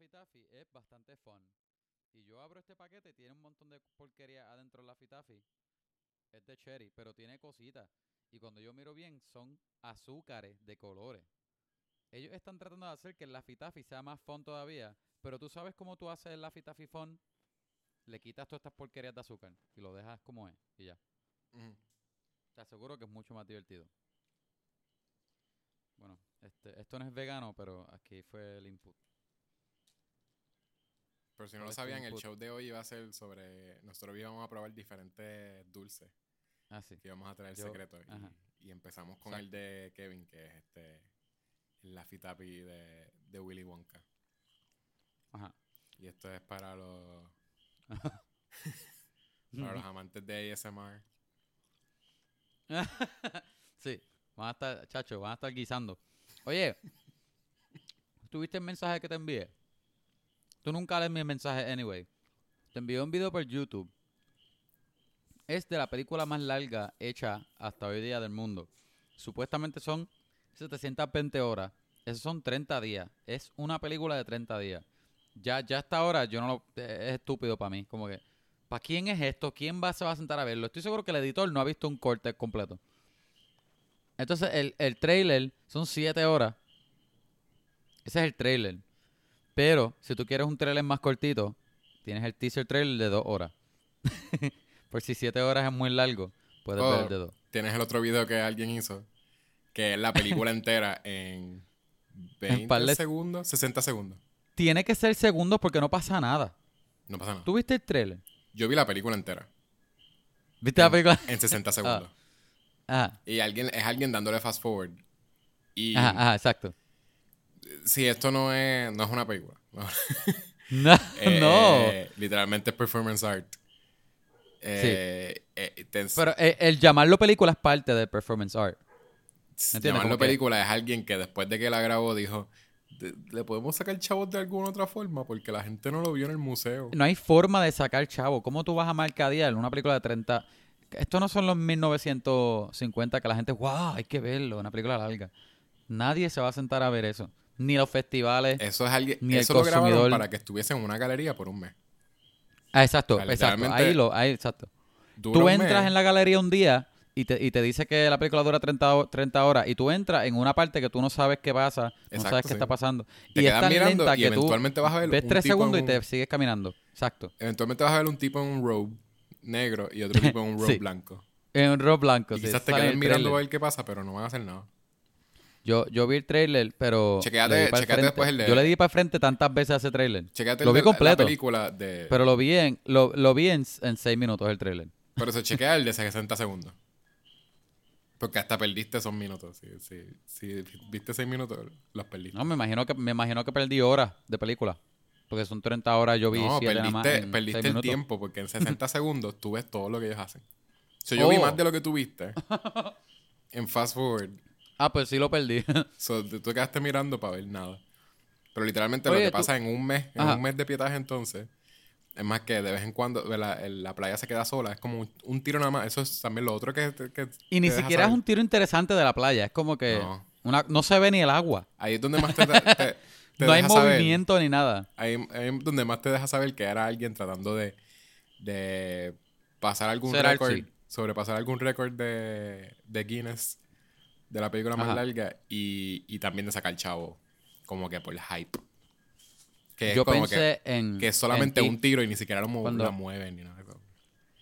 Laffy Taffy es bastante fun. Y yo abro este paquete, tiene un montón de porquería adentro Laffy Taffy. Es de cherry, pero tiene cositas. Y cuando yo miro bien, son azúcares de colores. Ellos están tratando de hacer que el Laffy Taffy sea más fun todavía. Pero tú sabes cómo tú haces el Laffy Taffy fun. Le quitas todas estas porquerías de azúcar y lo dejas como es. Y ya. Te aseguro que es mucho más divertido. Bueno, este, esto no es vegano, pero aquí fue el input. Pero si no ¿Cuál lo sabían, el show de hoy iba a ser sobre. Nosotros íbamos a probar diferentes dulces Ah, sí. que íbamos a traer Yo- secretos. y-. Y, empezamos con Exacto. el de Kevin, que es este. El Laffy de, de Willy Wonka. Ajá. Y esto es para los. para los amantes de ASMR. sí, van a estar, chacho, van a estar guisando. Oye, ¿tuviste el mensaje que te envié? Tú nunca lees mi mensaje anyway. Te envié un video por YouTube. Es de la película más larga hecha hasta hoy día del mundo. Supuestamente son 720 horas. Esos son 30 días. Es una película de 30 días. Ya, ya hasta ahora yo no lo... Es estúpido para mí. Como que... ¿Para quién es esto? ¿Quién va, se va a sentar a verlo? Estoy seguro que el editor no ha visto un corte completo. Entonces, el, el trailer son 7 horas. Ese es el trailer. Pero, si tú quieres un trailer más cortito, tienes el teaser trailer de 2 horas. Por si 7 horas es muy largo, puedes Oh. ver el de 2. Tienes el otro video que alguien hizo, que es la película entera en 20 par de- segundos, 60 segundos. Tiene que ser segundos porque no pasa nada. No pasa nada. ¿Tú viste el trailer? Yo vi la película entera ¿Viste la película? en 60 segundos. Ajá, Y alguien es alguien dándole fast forward. Y ajá, ajá, exacto. Si esto no es, no es una película. No. No, Eh, no. Literalmente es performance art. Eh, eh, te- Pero el, llamarlo película es parte del performance art. llamarlo que- película es alguien que después de que la grabó dijo, "De- le podemos sacar chavos de alguna otra forma porque la gente no lo vio en el museo. No hay forma de sacar chavo. ¿Cómo tú vas a mercadear una película de 30? Esto no son los 1950 que la gente, wow, hay que verlo, una película larga. Nadie se va a sentar a ver eso. Ni los festivales. Eso es alguien, Ni el eso lo grabaron consumidor. para que estuviese en una galería por un mes. Ah, exacto, o sea, exacto. Ahí lo, ahí, exacto. Tú entras mes. en la galería un día y te, y te dice que la película dura 30, ho- 30 horas y tú entras en una parte que tú no sabes qué pasa, no sabes qué sí. está pasando. Te y es tan mirando lenta y que tú eventualmente vas a ver ves tres segundos y te sigues caminando. Exacto. Eventualmente vas a ver un tipo en un robe negro y otro tipo en un robe Sí. blanco. En un rock blanco. Y sí, quizás te el mirando a ver qué pasa, pero no van a hacer nada. Yo, yo vi el trailer, pero. Chequéate- chequéate después el de- Yo le di para frente tantas veces a ese trailer. Chequéate Lo vi de completo. la película de... Pero lo vi en, lo, lo vi en, en seis minutos el trailer. Pero se chequea el de 60 segundos. Porque hasta perdiste esos minutos. Si, si, si viste 6 minutos, los perdiste. No, me imagino que, me imagino que perdí horas de película. Porque son 30 horas, yo vi No, 7 nada más. perdiste, en perdiste seis el tiempo porque en 60 segundos tú ves todo lo que ellos hacen. So, yo vi Oh. más de lo que tú viste en fast forward. Ah, pues sí lo perdí. So, tú quedaste mirando para ver nada. Pero literalmente Oye, lo que tú- pasa en un mes, en Ajá. un mes de pietaje entonces, es más que de vez en cuando la, playa se queda sola. Es como un, tiro nada más. Eso es también lo otro que... que y ni siquiera es un tiro interesante de la playa. Es como que No. una, no se ve ni el agua. Ahí es donde más te, te- no hay saber- movimiento ni nada. Ahí, es donde más te deja saber que era alguien tratando de, de pasar algún récord, sobrepasar algún récord de, de Guinness de la película más Ajá. larga y, y también de sacar chavo, como que por el hype. Que Yo es como pensé que, en. que es solamente en un tiro y ni siquiera lo, Cuando- la mueven ni nada de eso.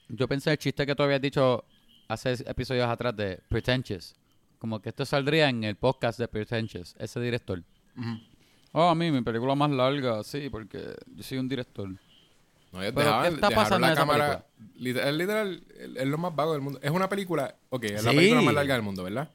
Yo pensé el chiste que tú habías dicho hace episodios atrás de Pretentious. Como que esto saldría en el podcast de Pretentious, ese director. Oh, a mí, mi película más larga, sí, porque yo soy un director. No, ellos dejaban, ¿qué está pasando la en esa cámara. Literal, literal, es lo más vago del mundo. Es una película, ok, es la película más larga del mundo, ¿verdad?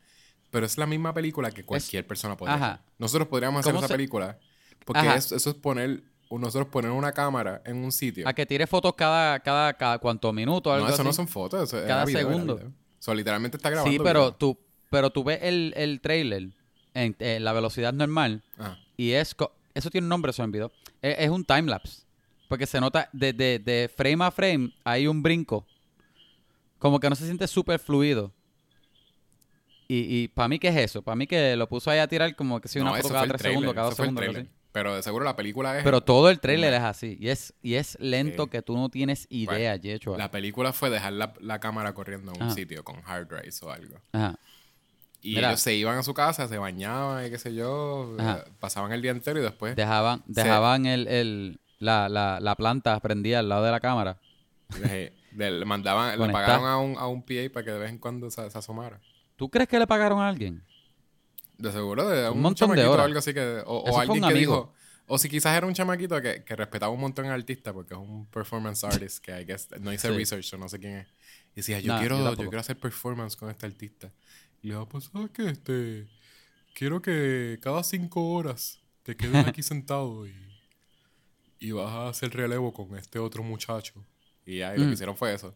Pero es la misma película que cualquier persona puede Ajá. hacer. Nosotros podríamos hacer ¿Cómo esa se- película porque es- eso es poner, nosotros poner una cámara en un sitio. A que tire fotos cada, cada, cada cuánto minuto, algo No, eso no son fotos, eso Cada video, segundo. video. So, literalmente está grabando. Sí, pero video. tú, pero tú ves el, el trailer en, en la velocidad normal Ajá. y es... Eso tiene un nombre, eso en video. Es, es un timelapse. Porque se nota de, de, de frame a frame hay un brinco. Como que no se siente súper fluido. Y, y para mí, ¿qué es eso? Para mí que lo puso ahí a tirar como que si No, una eso foto cada tres trailer, segundos, cada dos segundos. así. Pero de seguro la película es... Pero todo el trailer es así. Y es, y es lento Sí. que tú no tienes idea, Yecho. La película fue dejar la, la cámara corriendo en un Ajá. sitio con hard drives o algo. Ajá. Y Mira. ellos se iban a su casa, se bañaban y qué sé yo, Ajá. eh, pasaban el día entero y después Dejaban, Se- dejaban el, el, la, la, la planta prendida al lado de la cámara. le mandaban, le pagaron a un, a un PA para que de vez en cuando se, se asomara. ¿Tú crees que le pagaron a alguien? De seguro, de Un un, montón de horas. algo así que. O, alguien que dijo. O si quizás era un chamaquito que, que respetaba un montón al artista porque es un performance artist que I guess, no hice Sí. research o no sé quién es. Y decía, yo Nah, quiero, yo quiero hacer performance con este artista. Y le digo, pues sabes que este quiero que cada cinco horas te quedes aquí sentado y, y vas a hacer relevo con este otro muchacho. Y y lo Mm. que hicieron fue eso.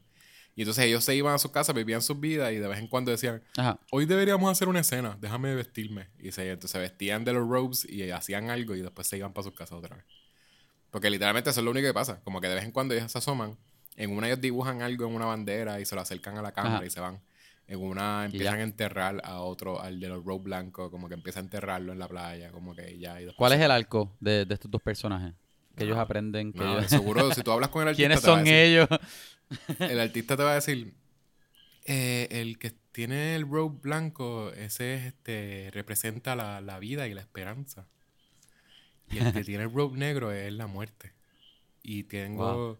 Y entonces ellos se iban a su casa, vivían sus vidas y de vez en cuando decían, Ajá. hoy deberíamos hacer una escena, déjame vestirme. Y se, entonces vestían de los robes y hacían algo y después se iban para sus casas otra vez. Porque literalmente eso es lo único que pasa. Como que de vez en cuando ellos se asoman, en una ellos dibujan algo en una bandera y se lo acercan a la cámara Ajá. y se van. En una empiezan a enterrar a otro, al de los robes blancos, como que empieza a enterrarlo en la playa, como que ya. y ¿Cuál se- es el arco de, de estos dos personajes? Que ellos No, aprenden. Que No, ellos- de seguro, si tú hablas con el artista, ¿Quiénes son ellos? El artista te va a decir, eh, el que tiene el robe blanco, ese es, este, representa la, la vida y la esperanza. Y el que tiene el robe negro es la muerte. Y tengo,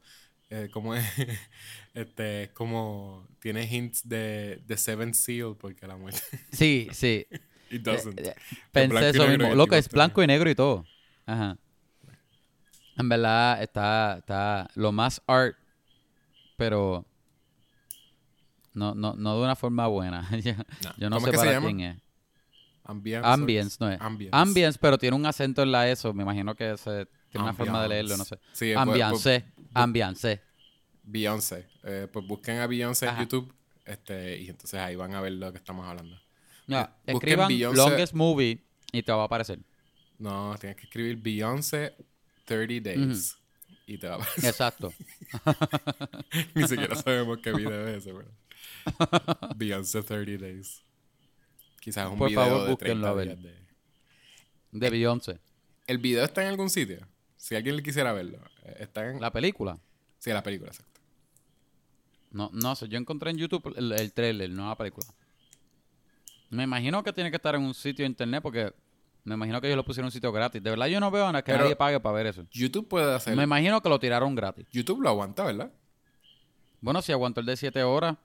eh, como es, este, es como, tiene hints de, de Seven Seal, porque la muerte, Sí, sí. it doesn't. Eh, eh, Pensé eso mismo. Loco, es blanco y negro y todo. Ajá. En verdad está, está lo más art, pero no, no, no de una forma buena. yo, No. yo no ¿Cómo sé para llama? quién es. Ambience. Ambience, no es. Ambience. Ambience, pero tiene un acento en la eso. Me imagino que se, tiene una forma de leerlo, no sé. Sí, pues- Ambiance, ambiance. Beyoncé. Eh, pues busquen a Beyoncé en. YouTube este, y entonces ahí van a ver lo que estamos hablando. Ya, busquen escriban longest movie y te va a aparecer. No, tienes que escribir Beyoncé 30 Days. Y te va a aparecer. Exacto. Ni siquiera sabemos qué video es ese, pero. Beyoncé 30 Days. Quizás es un Por video favor, de búsquenlo 30 a ver. días de... De Beyoncé. ¿El video está en algún sitio? Si alguien le quisiera verlo. eh, Está en... La película. Sí, la película, exacto. No, no sé, yo encontré en YouTube el, el trailer, no la película. Me imagino que tiene que estar en un sitio de internet porque me imagino que ellos lo pusieron en un sitio gratis. De verdad yo no veo a que Pero- nadie pague para ver eso. YouTube puede hacer... Me imagino que lo tiraron gratis. YouTube lo aguanta, ¿verdad? Bueno, si aguantó el de 7 horas.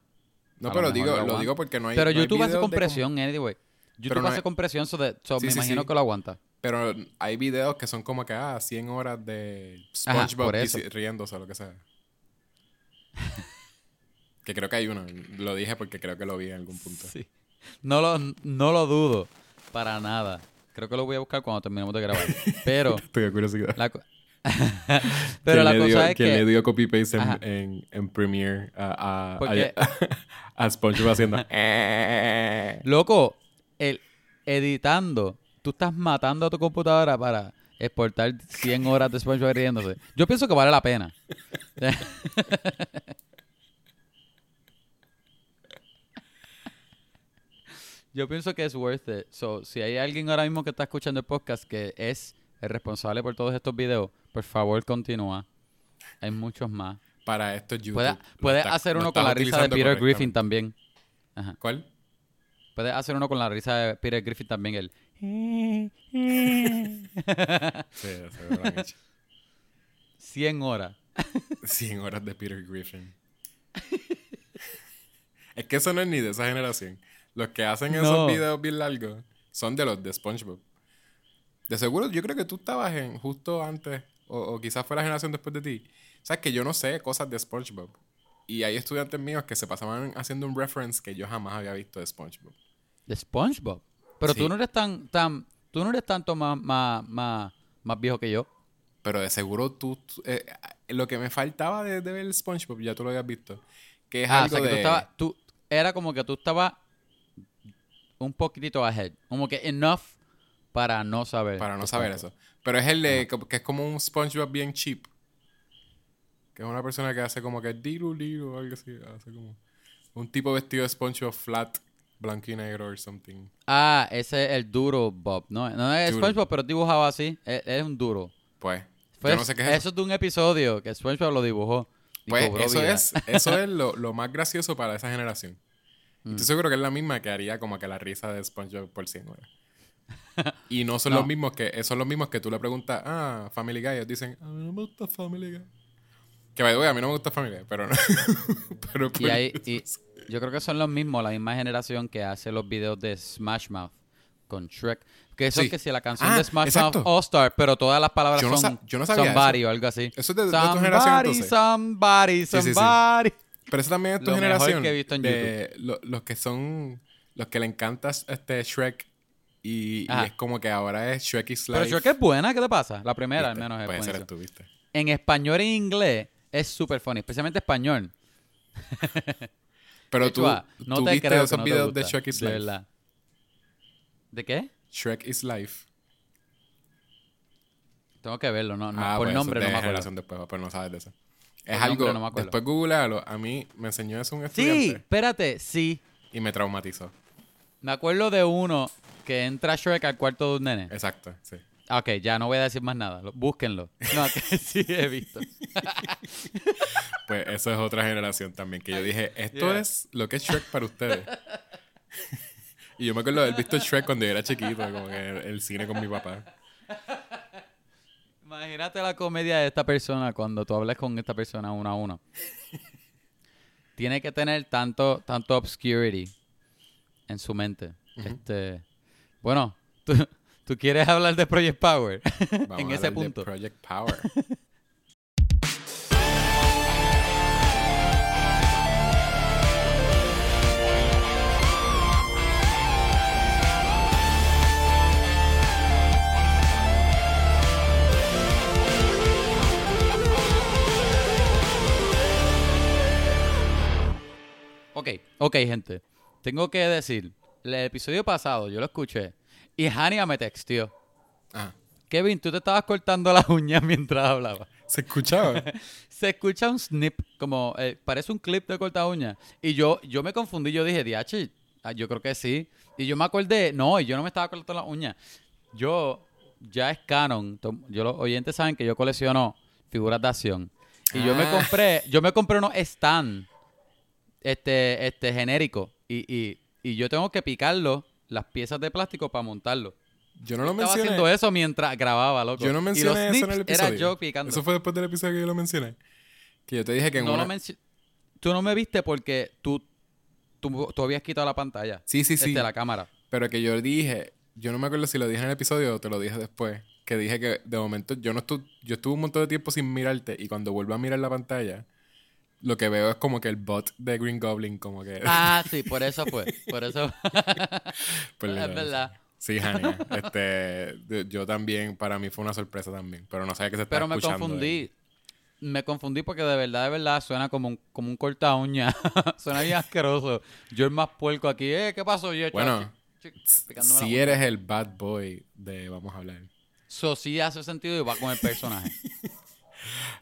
No, lo pero mejor digo, lo lo digo porque no hay pero no hay YouTube hace compresión, anyway. YouTube no hace hay- compresión, so de- so Sí, me sí, imagino sí. que lo aguanta. Pero hay videos que son como que, ah, 100 horas de SpongeBob riéndose o lo que sea. que creo que hay uno. Lo dije porque creo que lo vi en algún punto. Sí. No lo, no lo dudo para nada. Creo que lo voy a buscar cuando terminemos de grabar. Pero Estoy de curiosidad. la, pero la cosa es ¿Quién le que dio copy-paste en, en, en Premiere a, a, Porque- a, a SpongeBob haciendo... Loco, el, editando, tú estás matando a tu computadora para exportar 100 horas de SpongeBob riéndose. Yo pienso que vale la pena. Yo pienso que es worth it. So, si hay alguien ahora mismo que está escuchando el podcast que es el responsable por todos estos videos, por favor continúa. Hay muchos más. Para esto YouTube. Puedes puede hacer uno con la risa de Peter Griffin también. Ajá. ¿Cuál? Puedes hacer uno con la risa de Peter Griffin también. El... Sí, se lo han hecho. 100 horas. 100 horas de Peter Griffin. es que eso no es ni de esa generación. Los que hacen esos No. videos bien largos son de los de SpongeBob. De seguro, yo creo que tú estabas en justo antes, o, o quizás fue la generación después de ti. Sabes que yo no sé cosas de SpongeBob. Y hay estudiantes míos que se pasaban haciendo un reference que yo jamás había visto de SpongeBob. De SpongeBob. Pero Sí. tú no eres tan, tan, tú no eres tanto más, más, más, más viejo que yo. Pero de seguro tú, tú- eh, lo que me faltaba de, de ver SpongeBob, ya tú lo habías visto. Que es Ah, o algo sea que tú estabas, tú, era como que tú estabas un poquitito ahead. Como que enough para no saber. Para no saber eso. Pero es el de, que es como un SpongeBob bien cheap. Que es una persona que hace como que diru diru o algo así. Hace como un tipo vestido de SpongeBob flat blanco y negro or something. Ah, ese es el duro Bob. No, no es Duro. SpongeBob, pero dibujado así. Es, es un duro. Pues, Fue- yo no sé qué es eso. eso es de un episodio que SpongeBob lo dibujó. Pues eso vida. es, eso es lo, lo más gracioso para esa generación. Mm. Estoy seguro que es la misma que haría como que la risa de SpongeBob por 100 horas. Y no son No. los mismos que son los mismos que tú le preguntas, ah, Family Guy, ellos dicen, a mí no me gusta Family Guy. Que by the way, a mí no me gusta Family Guy, pero no. pero Y, eso- y yo creo que son los mismos, la misma generación que hace los videos de Smash Mouth con Shrek. Que eso Sí. es que si la canción Ah, de Smash exacto. Mouth All Star, pero todas las palabras Yo no son yo no sabía somebody o algo así. Eso es de, de tu generación Somebody, entonces. somebody, sí, sí. somebody. Pero eso también es tu Lo mejor generación. que he visto en de lo- los que son. Los que le encanta este Shrek. Y, y es como que ahora es Shrek is Pero Life. Shrek es buena, ¿qué te pasa? La primera al menos es Puede ser tú, ¿viste? En español e inglés es súper funny, especialmente español. Pero tú, ah, no tú te viste creo esos no videos de Shrek is de Life. verdad. ¿De qué? Shrek is Life. Tengo que verlo, no, no, ah, por pues nombre no me acuerdo. después, pero no sabes de eso. Es algo. no me después googlealo. A mí me enseñó eso un Sí, estudiante. espérate, sí. Y me traumatizó. Me acuerdo de uno que entra Shrek al cuarto de un nene. Exacto, sí. Ok, ya no voy a decir más nada. lo- Búsquenlo. No, que sí he visto. Pues eso es otra generación también. Que yo dije, esto Yeah. es lo que es Shrek para ustedes. y yo me acuerdo de haber visto Shrek cuando yo era chiquito, como que en el cine con mi papá. Imagínate la comedia de esta persona cuando tú hablas con esta persona uno a uno. Tiene que tener tanto, tanto obscurity en su mente. Este, bueno, ¿tú, tú quieres hablar de Project Power Vamos en a ese hablar de punto. Project Power. Ok, ok, gente. Tengo que decir, el episodio pasado yo lo escuché y Hania me texteó. Ah, Kevin, tú te estabas cortando las uñas mientras hablaba. ¿Se escuchaba? Se escucha un snip, como eh, parece un clip de corta uña. Y yo, yo me confundí, yo dije, DH, ah, yo creo que sí. Y yo me acordé, no, y yo no me estaba cortando las uñas. Yo, ya es canon, yo los oyentes saben que yo colecciono figuras de acción. Y yo me Ah. compré, yo me compré unos stand, este, este, genérico. Y, y, y yo tengo que picarlo, las piezas de plástico para montarlo. Yo no lo Estaba mencioné. haciendo eso mientras grababa, loco. Yo no Y los mencioné eso en el episodio. Era yo picando. Eso fue después del episodio que yo lo mencioné. Que yo te dije que en no una... lo Tú no me viste porque tú, tú, tú habías quitado la pantalla. Sí, sí, sí. Este, la cámara. Pero que yo dije, yo no me acuerdo si lo dije en el episodio o te lo dije después, que dije que de momento yo no estuve, yo estuve un montón de tiempo sin mirarte y cuando vuelvo a mirar la pantalla, lo que veo es como que el bot de Green Goblin, como que... Ah, sí, por eso fue. Por eso. Es verdad. Sí, Hania. este, yo también, para mí fue una sorpresa también, pero no sabía que se estaba Pero me escuchando. confundí. Me confundí porque de verdad, de verdad, suena como un, como un corta uña. suena bien asqueroso. Yo el más puerco aquí. Eh, ¿qué pasó? Yo, Bueno, Si eres el bad boy de Vamos a hablar. Eso sí hace sentido y va con el personaje.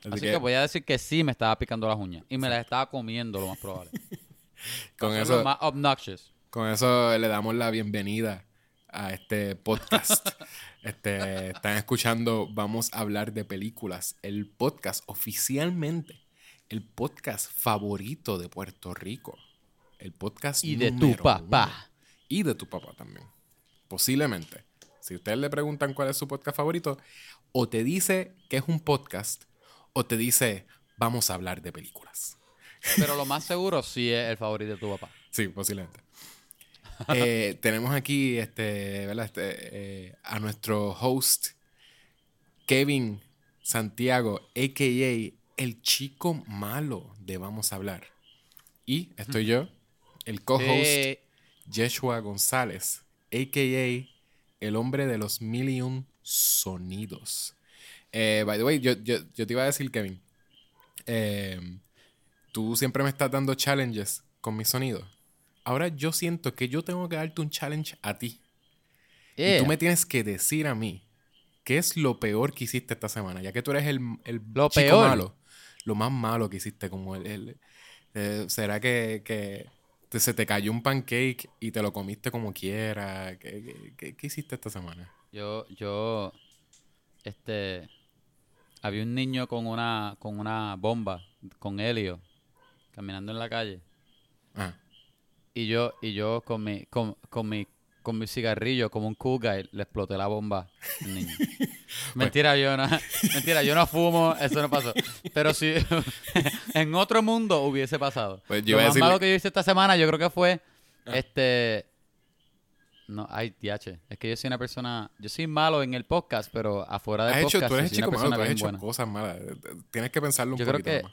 Así, Así que, que voy a decir que sí me estaba picando las uñas. Y me las estaba comiendo, lo más probable. con, Eso lo más obnoxious. con eso le damos la bienvenida a este podcast. este, están escuchando Vamos a hablar de películas, el podcast oficialmente, el podcast favorito de Puerto Rico. El podcast Y de tu papá. uno. Y de tu papá también. Posiblemente. Si ustedes le preguntan cuál es su podcast favorito, o te dice que es un podcast, o te dice, vamos a hablar de películas. Pero lo más seguro sí es el favorito de tu papá. Sí, posiblemente. Eh, tenemos aquí este, ¿verdad? Este, eh, a nuestro host, Kevin Santiago, a.k.a. el chico malo de Vamos a hablar. Y estoy yo, el co-host, Eh, Yeshua González, a.k.a. el hombre de los mil y un sonidos. Eh, by the way, yo, yo, yo te iba a decir, Kevin, eh, tú siempre me estás dando challenges con mi sonido. Ahora yo siento que yo tengo que darte un challenge a ti. Y tú me tienes que decir a mí qué es lo peor que hiciste esta semana, ya que tú eres el, el Lo chico peor. malo. Lo más malo que hiciste, como el... el- eh, ¿Será que, que te- se te cayó un pancake y te lo comiste como quiera. ¿Qué, qué- qué- qué hiciste esta semana? Yo, yo, este, había un niño con una, con una bomba, con helio, caminando en la calle. Ah, Y yo, y yo con mi, con, con mi, con mi cigarrillo, como un cool guy, le exploté la bomba al niño. Mentira, yo no, mentira, yo no fumo, eso no pasó. Pero si en otro mundo hubiese pasado. Pues yo Lo más decirle- malo que yo hice esta semana, yo creo que fue, Ah. este, no, ay, diache, es que yo soy una persona, yo soy malo en el podcast, pero afuera del has hecho, podcast tú eres soy una chico malo, tú has hecho buena. cosas malas. Tienes que pensarlo un Yo creo poquito que- más.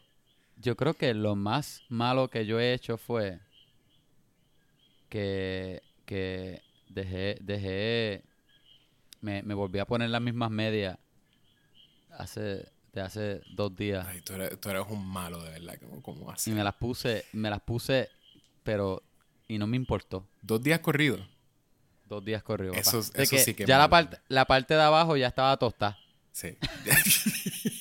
Yo creo que lo más malo que yo he hecho fue que, que dejé, dejé, me, me volví a poner las mismas medias hace, de hace dos días Ay, tú eres, tú eres un malo, de verdad. ¿Cómo, cómo así? y me las puse, me las puse, pero, y no me importó. Dos días corridos. Dos días papá. Eso- eso que sí que ya la parte, la parte de abajo ya estaba tostada. Sí.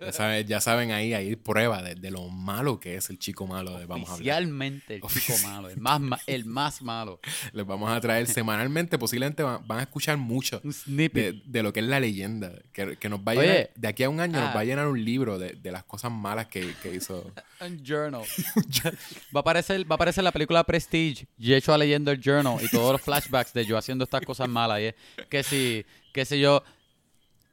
ya, saben, ya saben ahí, ahí prueba de, de lo malo que es el chico malo de Vamos a hablar. Oficialmente el chico malo, el más, el más malo. Les vamos a traer semanalmente, posiblemente van, van a escuchar mucho Un de, de lo que es la leyenda. Que, que nos va a Oye. llenar, de aquí a un año nos Ah. va a llenar un libro de, de las cosas malas que, que hizo. Un journal. va, a aparecer, va a aparecer la película Prestige, y hecho leyendo el journal y todos los flashbacks de yo haciendo estas cosas malas. Y es que si, que si yo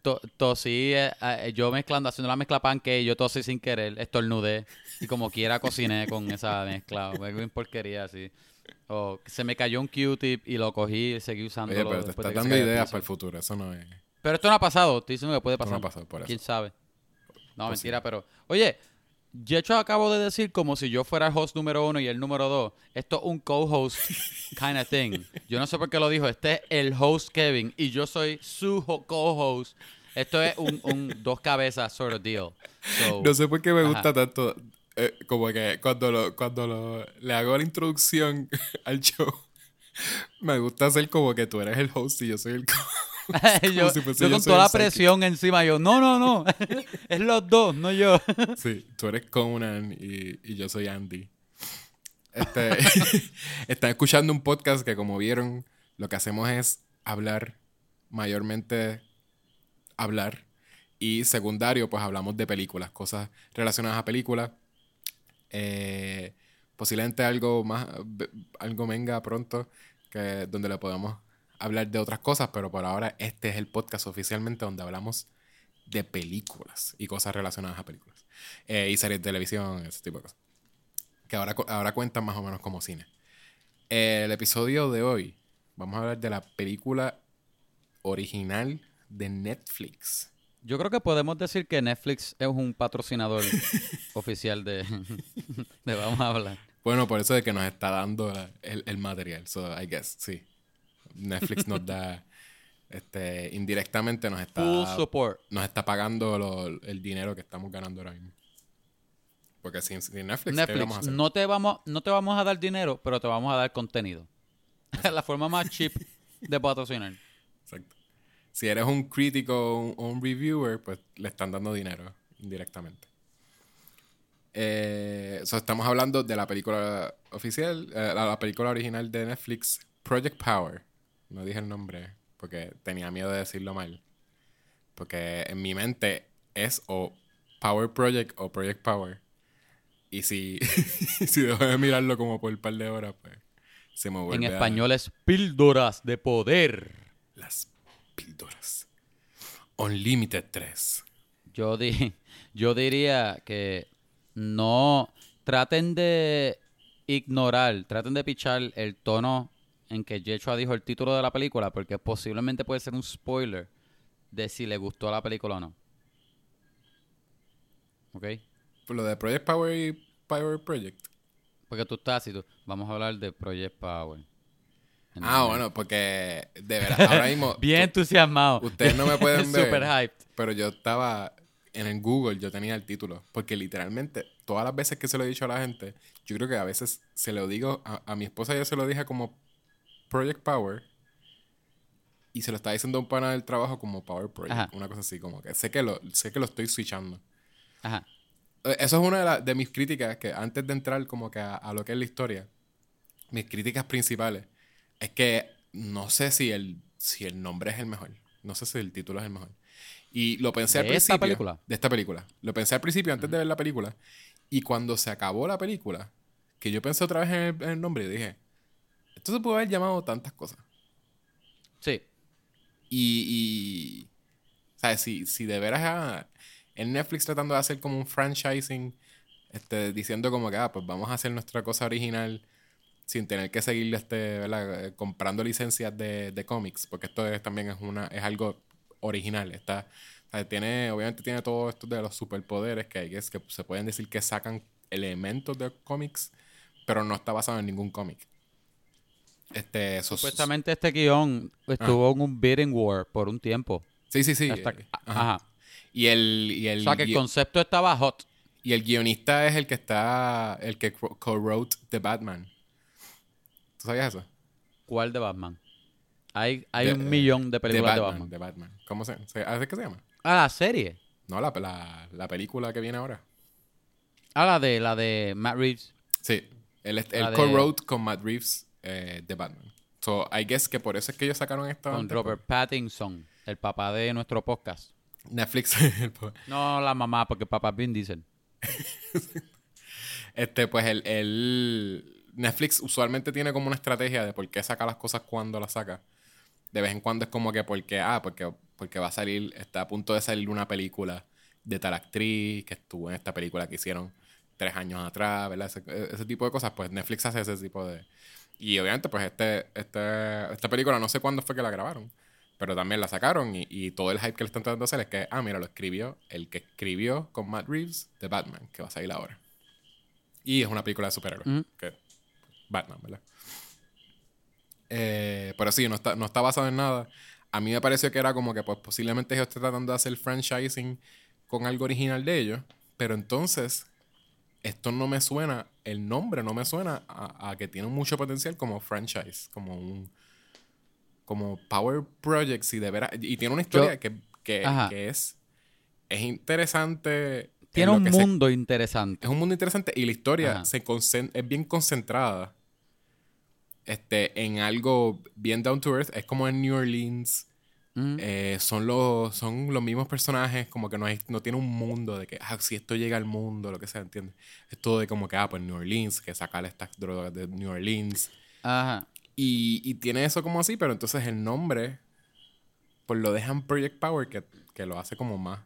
to- tosí, eh, eh, yo mezclando, haciendo la mezcla pancake, yo tosí sin querer, estornudé y como quiera cociné con esa mezcla. en porquería así. O se me cayó un Q-tip y lo cogí y seguí usándolo. Oye, pero te estás dando ideas para el futuro. Eso no es. Pero esto no ha pasado, estoy diciendo que puede Esto pasar. no ha pasado por eso. ¿Quién sabe? No, Pues mentira, pero... Oye, Yecho acabo de decir como si yo fuera el host número uno y el número dos. Esto es un co-host kind of thing. Yo no sé por qué lo dijo. Este es el host Kevin y yo soy su ho- co-host. Esto es un, un dos cabezas sort of deal. So, No sé por qué me Ajá. gusta tanto. eh, como que cuando, lo, cuando lo, le hago la introducción al show, me gusta hacer como que tú eres el host y yo soy el co yo, si fuese yo yo con toda la presión encima, yo, no, no, no. es los dos, no yo. Sí, tú eres Conan y, y yo soy Andy. Este, están escuchando un podcast que como vieron, lo que hacemos es hablar, mayormente hablar. Y secundario, pues hablamos de películas, cosas relacionadas a películas. Eh, posiblemente algo más, algo venga pronto, que, donde le podamos hablar de otras cosas, pero por ahora este es el podcast oficialmente donde hablamos de películas y cosas relacionadas a películas. Eh, y series de televisión, ese tipo de cosas. Que ahora, ahora cuentan más o menos como cine. Eh, el episodio de hoy, vamos a hablar de la película original de Netflix. Yo creo que podemos decir que Netflix es un patrocinador oficial de, de Vamos a hablar. Bueno, por eso de que nos está dando la- el, el material. So, I guess, sí. Netflix nos da, este, indirectamente nos está, Full support. nos está pagando lo- el dinero que estamos ganando ahora mismo. Porque sin, sin Netflix, ¿qué Netflix, vamos a hacer? no te, vamos, no te vamos a dar dinero, pero te vamos a dar contenido. Es la forma más cheap de patrocinar. Exacto. Si eres un crítico o un, reviewer, pues le están dando dinero indirectamente. Eh, so, estamos hablando de la película oficial, eh, la, la película original de Netflix, Project Power. No dije el nombre porque tenía miedo de decirlo mal. Porque en mi mente es o Power Project o Project Power. Y si, si dejo de mirarlo como por un par de horas, pues se me vuelve En a- español es píldoras de poder. las píldoras. Unlimited 3. Yo, di, yo diría que no traten de ignorar, traten de pichar el tono en que Yechua dijo el título de la película, porque posiblemente puede ser un spoiler de si le gustó la película o no. ¿Ok? Por lo de Project Power y Power Project. Porque tú estás y tú, vamos a hablar de Project Power. Ah, bueno, porque de verdad, ahora mismo. Bien entusiasmado. ustedes no me pueden ver. Super hyped. Pero yo estaba en el Google, yo tenía el título. Porque literalmente, todas las veces que se lo he dicho a la gente, yo creo que a veces se lo digo a, a mi esposa, yo se lo dije como Project Power. Y se lo estaba diciendo a un pana del trabajo como Power Project. Ajá. Una cosa así, como que sé que lo, sé que lo estoy switchando. Ajá. Eh, Eso es una de, la- de mis críticas, que antes de entrar como que a, a lo que es la historia, mis críticas principales es que no sé si el, si el nombre es el mejor. No sé si el título es el mejor. Y lo pensé al ¿De esta principio. película? De esta película. Lo pensé al principio antes de ver la película. Y cuando se acabó la película, que yo pensé otra vez en el, en el nombre y dije, esto se puede haber llamado tantas cosas. Sí. Y, y ¿sabes? Si, si de veras ah, en Netflix tratando de hacer como un franchising, este, diciendo como que, ah, pues vamos a hacer nuestra cosa original sin tener que seguir este, ¿verdad? Eh, comprando licencias de, de cómics, porque esto es, también es, una, es algo original. Está, tiene, obviamente tiene todo esto de los superpoderes que hay, que es que se pueden decir que sacan elementos de cómics, pero no está basado en ningún cómic. Este, Supuestamente este guion estuvo en un bidding war por un tiempo. Sí, sí, sí. Hasta- eh, ajá. ajá. Y el, y el, O sea que el concepto estaba hot. y el guionista es el que está, el que co- co-wrote The Batman. ¿Tú sabías eso? ¿Cuál de Batman? Hay, hay De- un millón de películas de Batman, Batman. The Batman. ¿Cómo se, se ¿ah, qué se llama? Ah, la serie. No, la, la, la película que viene ahora. Ah, la de, la de Matt Reeves. Sí. Él, La de- co-wrote con Matt Reeves eh, The Batman. So, I guess que por eso es que ellos sacaron esta Con Robert Pattinson, el papá de nuestro podcast. Netflix. No la mamá, porque papá es Vin Diesel. Este, pues el, el- Netflix usualmente tiene como una estrategia de por qué saca las cosas cuando las saca. De vez en cuando es como que porque, ah, porque, porque va a salir, está a punto de salir una película de tal actriz que estuvo en esta película que hicieron tres años atrás, ¿verdad? Ese, ese tipo de cosas, pues Netflix hace ese tipo de... Y obviamente, pues este, este, esta película no sé cuándo fue que la grabaron, pero también la sacaron y, y todo el hype que le están tratando de hacer es que, ah, mira, lo escribió el que escribió con Matt Reeves de Batman, que va a salir ahora. Y es una película de superhéroes. Que Batman, ¿verdad? Eh, pero sí, no está, no está basado en nada. A mí me pareció que era como que pues posiblemente ellos estén tratando de hacer franchising con algo original de ellos. Pero entonces, esto no me suena, el nombre no me suena a, a que tiene mucho potencial como franchise, como un como Power Projects y de veras. Y tiene una historia Yo- que, que, es, es interesante. en Tiene un se- mundo interesante. es un mundo interesante y la historia Ajá. se es bien concentrada este, en algo bien down to earth. Es como en New Orleans. Ujú. Eh, son, los, son los mismos personajes, como que no, hay, no tiene un mundo de que, ah, si esto llega al mundo, lo que sea, ¿entiendes? Es todo de como que, ah, pues New Orleans, que sacar estas drogas de New Orleans. Ajá. Y, y tiene eso como así, pero entonces el nombre, pues lo dejan Project Power, que, que lo hace como más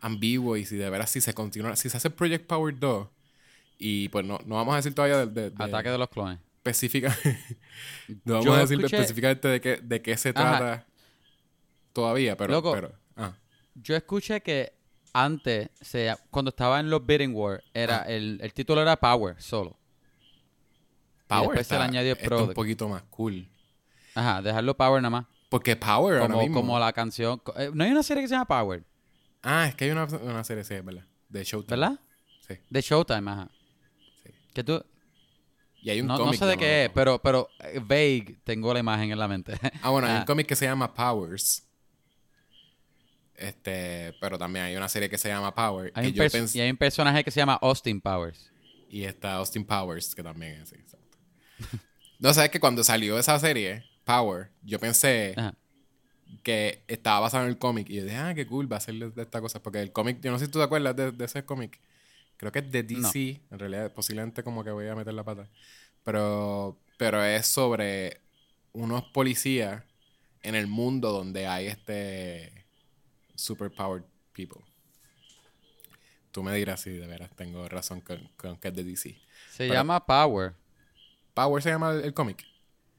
ambiguo. Y si de veras, si se continúa, si se hace Project Power 2, y pues no, no vamos a decir todavía de, de- de Ataque de los clones. específica, no vamos Yo a decir escuché- específicamente de qué, de qué se Ajá. trata todavía, pero, Loco. pero ah, Yo escuché que antes, se, cuando estaba en los bidding war, era Ah. el, el título era Power solo. Power después se le está, añadió está Product. un poquito más cool. Ajá, dejarlo Power nada más. Porque Power ahora Como, mismo... como la canción. eh, No hay una serie que se llama Power, Ah, es que hay una, una serie, sí, verdad. De Showtime. ¿verdad? Sí. De Showtime, ajá. Sí. Que tú, Y hay un no, no cómic sé de qué es, pero, pero eh, vague tengo la imagen en la mente. Ah, bueno, hay un cómic que se llama Powers. Este, pero también hay una serie que se llama Power. Hay que yo y hay un personaje que se llama Austin Powers. y está Austin Powers, que también es, sí, exacto. no, sabes que cuando salió esa serie, Power, yo pensé Ajá. que estaba basado en el cómic. Y yo dije, ah, qué cool, va a ser de, esta cosa. Porque el cómic, yo no sé si tú te acuerdas de, de ese cómic. Creo que es de DC. En realidad, posiblemente como que voy a meter la pata. Pero, pero es sobre unos policías en el mundo donde hay este superpowered people. Tú me dirás si de veras tengo razón con, con que es de DC. Se Pero- llama Power. Power se llama el, el cómic.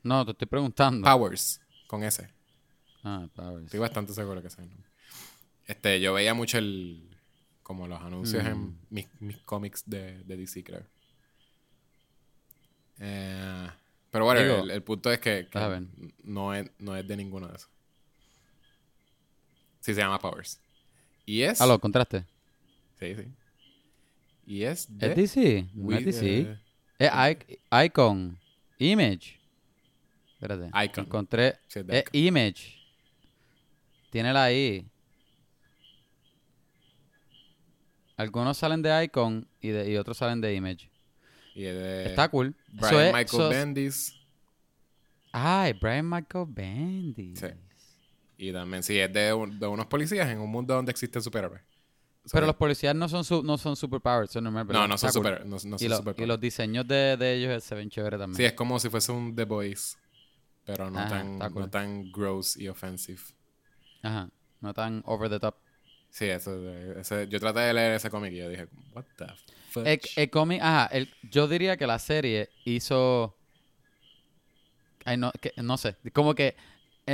No, te estoy preguntando. Powers, con S. Ah, Powers. Estoy bastante seguro que es el nombre. Este, yo veía mucho el. como los anuncios Mm. en mis, mis cómics de, de DC, creo. Eh, pero bueno, Digo, el, el punto es que, no, es, no es de ninguno de esos. Sí se llama Powers. Y es. Ah, lo encontraste. Sí, sí. Y es de. ¿Es DC? No es DC. Es Ic- Icon. Image. Espérate. Icon. Encontré. Sí, es Image. Tiene la I. Algunos salen de Icon y, de, y otros salen de Image. Y de Está cool. Brian es- Michael Bendis. Ay, Brian Michael Bendis. Sí. Y también, sí, es de, un- de unos policías en un mundo donde existen superhéroes. Pero los policías no son su, no son superpowered, son normal, No, no son, cool. super, no, no y, son lo- superpowered. y los diseños de, de ellos se ven chévere también. Sí, es como si fuese un The Boys, pero no, Ajá, tan, cool. no tan gross y offensive. Ajá. No tan over the top. Sí, eso, ese- yo traté de leer ese cómic y yo dije, what the fuck? El, el cómic, ajá, el- yo diría que la serie hizo. Ay, no, que, no sé. Como que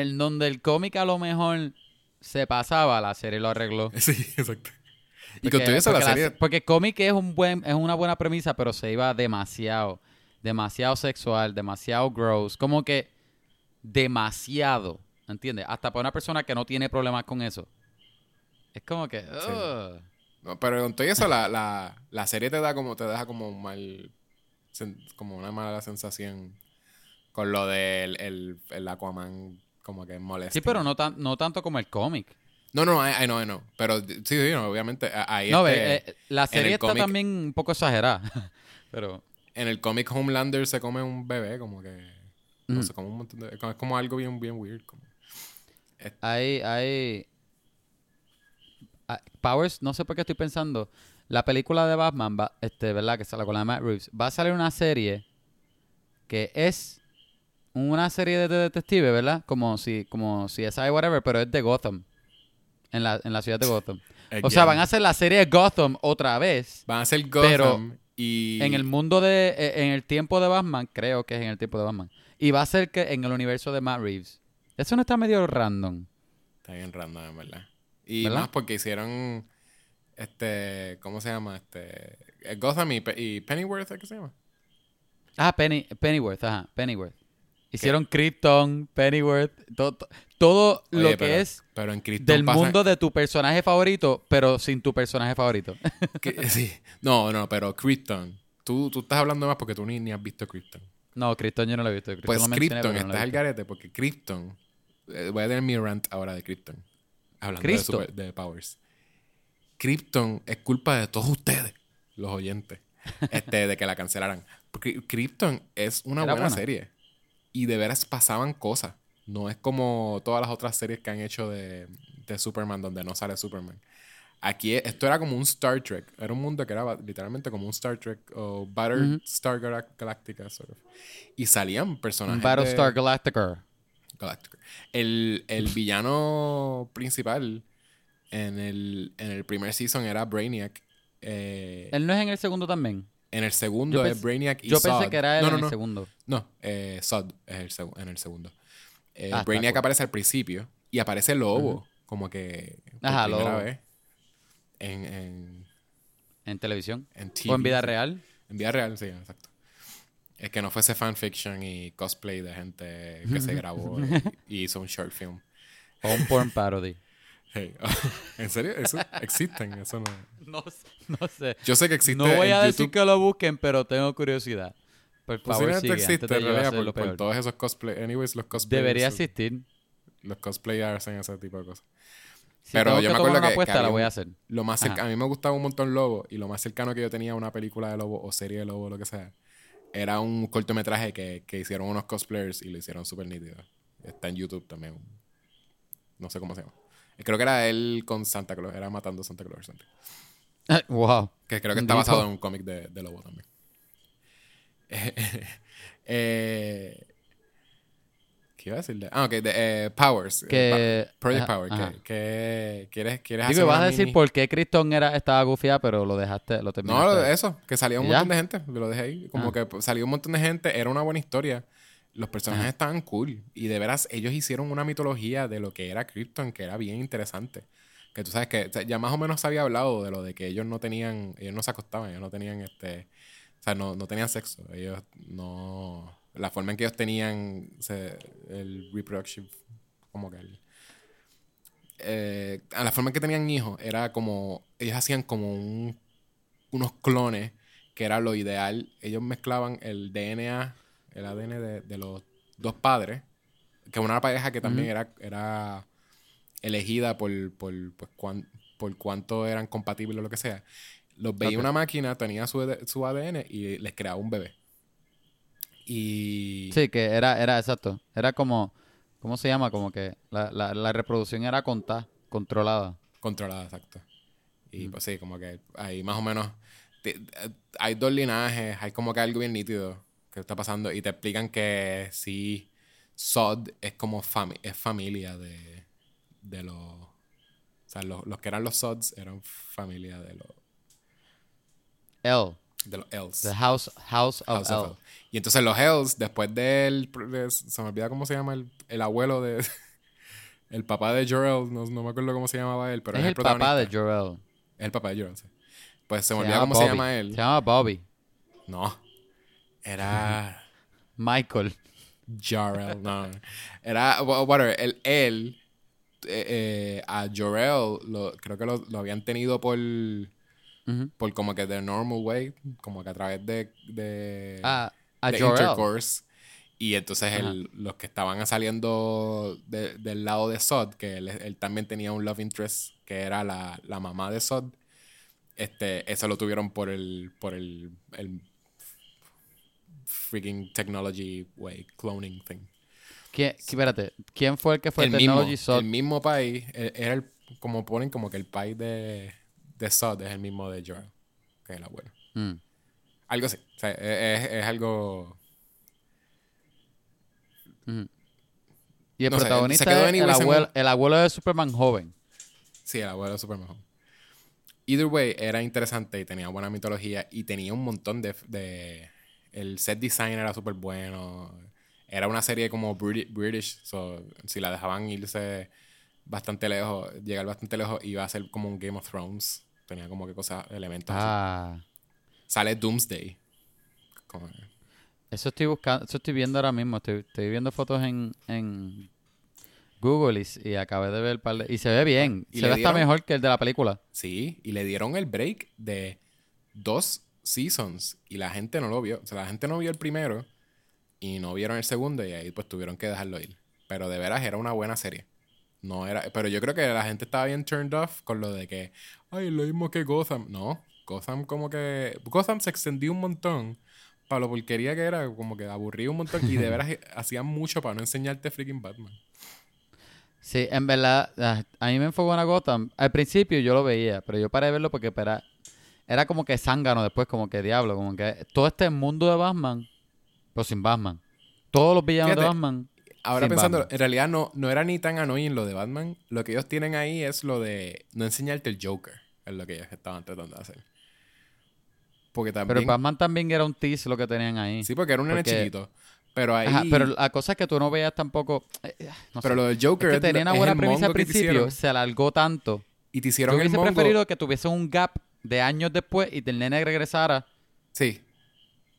en donde el cómic a lo mejor se pasaba, la serie lo arregló. Sí, exacto. Y Porque- con todo eso, la serie... se- porque cómic es un buen, es una buena premisa, pero se iba demasiado, demasiado sexual, demasiado gross, como que demasiado, ¿entiendes? Hasta para una persona que no tiene problemas con eso. Es como que. No, pero con todo eso, la, la, la serie te da como, te deja como un mal, como una mala sensación con lo del el, el Aquaman como que molesta. sí, pero no tan, no tanto como el cómic. No, no, I, I know, I know. Pero sí, sí, no, obviamente, ahí No, este, eh, la serie está también un poco exagerada, pero en el cómic Homelander se come un bebé, como que, no Ujú. sé, como un montón de, es como algo bien, bien weird. Como, hay, hay ah, Powers, no sé por qué estoy pensando, la película de Batman, va, este, ¿verdad? Que sale con la de Matt Reeves, va a salir una serie que es una serie de detectives, ¿verdad? Como si, como si es whatever, pero es de Gotham. En la, en la ciudad de Gotham. O sea, van a hacer la serie de Gotham otra vez. van a ser Gotham pero y... En el mundo de. eh, En el tiempo de Batman, creo que es en el tiempo de Batman. Y va a ser que en el universo de Matt Reeves. Eso no está medio random. Está bien random, en verdad. Y ¿Verdad? más porque hicieron, este, ¿cómo se llama? Este, eh, Gotham y, y Pennyworth, ¿es que se llama? Ah, Penny, Pennyworth, ajá, Pennyworth. Hicieron Krypton, Pennyworth, todo, to- todo lo que pero- es Pero en Krypton del mundo de tu personaje favorito, pero sin tu personaje favorito. que- sí. No, no, pero Krypton. Tú, tú estás hablando más porque tú ni, ni has visto Krypton. no, Krypton yo no lo he visto. Krypton Pues Krypton, no estás al garete porque Krypton... eh, voy a tener mi rant ahora de Krypton. Hablando de, super- de Powers. Krypton es culpa de todos ustedes, los oyentes, este, de que la cancelaran. Porque Krypton es una buena. serie. Y de veras pasaban cosas. No es como todas las otras series que han hecho de, de Superman donde no sale Superman. Aquí e- esto era como un Star Trek. Era un mundo que era literalmente como un Star Trek o Battlestar Galac- Galactica. Sort of. Y salían personajes. Un Battlestar de- Galactica. Galactica. El, el villano principal en el, en el primer season era Brainiac. Eh, Él no es en el segundo también. En el segundo es Brainiac y Yo pensé Zod. que era él no, en no, el no. segundo. No, eh, Zod es el en el segundo. Eh, Ah, Brainiac cool. aparece al principio y aparece Lobo, como que por Ajá, primera Lobo. vez en, en, En televisión. en TV. O en vida real. En vida real, sí, exacto. Es que no fuese fanfiction y cosplay de gente que se grabó y, y hizo un short film. O un porn parody. Hey, ¿En serio? ¿Eso existen? Eso no... No, s- no sé. Yo sé que existe No voy a decir que lo busquen, pero tengo curiosidad. Por favor, sigue, antes existe, en realidad, por, lo por peor. todos esos cosplay. Anyways, los cosplayers. Debería existir. Los cosplayers hacen ese tipo de cosas. Si Pero yo me acuerdo que- que apuesta, la voy a hacer. Lo más cerca- a mí me gustaba un montón Lobo y lo más cercano que yo tenía a una película de Lobo o serie de Lobo, lo que sea, era un cortometraje que, que hicieron unos cosplayers y lo hicieron súper nítido. Está en YouTube también. No sé cómo se llama. Creo que era él con Santa Claus, era matando a Santa Claus. Santa. wow. Que creo que está basado en un cómic de, de Lobo también. eh, ¿Qué iba a decirle? Ah, ok, de, eh, Powers. eh, Que- Pa- Project ajá, Power. ajá. Que, que- ¿Quieres, quieres Digo, hacer vas a decir mini- por qué Krypton era, estaba gufiada, pero lo dejaste, lo terminaste. No, eso, que salía un montón de gente, lo dejé ahí. Como Ah. que pues, salió un montón de gente, era una buena historia. Los personajes Ajá. estaban cool. Y de veras, ellos hicieron una mitología de lo que era Krypton, que era bien interesante. Que tú sabes que o sea, ya más o menos se había hablado de lo de que ellos no tenían, ellos no se acostaban, ellos no tenían este. O sea, no, no tenían sexo. Ellos no. La forma en que ellos tenían se- el reproductive, como que el, eh, a la forma en que tenían hijos era como ellos hacían como un- unos clones que era lo ideal ellos mezclaban el DNA el ADN de, de los dos padres que una pareja que también era era elegida por por, pues, cuán- por cuánto eran compatibles o lo que sea Los veía Ok. una máquina, tenía su, AD- su ADN y les creaba un bebé. Y... Sí, que era, era exacto. Era como, ¿cómo se llama? Como que la, la, la reproducción era contada, controlada. Controlada, exacto. Y Mm. pues sí, como que ahí más o menos hay dos linajes, hay como que algo bien nítido que está pasando y te explican que sí, Sod es como fami- es familia de, de los... O sea, los, los que eran los Sods eran familia de los, L, de los Elves. the house, house of House of L. El. Y entonces los Hells, después del... de- se me olvida cómo se llama el, el abuelo de... El papá de Jorel, no, no me acuerdo cómo se llamaba él, pero es es, el papá de. Jorel. Es el papá de Jorel, sí. Pues se me Se olvida cómo se llama él. Se llama Bobby. No. Era Michael. Jorel. No. Era. wha- Whatever. El, él. Eh, eh, a Jorel lo, creo que lo, lo habían tenido por. Por como que the normal way. Como que a través de. de Ah, a de Jorel. intercourse. Y entonces los que estaban saliendo de- del lado de Sod, que él, él también tenía un love interest, que era la, la mamá de Sod, este, eso lo tuvieron por el, por el, el freaking technology way, cloning thing. ¿Quién, qui- espérate, ¿quién fue el que fue el, el mismo, Technology Sod? el mismo país, eh, era el, como ponen como que el país de, de Sod es el mismo de Jorah, que es el abuelo. Mm. Algo así. O sea, es, es- es algo... Y el No sé, protagonista quedó es el abuelo, el abuelo de Superman joven. Sí, el abuelo de Superman. Either way, era interesante y tenía buena mitología y tenía un montón de... de- el set design era súper bueno. Era una serie como Briti- British, so, si la dejaban irse bastante lejos, llegar bastante lejos, iba a ser como un Game of Thrones. Tenía como que cosas, elementos. así. Ah, Sale Doomsday. Como- eso estoy buscando, eso estoy viendo ahora mismo. Estoy, estoy viendo fotos en, en Google y, y acabé de ver el par de- Y se ve bien. ¿Y se ve hasta mejor que el de la película. Sí, y le dieron el break de dos seasons y la gente no lo vio. O sea, la gente no vio el primero y no vieron el segundo y ahí pues tuvieron que dejarlo ir. Pero de veras era una buena serie. No era, pero yo creo que la gente estaba bien turned off con lo de que, ay, lo mismo que Gotham. No, Gotham como que Gotham se extendió un montón para lo porquería que era, como que aburría un montón y de veras hacían mucho para no enseñarte freaking Batman. Sí, en verdad, a mí me enfocó en Gotham. Al principio yo lo veía, pero yo paré de verlo porque era, era como que zángano después, como que diablo, como que todo este mundo de Batman, pero sin Batman. Todos los villanos de Batman. Ahora pensando, Batman. en realidad no, no era ni tan annoying lo de Batman. Lo que ellos tienen ahí es lo de no enseñarte el Joker. Es lo que ellos estaban tratando de hacer. Porque Pero también... Batman también era un tease lo que tenían ahí. sí, porque era un nene porque- chiquito. Pero ahí... Ajá, pero la cosa es que tú no veías tampoco. eh, no pero sé. lo del Es Joker que es, tenía una buena el premisa al que principio, se alargó tanto. Y te Yo hicieron el hubiese mongo... preferido que tuviese un gap de años después y el nene regresara. Sí.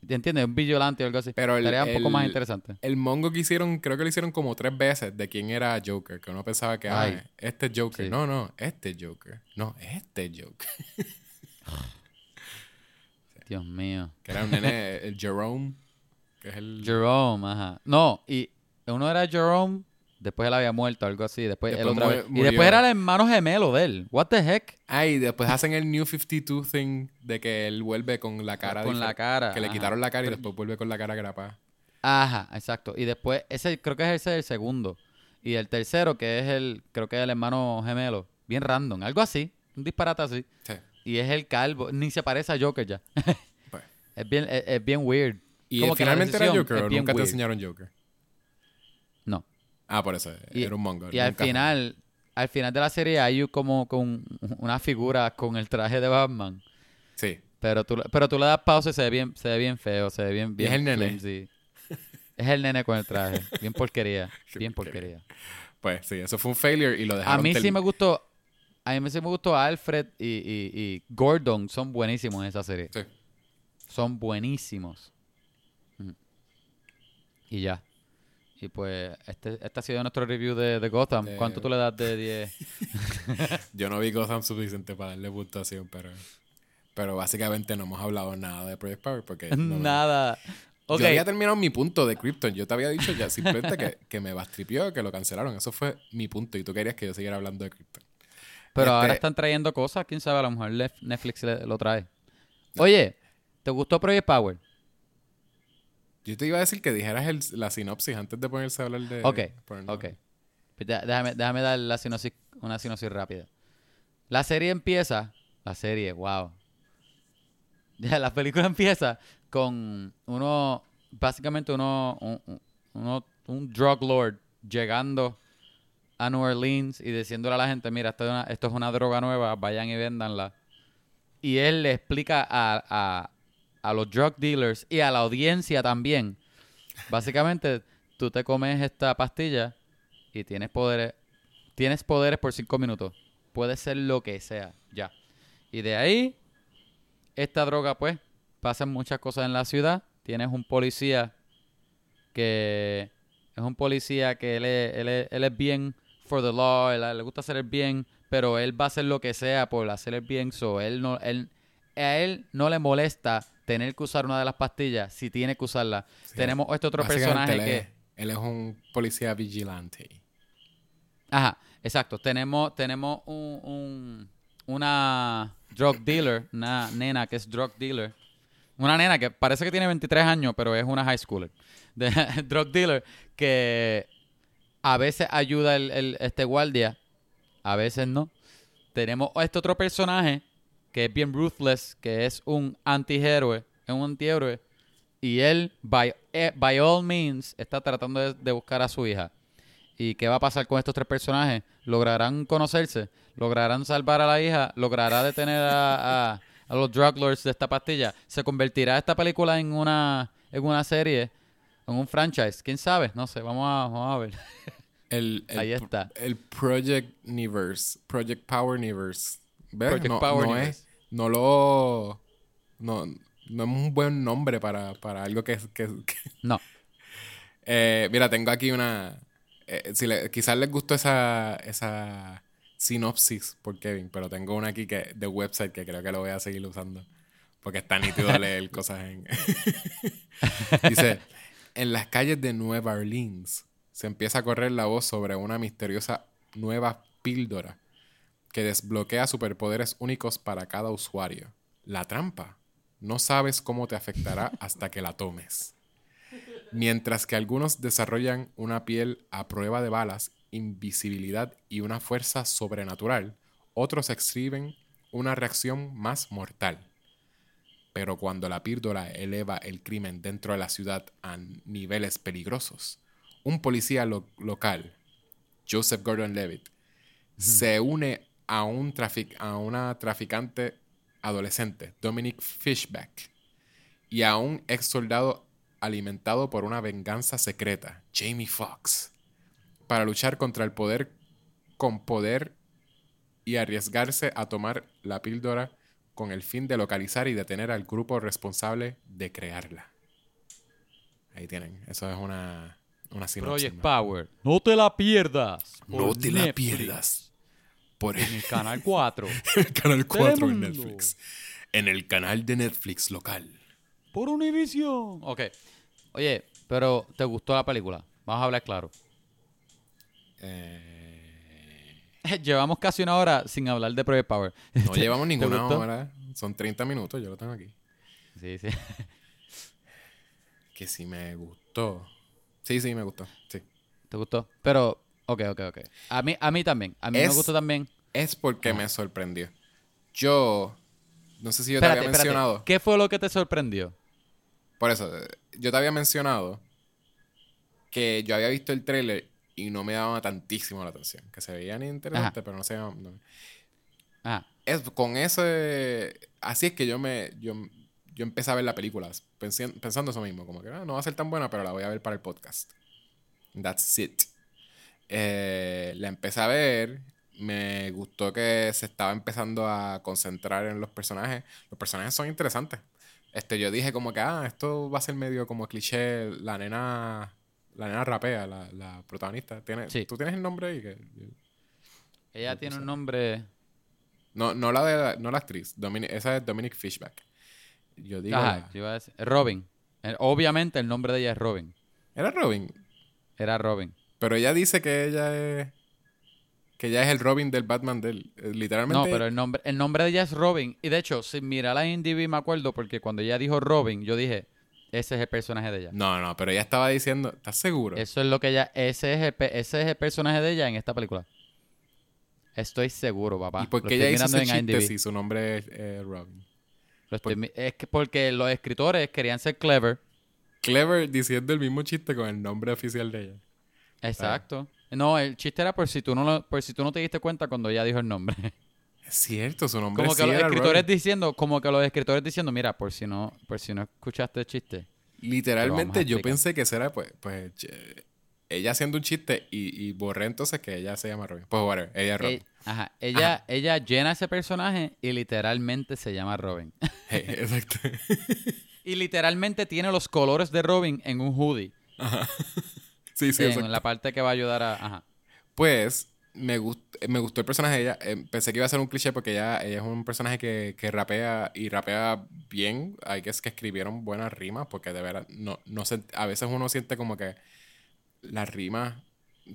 ¿Entiendes? Un vigilante o algo así. Pero el- Estaría un poco más el- interesante. El mongo que hicieron, creo que lo hicieron como tres veces de quién era Joker. Que uno pensaba que, ah, Ay. este es Joker. Sí. No, no, este es Joker. No, este es Joker. Dios mío. Que era un nene, el Jerome. Que es el... Jerome, ajá. No, y uno era Jerome, después él había muerto, algo así. Después, mu- vez. Y después era el hermano gemelo de él. What the heck? Ah, y después hacen el New 52 thing de que él vuelve con la cara Con la cara. Que le quitaron la cara y Pero- después vuelve con la cara grapada. Ajá, exacto. Y después, ese creo que es ese el segundo. Y el tercero, que es el, creo que es el hermano gemelo. Bien random, algo así. Un disparate así. Sí. Y es el calvo. Ni se parece a Joker ya. Pues. es, bien, es, es bien weird. ¿Y Como que finalmente era Joker o nunca te enseñaron Joker? Ah, por eso. Y- era un mongo. Y al final, al final de la serie hay como con una figura con el traje de Batman. Sí. Pero tú, pero tú le das pausa y se ve bien, se ve bien feo, se ve bien, bien es el nene. flimsy. Es el nene con el traje. Bien porquería. Bien porquería. Pues sí, eso fue un failure y lo A dejaron. mí tel- sí me gustó. A mí sí me gustó Alfred y, y- y Gordon. Son buenísimos en esa serie. Sí. Son buenísimos. Mm. Y ya. Y pues, este, este ha sido nuestro review de, de Gotham. De- ¿Cuánto tú le das de 10? Yo no vi Gotham suficiente para darle puntuación, pero. Pero básicamente no hemos hablado nada de Project Power porque. no me- Nada. Ok. Yo había terminado mi punto de Krypton. Yo te había dicho ya simplemente que, que me bastripió, que lo cancelaron. Eso fue mi punto. Y tú querías que yo siguiera hablando de Krypton. Pero ahora Este- están trayendo cosas, quién sabe, a lo mejor Netflix lo trae. Oye, ¿te gustó Project Power? Yo te iba a decir que dijeras el- la sinopsis antes de ponerse a hablar de... Ok. Ok. Pues dé- Déjame, déjame dar la sinopsis, una sinopsis rápida. La serie empieza. La serie, wow. Ya, la película empieza con uno. Básicamente uno. Un, un- uno- un drug lord llegando a New Orleans y diciéndole a la gente: Mira, esto es una, esto es una droga nueva, vayan y véndanla. Y él le explica a, a, a los drug dealers y a la audiencia también. Básicamente, tú te comes esta pastilla y tienes poderes, tienes poderes por cinco minutos. Puede ser lo que sea, ya. Y de ahí, esta droga, pues, pasan muchas cosas en la ciudad. Tienes un policía que es un policía que él es, él es, él es bien for the law, él- le gusta hacer el bien, pero él va a hacer lo que sea por hacer el bien, so él no, él, a él no le molesta tener que usar una de las pastillas si tiene que usarla. Sí, Tenemos este otro personaje él que... es- Él es un policía vigilante. Ajá, exacto. Tenemos, tenemos un, un- una drug dealer, una nena que es drug dealer. Una nena que parece que tiene 23 años, pero es una high schooler. De, drug dealer que a veces ayuda el, el- este guardia, a veces no. Tenemos este otro personaje que es bien ruthless, que es un antihéroe, es un antihéroe. Y él, by, eh, by all means, está tratando de- de buscar a su hija. ¿Y qué va a pasar con estos tres personajes? ¿Lograrán conocerse? ¿Lograrán salvar a la hija? ¿Logrará detener a, a- a los drug lords de esta pastilla? ¿Se convertirá esta película en una, en una serie? ¿En un franchise? ¿Quién sabe? No sé, vamos a, vamos a ver. El, el Ahí está. El Project Universe. Project Power Universe. ¿Ves? Project no, Power no Universe. es. No lo. No, no es un buen nombre para, para algo que, que, que- No. Eh, mira, tengo aquí una. eh, si le- quizás les gustó esa, esa sinopsis por Kevin, pero tengo una aquí que de website que creo que lo voy a seguir usando. Porque está nítido leer cosas en. Dice: En las calles de Nueva Orleans se empieza a correr la voz sobre una misteriosa nueva píldora que desbloquea superpoderes únicos para cada usuario. La trampa. No sabes cómo te afectará hasta que la tomes. Mientras que algunos desarrollan una piel a prueba de balas, invisibilidad y una fuerza sobrenatural, otros exhiben una reacción más mortal. Pero cuando la píldora eleva el crimen dentro de la ciudad a niveles peligrosos, un policía lo- local, Joseph Gordon-Levitt, se une a, un trafic- a una traficante adolescente, Dominic Fishback, y a un ex soldado alimentado por una venganza secreta, Jamie Foxx, para luchar contra el poder con poder y arriesgarse a tomar la píldora con el fin de localizar y detener al grupo responsable de crearla. Ahí tienen, eso es una, una sinopsis. Project ¿no? Power. No te la pierdas. No te la pierdas. Por En el canal 4. el canal 4 en. Netflix. En el canal de Netflix local. por Univision. Ok. Oye, pero ¿te gustó la película? Vamos a hablar claro. Eh, Llevamos casi una hora sin hablar de Project Power. no llevamos ninguna hora. Son 30 minutos, yo lo tengo aquí. Sí, sí. Que sí me gustó. Sí, sí, me gustó. Sí. ¿Te gustó? Pero, ok, ok, ok. A mí, a mí también. A mí me Es- gustó también. Es porque me sorprendió. Yo, no sé si yo Espérate, te había espérate. mencionado. ¿Qué fue lo que te sorprendió? Por eso, eh, yo te había mencionado que yo había visto el trailer y no me daba tantísimo la atención. Que se veían interesantes, pero no se llamaban- no. Ah, Es, con ese. Así es que yo me. Yo, yo empecé a ver la película pensando eso mismo. Como que ah, no va a ser tan buena, pero la voy a ver para el podcast. That's it. Eh, la empecé a ver. Me gustó que se estaba empezando a concentrar en los personajes. Los personajes son interesantes. Este, yo dije como que, ah, esto va a ser medio como cliché. La nena. La nena rapea, la, la protagonista. ¿Tiene, Sí. ¿Tú tienes el nombre ahí? Que, ella tiene un nombre... no, no la de la- no la actriz. Dominic- esa es Dominic Fishback. Yo digo. Ajá, la- yo iba a decir- Robin. Eh, Obviamente el nombre de ella es Robin. Era Robin. Era Robin. Pero ella dice que ella es. Que ella es el Robin del Batman del. eh, Literalmente. No, pero el nombre, el nombre de ella es Robin. Y de hecho, si mira la IMDb me acuerdo porque cuando ella dijo Robin, yo dije, ese es el personaje de ella. No, no, pero ella estaba diciendo. ¿Estás seguro? Eso es lo que ella, ese es el, ese es el personaje de ella en esta película. Estoy seguro, papá. ¿Y por Lo qué estoy ella hizo ese chiste si su nombre es eh, Robin? Lo estoy mi- es que porque los escritores querían ser clever. Clever diciendo el mismo chiste con el nombre oficial de ella. Exacto. No, el chiste era por si tú no lo- por si tú no te diste cuenta cuando ella dijo el nombre. Es cierto, su nombre Como sí que los escritores diciendo, como que los escritores diciendo, mira, por si no, por si no escuchaste el chiste. Literalmente yo pensé que ese era pues, pues ella haciendo un chiste y, y borré entonces que ella se llama Robin. Pues whatever, ella es Robin. Eh, ajá, ella, ella llena ese personaje y literalmente se llama Robin. Hey, exacto. y literalmente tiene los colores de Robin en un hoodie. Ajá. Sí, sí, en exacto. la parte que va a ayudar a. Ajá. Pues me, gust- me gustó el personaje de ella. Eh, pensé que iba a ser un cliché porque ella, ella es un personaje que, que rapea y rapea bien. Hay que es que escribieron buenas rimas porque de verdad no, no se- a veces uno siente como que las rimas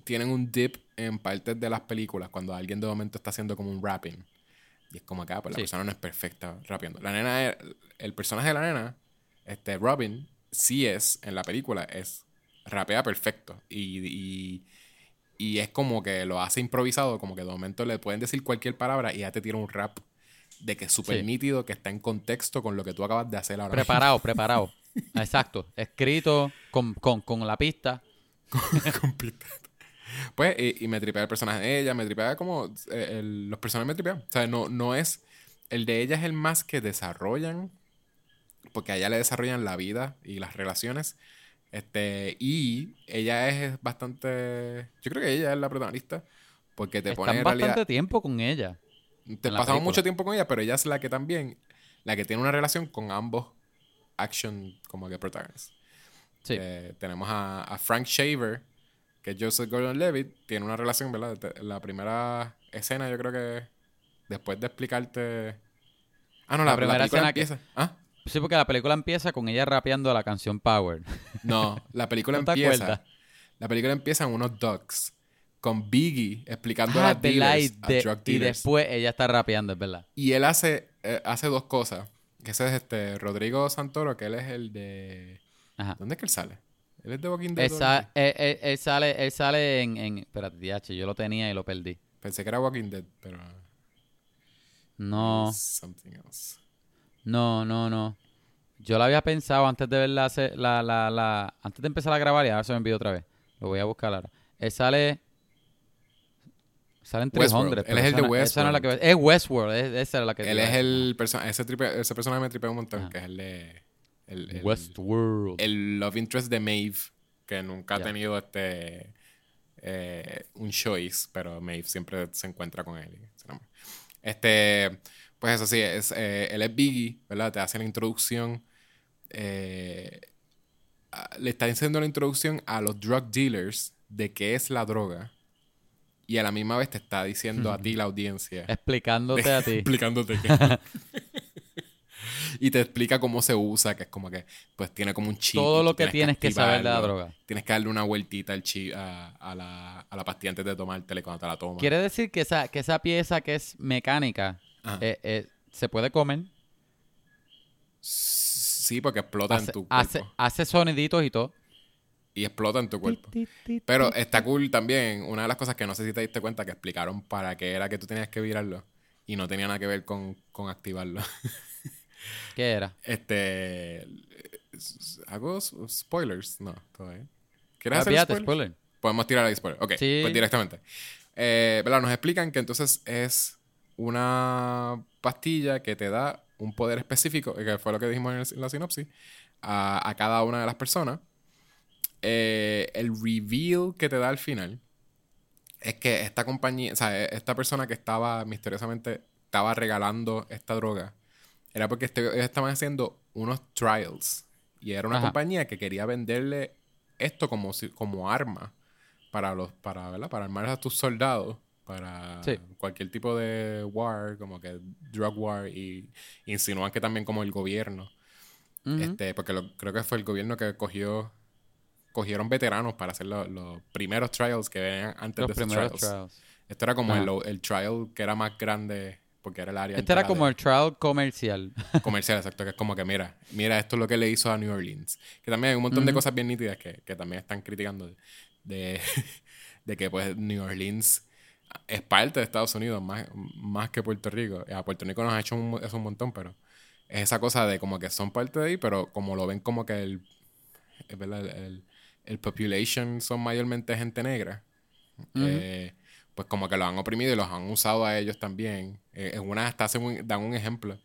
tienen un dip en partes de las películas cuando alguien de momento está haciendo como un rapping. Y es como que, ah, pues la Sí. persona no es perfecta rapeando. La nena, es- el personaje de la nena, este Robin, sí es, en la película, es rapea perfecto. Y, y, y es como que lo hace improvisado, como que de momento le pueden decir cualquier palabra y ya te tira un rap de que es súper Sí. nítido, que está en contexto con lo que tú acabas de hacer ahora. mismo. Preparado, preparado. Exacto. Escrito con, con, con la pista. Con pista. Pues, y, y me tripea el personaje de ella, me tripea como. eh, el- los personajes me tripean. O sea, no, no es. El de ella es el más que desarrollan. Porque a ella le desarrollan la vida y las relaciones. Este. Y ella es bastante. Yo creo que ella es la protagonista. Porque te pone Están en bastante realidad. tiempo con ella. Te pasamos mucho tiempo con ella, pero ella es la que también. La que tiene una relación con ambos action como que protagonists. Sí. Eh, tenemos a, a Frank Shaver, que es Joseph Gordon-Levitt. Tiene una relación, ¿verdad? La primera escena, yo creo que después de explicarte. Ah, no, la, La primera la escena que- empieza. ¿Ah? Sí, porque la película empieza con ella rapeando la canción Power. No, la película ¿No te empieza. acuerdas? La película empieza en unos dogs con Biggie explicando a Ah, las dealers, a de- drug y después ella está rapeando, es verdad. Y él hace, eh, hace dos cosas. Que ese es este Rodrigo Santoro, que él es el de. Ajá. ¿Dónde es que él sale? Él es de Walking Dead. Él, él- él- él sale, él sale en, en. Espérate, DH, yo lo tenía y lo perdí. Pensé que era Walking Dead, pero. No, Something else. No, no, no. Yo la había pensado antes de ver la, la, la, la- Antes de empezar a grabar y ahora se me envió otra vez. Lo voy a buscar ahora. Él sale. Sale en Westworld. 300. Él es el de no- esa no es la que Westworld. Es Westworld, es- esa era la que. Él es el personaje. Ese, tripe- ese personaje me tripea un montón, Ajá. que es el de. El, el- Westworld. el love interest de Maeve, que nunca ha tenido este. eh, un choice, pero Maeve siempre se encuentra con él. y. Este. Pues eso sí, es, eh, él es Biggie, ¿verdad? Te hace la introducción. eh, le está haciendo la introducción a los drug dealers de qué es la droga. Y a la misma vez te está diciendo a ti, la audiencia, Explicándote a ti. explicándote qué. y te explica cómo se usa, que es como que, pues tiene como un chip. Todo lo que tienes que saber de la droga. Tienes que darle una vueltita al chip a, a la, a la pastilla antes de tomártela cuando te la tomas. Quiere decir que esa, que esa pieza que es mecánica. Eh, eh, se puede comer. Sí, porque explota en Hace, tu cuerpo. hace, hace soniditos y todo. Y explota en tu cuerpo. Ti, ti, ti, Pero ti. está cool también. Una de las cosas que no sé si te diste cuenta que explicaron para qué era que tú tenías que virarlo. Y no tenía nada que ver con, con activarlo. ¿Qué era? Este. ¿Hago spoilers? No, todavía. ¿Quieres Ah, hacer spoilers? spoiler. Podemos tirar el spoiler. Ok, Sí. pues directamente. Eh. Nos explican que entonces es una pastilla que te da un poder específico, que fue lo que dijimos en, el- en la sinopsis, a, a cada una de las personas. Eh, el reveal que te da al final es que esta compañía, o sea, esta persona que estaba misteriosamente estaba regalando esta droga, era porque este- ellos estaban haciendo unos trials. Y era una Ajá. compañía que quería venderle esto como, como arma para los, para, ¿verdad? Para armar a tus soldados. Para Sí. cualquier tipo de war, como que drug war. Y insinúan que también como el gobierno. Ujú. Este, porque lo- creo que fue el gobierno que cogió cogieron veteranos para hacer lo- los primeros trials que venían antes Los de esos trials. trials. Esto era como el, el trial que era más grande porque era el área Este era como de- el trial comercial. comercial, exacto, que es como que mira, mira, esto es lo que le hizo a New Orleans. Que también hay un montón de Ujú. cosas bien nítidas que, que también están criticando de, de, de que pues New Orleans es parte de Estados Unidos más, más que Puerto Rico. A Puerto Rico nos ha hecho un- eso un montón, pero es esa cosa de como que son parte de ahí, pero como lo ven como que el, el, el- el population son mayormente gente negra, Ujú. eh, pues como que los han oprimido y los han usado a ellos también. Eh, en una hasta hacen un- dan un ejemplo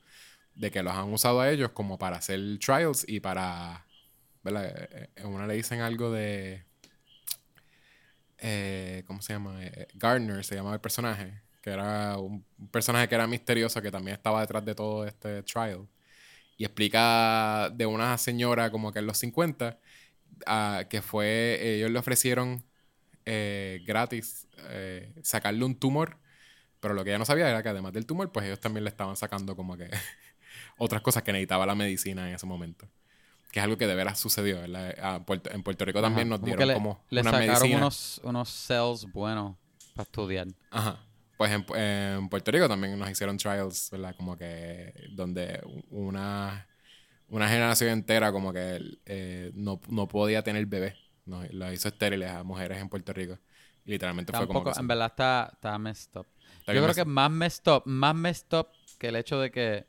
de que los han usado a ellos como para hacer trials y para, ¿verdad? Eh, En una le dicen algo de, eh, ¿cómo se llama? Eh, Gardner se llamaba el personaje, que era un personaje que era misterioso que también estaba detrás de todo este trial. Y explica de una señora como que en los 50, ah, que fue, ellos le ofrecieron eh, gratis eh, sacarle un tumor, pero lo que ella no sabía era que además del tumor, pues ellos también le estaban sacando como que otras cosas que necesitaba la medicina en ese momento. Que es algo que de veras sucedió. ¿verdad? Ah, Puerto- en Puerto Rico también Ajá, nos como dieron le, como le una sacaron unos, unos cells buenos para estudiar. Ajá. Pues en, en Puerto Rico también nos hicieron trials, ¿verdad? Como que donde una, una generación entera como que eh, no, no podía tener bebé. No, la hizo estériles a mujeres en Puerto Rico. Y literalmente fue como Tampoco, que... en verdad está, está messed up. Está Yo creo que más messed up, más messed up que el hecho de que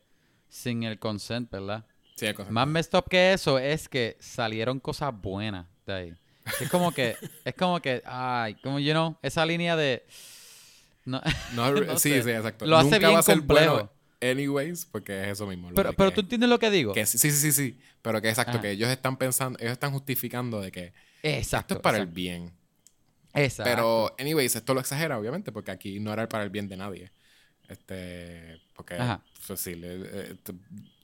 sin el consent, ¿verdad? Sí, hay cosas. Más messed up que eso es que salieron cosas buenas de ahí. Es como que, es como que, ay, como, you know, esa línea de... No, No, no sí, sé. sí, exacto. Lo hace bien va a ser complejo. bueno anyways, porque es eso mismo. pero, pero tú entiendes lo que digo. que sí, sí, sí, sí. Pero que exacto, Ajá. que ellos están pensando, ellos están justificando de que Exacto. esto es para el bien. exacto. Pero, anyways, esto lo exagera, obviamente, porque aquí no era para el bien de nadie. Este, porque, pues sí, le- eh, t-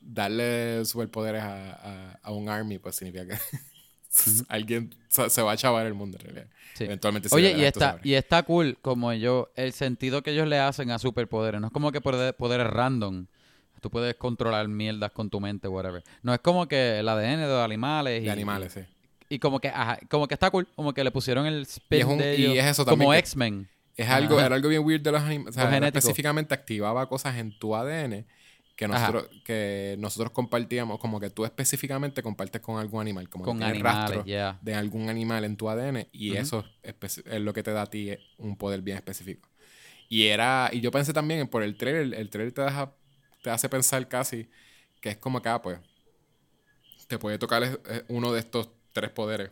darle superpoderes a, a, a un army, pues significa que alguien se, se va a chavar el mundo, en realidad. Sí. Eventualmente Oye, y está, y está cool como ellos, el sentido que ellos le hacen a superpoderes. No es como que poder- poderes random. Tú puedes controlar mierdas con tu mente, whatever. No es como que el ADN de los animales. y, De animales, sí. Y, como que, ajá, como que está cool. Como que le pusieron el spin es un- de y ellos. es eso también como X-Men. Es algo, Ajá. era algo bien weird de los animales. O sea, específicamente activaba cosas en tu ADN que Ajá. nosotros, que nosotros compartíamos, como que tú específicamente compartes con algún animal, como Con que animales, rastro yeah. de algún animal en tu ADN y eso es, lo que te da a ti eh, un poder bien específico. Y era, y yo pensé también por el trailer, el trailer te deja, te hace pensar casi que es como que, ah, pues, te puede tocar es uno de estos tres poderes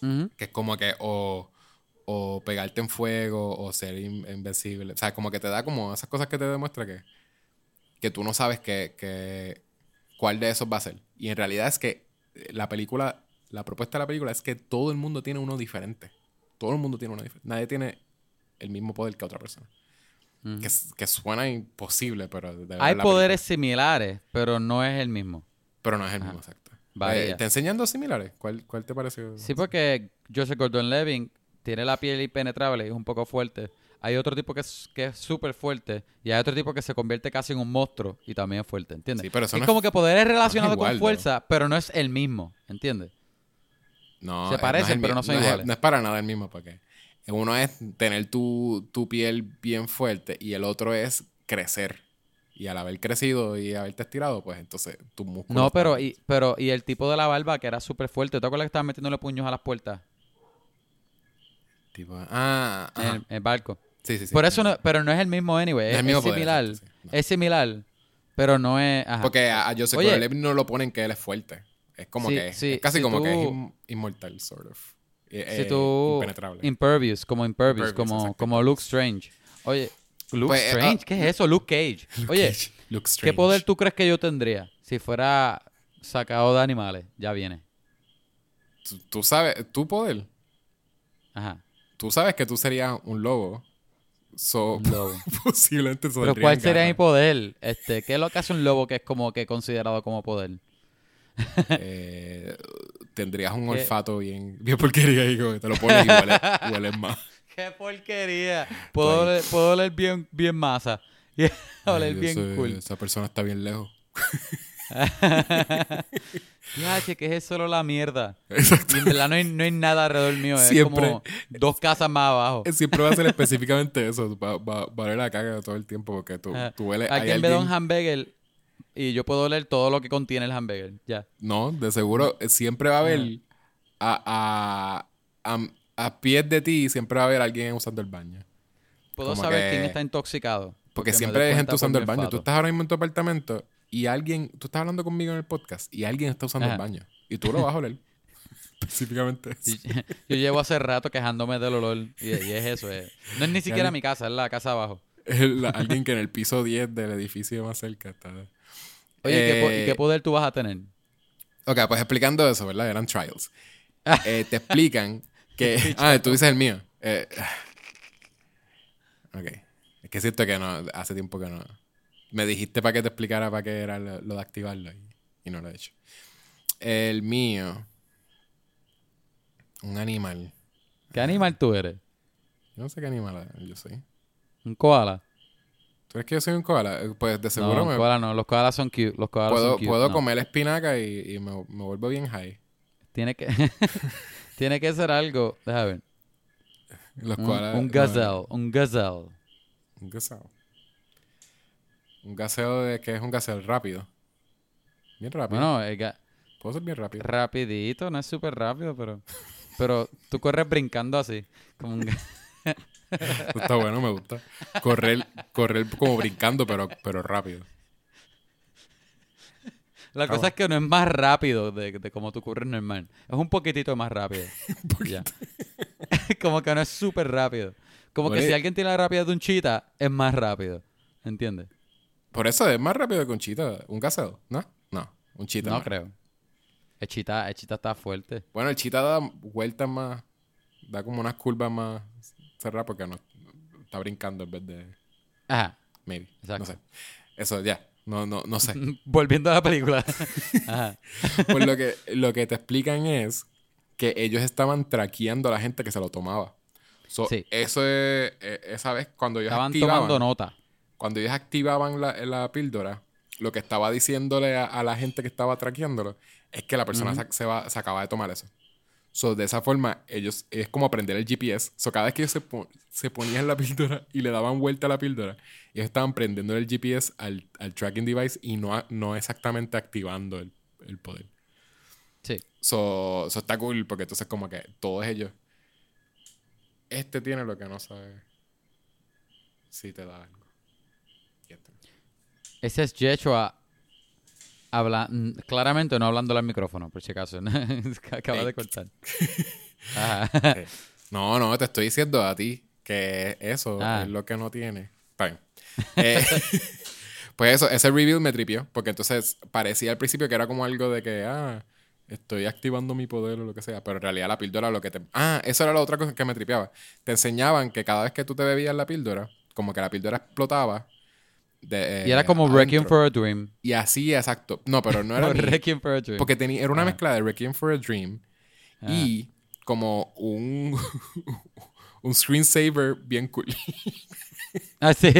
que es como que o, o pegarte en fuego o ser in- invencible. O sea, como que te da como esas cosas que te demuestra que, que tú no sabes que, que- cuál de esos va a ser. Y en realidad es que eh, la película, la propuesta de la película es que todo el mundo tiene uno diferente. Todo el mundo tiene uno diferente. Nadie tiene el mismo poder que otra persona. Ujú. Que, suena imposible, pero de Hay poderes similares, pero no es el mismo. pero no es el Ajá. mismo, exacto. Eh, ¿Te enseñan dos similares? ¿Cuál, cuál te pareció? Sí, porque Joseph Gordon-Levitt tiene la piel impenetrable y es un poco fuerte. Hay otro tipo que es que es súper fuerte y hay otro tipo que se convierte casi en un monstruo y también es fuerte, ¿entiendes? Sí, pero eso es no es- como que poderes relacionados igual, con fuerza, pero no es el mismo, ¿entiendes? No, Se eh, parecen, es pero no son es- iguales. no es para nada el mismo, porque uno es tener tu, tu piel bien fuerte y el otro es crecer. Y al haber crecido y haberte estirado, pues entonces tu músculo. No, pero y, pero y el tipo de la barba que era súper fuerte. ¿Te acuerdas que estaba metiéndole puños a las puertas ah, el, el barco? sí, sí, sí. Por eso no, pero no es el mismo anyway. No Es, el mismo es similar. No. Es similar, pero no es. ajá. Porque a, a Joseph Oye. No lo ponen que él es fuerte. Es como Sí, que. sí, es casi si como que es in- inmortal, sort of. Eh, si eh, tú impenetrable. impervious, como impervious, Impervious, como, como Luke Strange. Oye, Luke Pues, eh, Strange, ah, ¿qué es eso? Luke Cage. Luke Oye, Cage, Luke ¿qué poder tú crees que yo tendría si fuera sacado de animales? Ya viene. Tú, tú sabes, tu poder. Ajá. Tú sabes que tú serías un lobo. So, Un lobo. posiblemente Pero ¿cuál sería mi poder? Este, ¿qué es lo que hace un lobo que es como que considerado como poder? Eh, tendrías un ¿Qué? olfato bien, bien porquería que te lo pones y huele, hueles más. ¡Qué porquería! Puedo oler, puedo oler bien, bien masa. Oler Ay, bien cool. Esa persona está bien lejos. Ya, che, que es solo la mierda. Exacto. Y en verdad no hay, no hay nada alrededor mío. Es como dos casas más abajo. Siempre va a ser específicamente eso. Va, va, va a oler la caga todo el tiempo porque tú, Ajá. tú hueles. da un alguien- hamburger y yo puedo oler todo lo que contiene el hamburger. Ya. No, de seguro eh, siempre va a haber a, a, a, a pies de ti, siempre va a haber alguien usando el baño. Puedo Como saber quién está intoxicado. Porque siempre hay gente usando el baño. Tú estás ahora mismo en tu apartamento y alguien, tú estás hablando conmigo en el podcast y alguien está usando Ajá. el baño. Y tú lo vas a oler. Específicamente eso. Y- Yo llevo hace rato quejándome del olor. Y, y es eso. es- No es ni siquiera mi casa, es la casa abajo. Es la- alguien que en el piso 10 del edificio más cerca está. Oye, ¿y qué po- ¿y Eh, qué poder tú vas a tener? Ok, pues explicando eso, ¿verdad? Eran trials. Ah. Eh, te explican que. ah, tú dices el mío. Eh, ok. Es que siento que no. Hace tiempo que no. Me dijiste para que te explicara para qué era lo, lo de activarlo y, y no lo he hecho. El mío. Un animal. ¿Qué animal tú eres? Yo no sé qué animal yo soy. ¿Un koala? ¿Tú crees que yo soy un koala? Eh, Pues de seguro no, un me koala no. Los koalas son cute. Los koalas puedo, son cute. puedo no. comer espinaca y, y me, me vuelvo bien high. Tiene que... Tiene que ser algo... Déjame ver. Los Un, koalas- un gazelle. Un gazelle. Un gaseo. Un gaseo de que es un gaseo rápido. Bien rápido. Bueno, el ga- Puedo ser bien rápido. rapidito. No es súper rápido, pero... Pero tú corres brincando así. Como un... está bueno, me gusta. Correr, correr como brincando, pero, pero rápido. La cosa es que no es más rápido de, de como tú corres normal. Es un poquitito más rápido. Ya. como que no es súper rápido. Como que si alguien tiene la rapidez de un chita, es más rápido. ¿Entiendes? Por eso es más rápido que un chita. ¿Un gaseo? ¿No? No. Un chita. No más. creo. El chita, el chita está fuerte. Bueno, el chita da vueltas más. Da como unas curvas más cerradas porque no está brincando en vez de. Ajá. Maybe. Exacto. No sé. Eso, ya. No, no, no sé. Volviendo a la película. Ajá. Pues lo que, lo que te explican es que ellos estaban traqueando a la gente que se lo tomaba. So, Sí. Eso es, eh, esa vez cuando ellos Estaban activaban, tomando nota. Cuando ellos activaban la, la píldora, lo que estaba diciéndole a, a la gente que estaba traqueándolo es que la persona se, se va- se acaba de tomar eso. So, de esa forma, ellos es como aprender el GPS. So, cada vez que ellos se, po- se ponían la píldora y le daban vuelta a la píldora, ellos estaban prendiendo el GPS al, al tracking device y no, no exactamente activando el, el poder. Sí. So, so está cool porque entonces como que todos ellos... Este tiene lo que no sabe si te da algo. Ese es Yeshua habla, claramente no hablándole al micrófono, por si acaso. Acaba de cortar. Ajá. Eh, No, no, te estoy diciendo a ti que eso Ah. es lo que no tiene. Eh, pues eso, ese reveal me tripió, porque entonces parecía al principio que era como algo de que, ah, estoy activando mi poder o lo que sea, pero en realidad la píldora lo que te... Ah, eso era la otra cosa que me tripeaba. Te enseñaban que cada vez que tú te bebías la píldora, como que la píldora explotaba. De, y era eh, como adentro. for a Dream. Y así, exacto. No, pero no era... For a Dream. porque tenía, era una Ah. mezcla de Requiem for a Dream Ah. y como un, un screensaver bien cool. Ah, sí.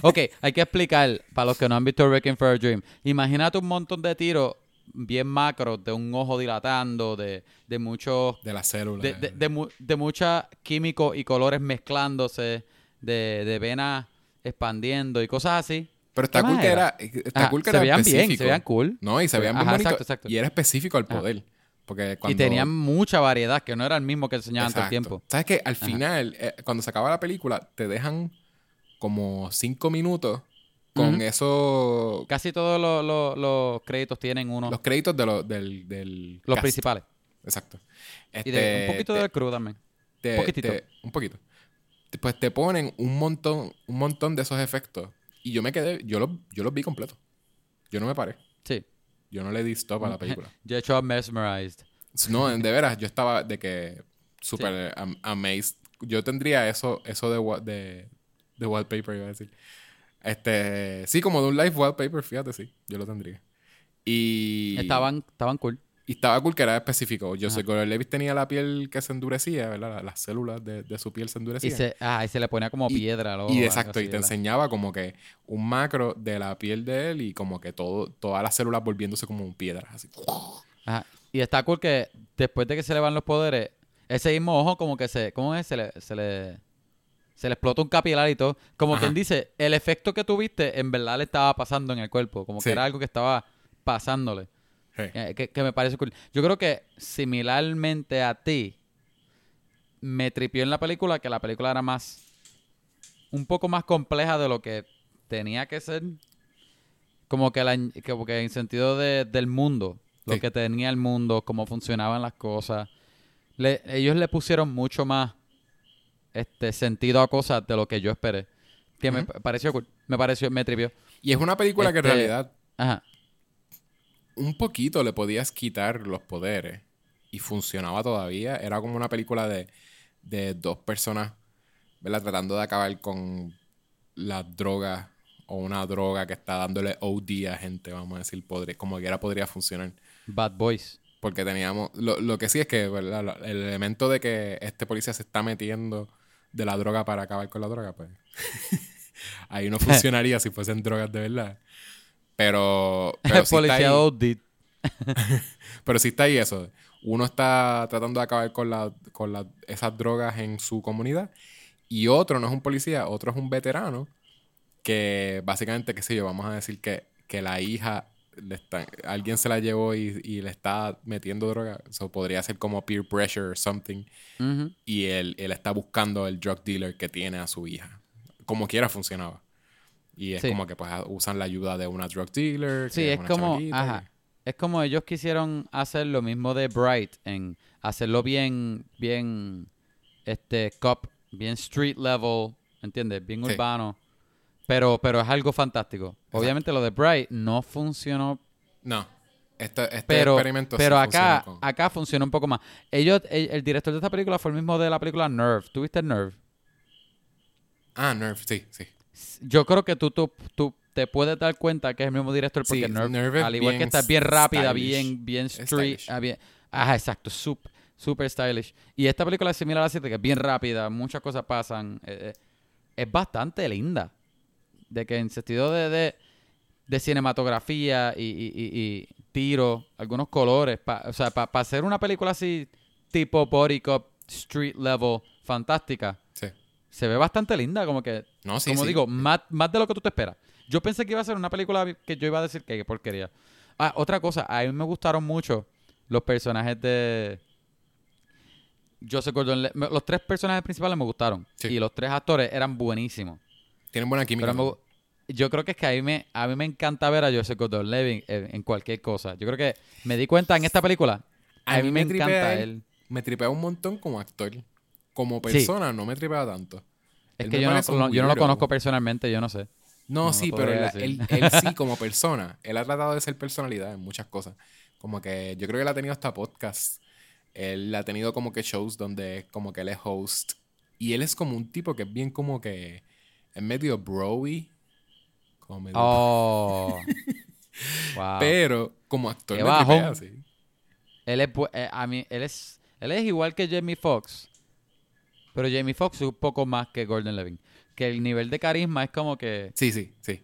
Ok, hay que explicar para los que no han visto Requiem for a Dream. Imagínate un montón de tiros bien macros de un ojo dilatando, de, de muchos de la célula. de, de, de, de químicos y colores mezclándose, de, de venas expandiendo y cosas así. Pero está ¿qué cool que era? está Ajá, cool que se era veían específico. bien, se veían cool. No, y se veían Ajá, exacto, exacto. Y era específico al Ajá. poder. Porque cuando... Y tenían mucha variedad, que no era el mismo que enseñaban todo el tiempo. ¿Sabes que Al final, eh, cuando se acaba la película, te dejan como cinco minutos con eso... Casi todos los, los- los créditos tienen uno, Los los, créditos de lo- del, del cast. principales. Exacto. Y de, Este, un poquito te- del crew también. te- poquitito. te- un poquito. Pues te ponen un montón, un montón de esos efectos. Y yo me quedé, yo los, yo los vi completos. Yo no me paré. Sí. Yo no le di stop a la película. Yo he hecho mesmerized. No, de veras, yo estaba de que súper am- amazed. Yo tendría eso, eso de, de, de wallpaper, iba a decir. Este, sí, como de un live wallpaper, fíjate, sí, yo lo tendría. Y Estaban, estaban cool. Y Y estaba cool que era específico. Yo sé que Levis tenía la piel que se endurecía, ¿verdad? Las células de, de su piel se Y endurecían. se, ah, y se le ponía como Y- piedra. ojo, Y exacto, así, y te ¿verdad? enseñaba como que un macro de la piel de él y como que todo, todas las células volviéndose como un piedra. Así. Ajá. Y está cool que después de que se le van los poderes, ese mismo ojo como que se, ¿cómo es? Se le, se le, se le explota un capilar y todo. Como Ajá. quien dice, el efecto que tuviste en verdad le estaba pasando en el cuerpo. Como Sí. que era algo que estaba pasándole. Sí. Eh, que, que me parece cool. Yo creo que similarmente a ti, me tripió en la película que la película era más, un poco más compleja de lo que tenía que ser. Como que, la, como que en sentido de, del mundo, lo que tenía el mundo, cómo funcionaban las cosas. Le- ellos le pusieron mucho más este sentido a cosas de lo que yo esperé. Que me pareció cool. Me pareció, me tripió. Y es una película que en Este- realidad Ajá. Un poquito le podías quitar los poderes y funcionaba todavía. Era como una película de, de dos personas, ¿verdad? Tratando de acabar con la droga o una droga que está dándole OD a gente, vamos a decir, podría, como quiera podría funcionar. Bad Boys. Porque teníamos, lo, lo que sí es que, El elemento de que este policía se está metiendo de la droga para acabar con la droga, pues ahí no funcionaría si fuesen drogas de verdad. Pero, pero sí está Policía ahí. Pero sí está ahí eso. Uno está tratando de acabar con, la, con la- esas drogas en su comunidad. Y otro no es un policía, otro es un veterano. Que básicamente, qué sé yo, vamos a decir que, que la hija, le está, alguien se la llevó y, y le está metiendo droga. Eso podría ser como peer pressure or something. Y él, él está buscando el drug dealer que tiene a su hija. Como quiera funcionaba. Y es Sí. como que pues usan la ayuda de una drug dealer. Sí, es como, chamaquita, ajá, y- es como ellos quisieron hacer lo mismo de Bright, en hacerlo bien, bien, este, cop, bien street level, ¿entiendes? Bien Sí. urbano, pero, pero es algo fantástico. Obviamente lo de Bright no funcionó, No. Este, este pero, experimento sí pero funciona acá, con- acá funciona un poco más. Ellos, el, el director de esta película fue el mismo de la película Nerve. ¿Tuviste Nerve? Ah, Nerve, sí, sí. Yo creo que tú, tú, tú te puedes dar cuenta que es el mismo director porque Sí, al igual que está es bien rápida, stylish. bien, bien street, ah, bien, ajá, exacto, super, super stylish. Y esta película es similar a la 7, que es bien rápida, muchas cosas pasan, eh, eh, es bastante linda. De que en sentido de, de, de cinematografía y, y, y- y tiro, algunos colores, pa- o sea, para hacer una película así, tipo body cop, street level, fantástica, Sí. Se ve bastante linda, como que No, sí, como sí. digo, más, más de lo que tú te esperas. Yo pensé que iba a ser una película que yo iba a decir que qué porquería. Ah, otra cosa, a mí me gustaron mucho los personajes de Joseph Gordon. Me- Los tres personajes principales me gustaron. Sí. Y los tres actores eran buenísimos. Tienen buena química. Pero me yo creo que es que a mí me, a mí me encanta ver a Joseph Gordon Levin en, en cualquier cosa. Yo creo que me di cuenta en esta película. A, mí me, tripea encanta él. él. Me tripea un montón como actor. Como Sí. persona no me tripea tanto. Es Él que yo no, yo no lo conozco personalmente, yo no sé. No, No, sí, pero él, decir. él- él sí como persona. Él ha tratado de ser personalidad en muchas cosas. Como que yo creo que él ha tenido hasta podcast. Él ha tenido como que shows donde como que él es host. Y él es como un tipo que es bien como que es medio broy. Como medio Oh. wow. Pero como actor me tripea, sí. Él es, eh, a mí, él es, él es igual que Jamie Foxx, pero Jamie Foxx es un poco más que Gordon Levin. Que el nivel de carisma es como que Sí, sí, sí.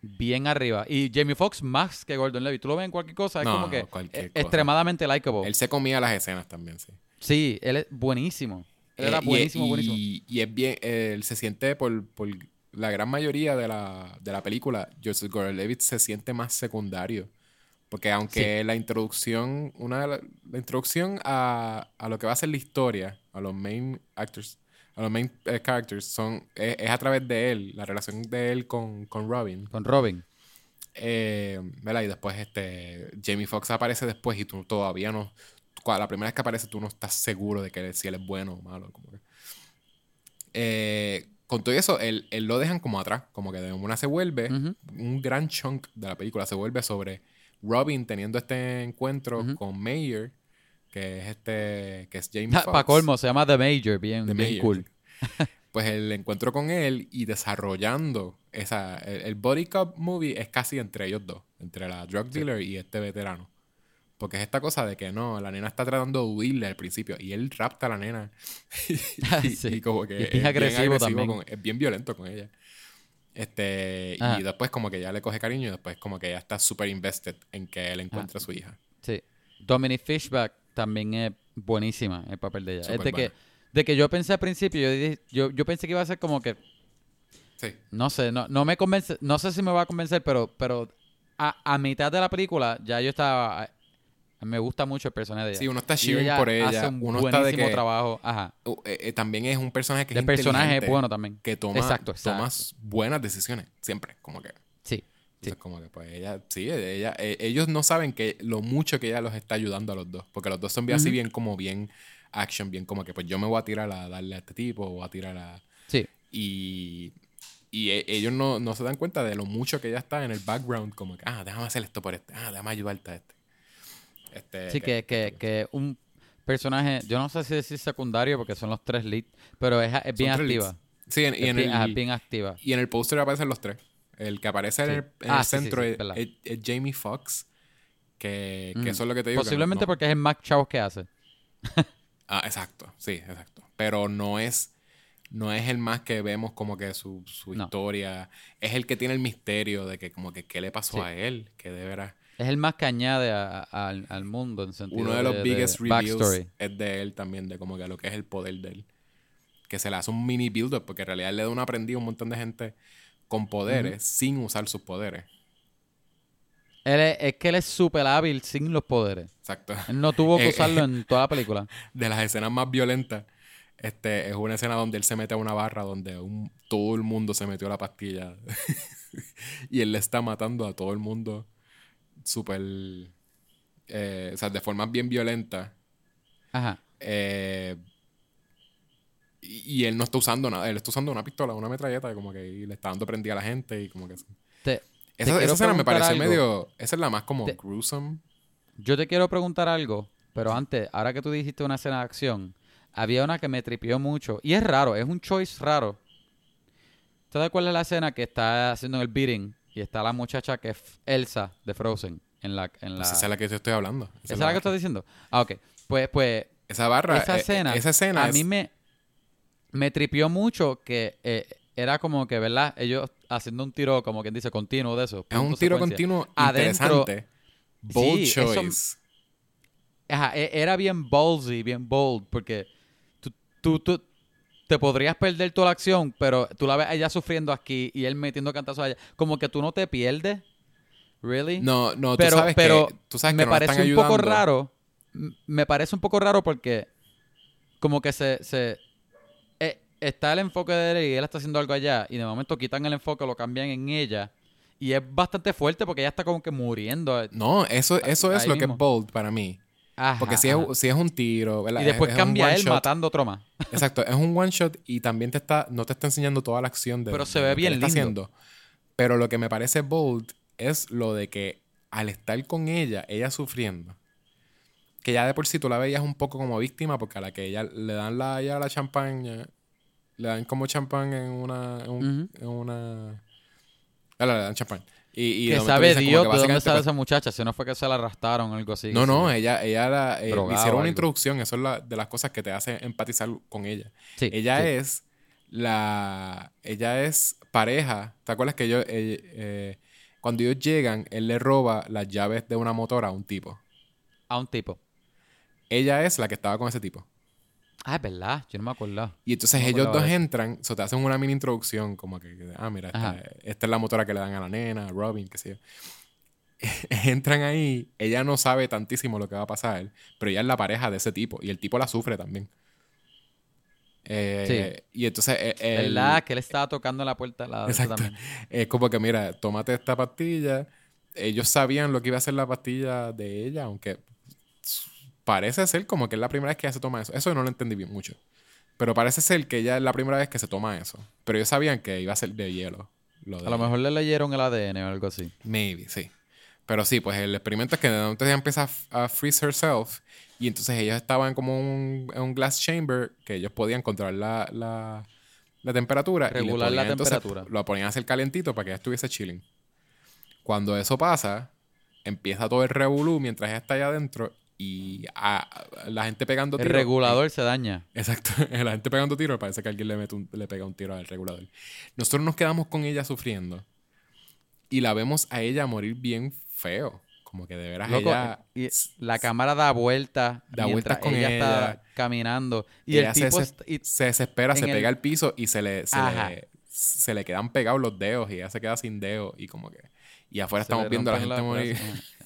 bien arriba. Y Jamie Foxx más que Gordon Levin. Tú lo ves en cualquier cosa, es No, como que eh, cosa. extremadamente likable. Él se comía las escenas también, sí. Sí, él es buenísimo. Él Eh, era y- buenísimo, y, buenísimo. Y es bien, él se siente por, por la gran mayoría de la, de la película, Joseph Gordon-Levitt se siente más secundario. Porque aunque la introducción, una la introducción a, a lo que va a ser la historia, a los main actors, a los main eh, characters, son, es, es a través de él, la relación de él con, con Robin. Con Robin. Eh, ¿verdad? Y después este Jamie Foxx aparece después y tú todavía no. La primera vez que aparece tú no estás seguro de que si él es bueno o malo. como que. Eh, con todo eso, él, él lo dejan como atrás. Como que de una se vuelve. Un gran chunk de la película se vuelve sobre Robin teniendo este encuentro con Mayer. Que es este. Que es Jamie Para Foxx. colmo, se llama The Major, bien, The bien Mayor, cool. sí. Pues el encuentro con él y desarrollando esa. El, el Body Cop movie es casi entre ellos dos, entre la drug dealer y este veterano. Porque es esta cosa de que no, la nena está tratando de huirle al principio y él rapta a la nena. y, Sí. y como que Y es bien agresivo también. con- es bien violento con ella. Este, Ajá. y después como que ya le coge cariño y después como que ya está súper invested en que él encuentre a su hija. Sí. Dominic Fishback también es buenísima el papel de ella. Súper es de que, de que yo pensé al principio, yo, dije- yo, yo pensé que iba a ser como que, Sí. no sé, no, no me convence, no sé si me va a convencer, pero, pero a, a mitad de la película ya yo estaba, me gusta mucho el personaje de ella. Sí, uno está Y cheering por ella, Hace un uno está de que- trabajo. Ajá. Uh, eh, eh, también es un personaje que es personaje es bueno también. Que toma, Exacto, toma buenas decisiones, siempre, como que. Sí. Entonces, como que pues ella, sí, ella, eh, ellos no saben que lo mucho que ella los está ayudando a los dos, porque los dos son bien así bien como bien action, bien como que pues yo me voy a tirar a darle a este tipo, o voy a tirar a... Sí. Y, y e- ellos no, no se dan cuenta de lo mucho que ella está en el background, como que, ah, déjame hacer esto por este, ah, déjame ayudarte a este. este Sí, que, que, que un personaje, yo no sé si decir secundario porque son los tres leads, pero es, es bien leads. activa. Sí, en- y, Es en el, ajá, bien activa. y en el póster aparecen los tres. El que aparece en el, en Ah, el sí, sí, centro sí, es, Jamie Foxx, que, que Mm. eso es lo que te digo. Posiblemente no- porque es el más chavos que hace. Ah, exacto, sí, exacto. Pero no es, no es el más que vemos como que su, su No. historia. Es el que tiene el misterio de que como que qué le pasó a él, que de veras. Es el más que añade a- a- al, al mundo en sentido Uno de los biggest backstory. es de él también, de como que lo que es el poder de él. Que se le hace un mini build-up, porque en realidad le da una aprendida a un montón de gente con poderes sin usar sus poderes. Él es, es que él es súper hábil sin los poderes. Exacto. Él no tuvo que Eh, usarlo en toda la película. de las escenas más violentas, este, es una escena donde él se mete a una barra donde un- todo el mundo se metió la pastilla. y él le está matando a todo el mundo súper... eh, o sea, de forma bien violenta. Ajá. Eh, y, y él no está usando nada. Él está usando una pistola, una metralleta, como que y le está dando prendida a la gente y como que... Te- Esa, esa escena me algo. medio... Esa es la más como Te- gruesome. yo te quiero preguntar algo, pero antes, ahora que tú dijiste una escena de acción, había una que me tripió mucho. Y es raro, es un choice raro. ¿Te das cuál es la escena que está haciendo en el beating? Y está la muchacha que es Elsa de Frozen en la... En la... Pues esa es la que yo estoy hablando. Esa ¿Esa es es la que estás diciendo? Ah, ok. Pues, pues Esa barra... esa eh, escena, esa escena a es- mí me, me tripió mucho que eh, era como que, ¿verdad? Ellos haciendo un tiro, como quien dice, continuo de eso. Es un tiro continuo Adentro- interesante. Bold Sí, eso- choice. Ajá, e- era bien ballsy, bien bold, porque tú, tú, tú te podrías perder toda la acción, pero tú la ves a ella sufriendo aquí y él metiendo cantazos allá. Como que tú no te pierdes. ¿Really? No, no, pero, tú sabes pero que, tú sabes me que no la parece están un poco raro. Me parece un poco raro porque como que se, se está el enfoque de él y él está haciendo algo allá y de momento quitan el enfoque, lo cambian en ella y es bastante fuerte porque ella está como que muriendo. No, eso, eso es lo que es bold para mí. Ajá, Porque si es, si es un tiro, ¿verdad? y Es- después es un cambia él shot. matando otro más. Exacto, es un one shot y también te está, no te está enseñando toda la acción de Pero se ve bien él está lindo. haciendo. Pero lo que me parece bold es lo de que al estar con ella, ella sufriendo, que ya de por sí tú la veías un poco como víctima porque a la que ella le dan la, ya la champaña, le dan como champán en una, en, un- Ujú. en una, ah, le dan champán. Y, y que sabe Dios que de dónde sale pues, esa muchacha, si no fue que se la arrastraron o algo así. no, sí. no, ella, ella era, eh, hicieron una introducción, eso es la, de las cosas que te hace empatizar con ella. Sí, Ella sí. es la, ella es pareja, ¿te acuerdas que ellos, eh, eh, cuando ellos llegan, él le roba las llaves de una motora a un tipo? A un tipo. Ella es la que estaba con ese tipo. Ah, es verdad, yo no me acuerdo. Y entonces No ellos dos entran, so te hacen una mini introducción, como que, ah, mira, esta, es la motora que le dan a la nena, a Robin, qué sé yo. entran ahí, ella no sabe tantísimo lo que va a pasar, pero ella es la pareja de ese tipo y el tipo la sufre también. Eh, Y entonces, eh, el- ¿Verdad? Que él estaba tocando la puerta la Exacto. también. es como que, mira, tómate esta pastilla. Ellos sabían lo que iba a ser la pastilla de ella, aunque parece ser como que es la primera vez que ella se toma eso. Eso no lo entendí bien mucho. Pero parece ser que ella es la primera vez que se toma eso. Pero ellos sabían que iba a ser de hielo. Lo A de- lo mejor le leyeron el ADN o algo así. Maybe, sí. Pero sí, pues el experimento es que de momento ella empieza a, a freeze herself. Y entonces ellos estaban como un, en un glass chamber que ellos podían controlar la, la, la temperatura. y Regular la ponían entonces- temperatura. Lo ponían a hacer calentito para que ella estuviese chilling. Cuando eso pasa, empieza todo el revolú mientras ella está allá adentro y a- a- la gente pegando El tiros. regulador se daña. Exacto, la gente pegando tiros, parece que alguien le, mete un- le pega un tiro al regulador. Nosotros nos quedamos con ella sufriendo y la vemos a ella morir bien feo. Como que de veras Loco, ella... y la cámara da vueltas. Da vueltas con ella. está ella. caminando. Y Ella el se tipo. est- y- se desespera, se en pega el- al piso y se le, se, le, se le quedan pegados los dedos y ella se queda sin dedos y como que... Y afuera se estamos viendo a la gente morir.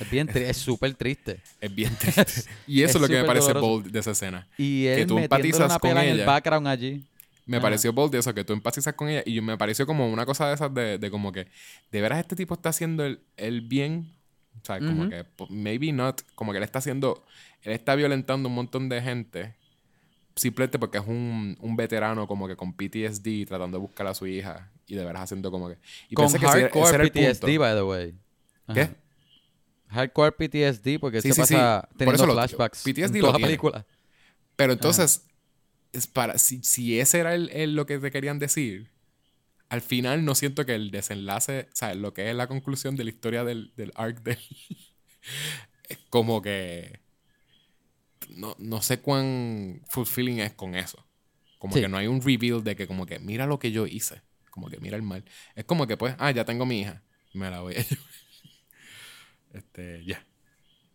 Es bien es súper triste. Es bien triste. Y eso es, Es lo que me parece doloroso. bold de esa escena. Y Que él tú metiéndole empatizas una con pela en el ella. background allí. Me Ajá. pareció bold eso, que tú empatizas con ella. Y me pareció como una cosa de esas de, de como que, de veras este tipo está haciendo el, el bien. O sea, como que, maybe not. Como que él está haciendo, él está violentando un montón de gente. Simplemente porque es un, un veterano como que con PTSD tratando de buscar a su hija. Y de veras haciendo como que... Y Con pensé que ese ese hardcore era el PTSD, punto. by the way. ¿Qué? Hardcore PTSD, porque Sí, se sí, sí. pasa Por teniendo eso lo- flashbacks PTSD en lo toda la película. Pero entonces, es para, si, si ese era el, el- lo que te querían decir, al final no siento que el desenlace, o sea, lo que es la conclusión de la historia del, del arc de es como que no, no sé cuán fulfilling es con eso. Como que no hay un reveal de que como que mira lo que yo hice. Como que mira el mal. Es como que pues, ah, ya tengo mi hija. Me la voy a llevar. Este, ya.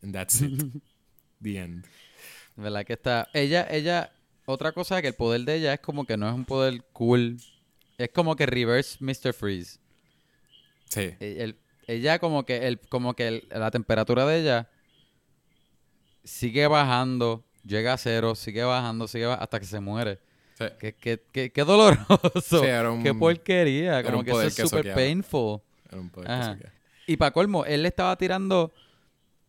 And that's it. The end. ¿Verdad que está? Ella, ella, otra cosa que el poder de ella es como que no es un poder cool. Es como que reverse Mr. Freeze. Sí. E- el- ella como que el, como que el- la temperatura de ella sigue bajando, llega a cero, sigue bajando, sigue ba- hasta que se muere. Sí. Qué, qué, qué, qué doloroso. Sí, era un- qué porquería. era Como un que eso es que súper soqueaba. painful. Era un poder que Ajá. soqueaba. Y para colmo, él le estaba tirando.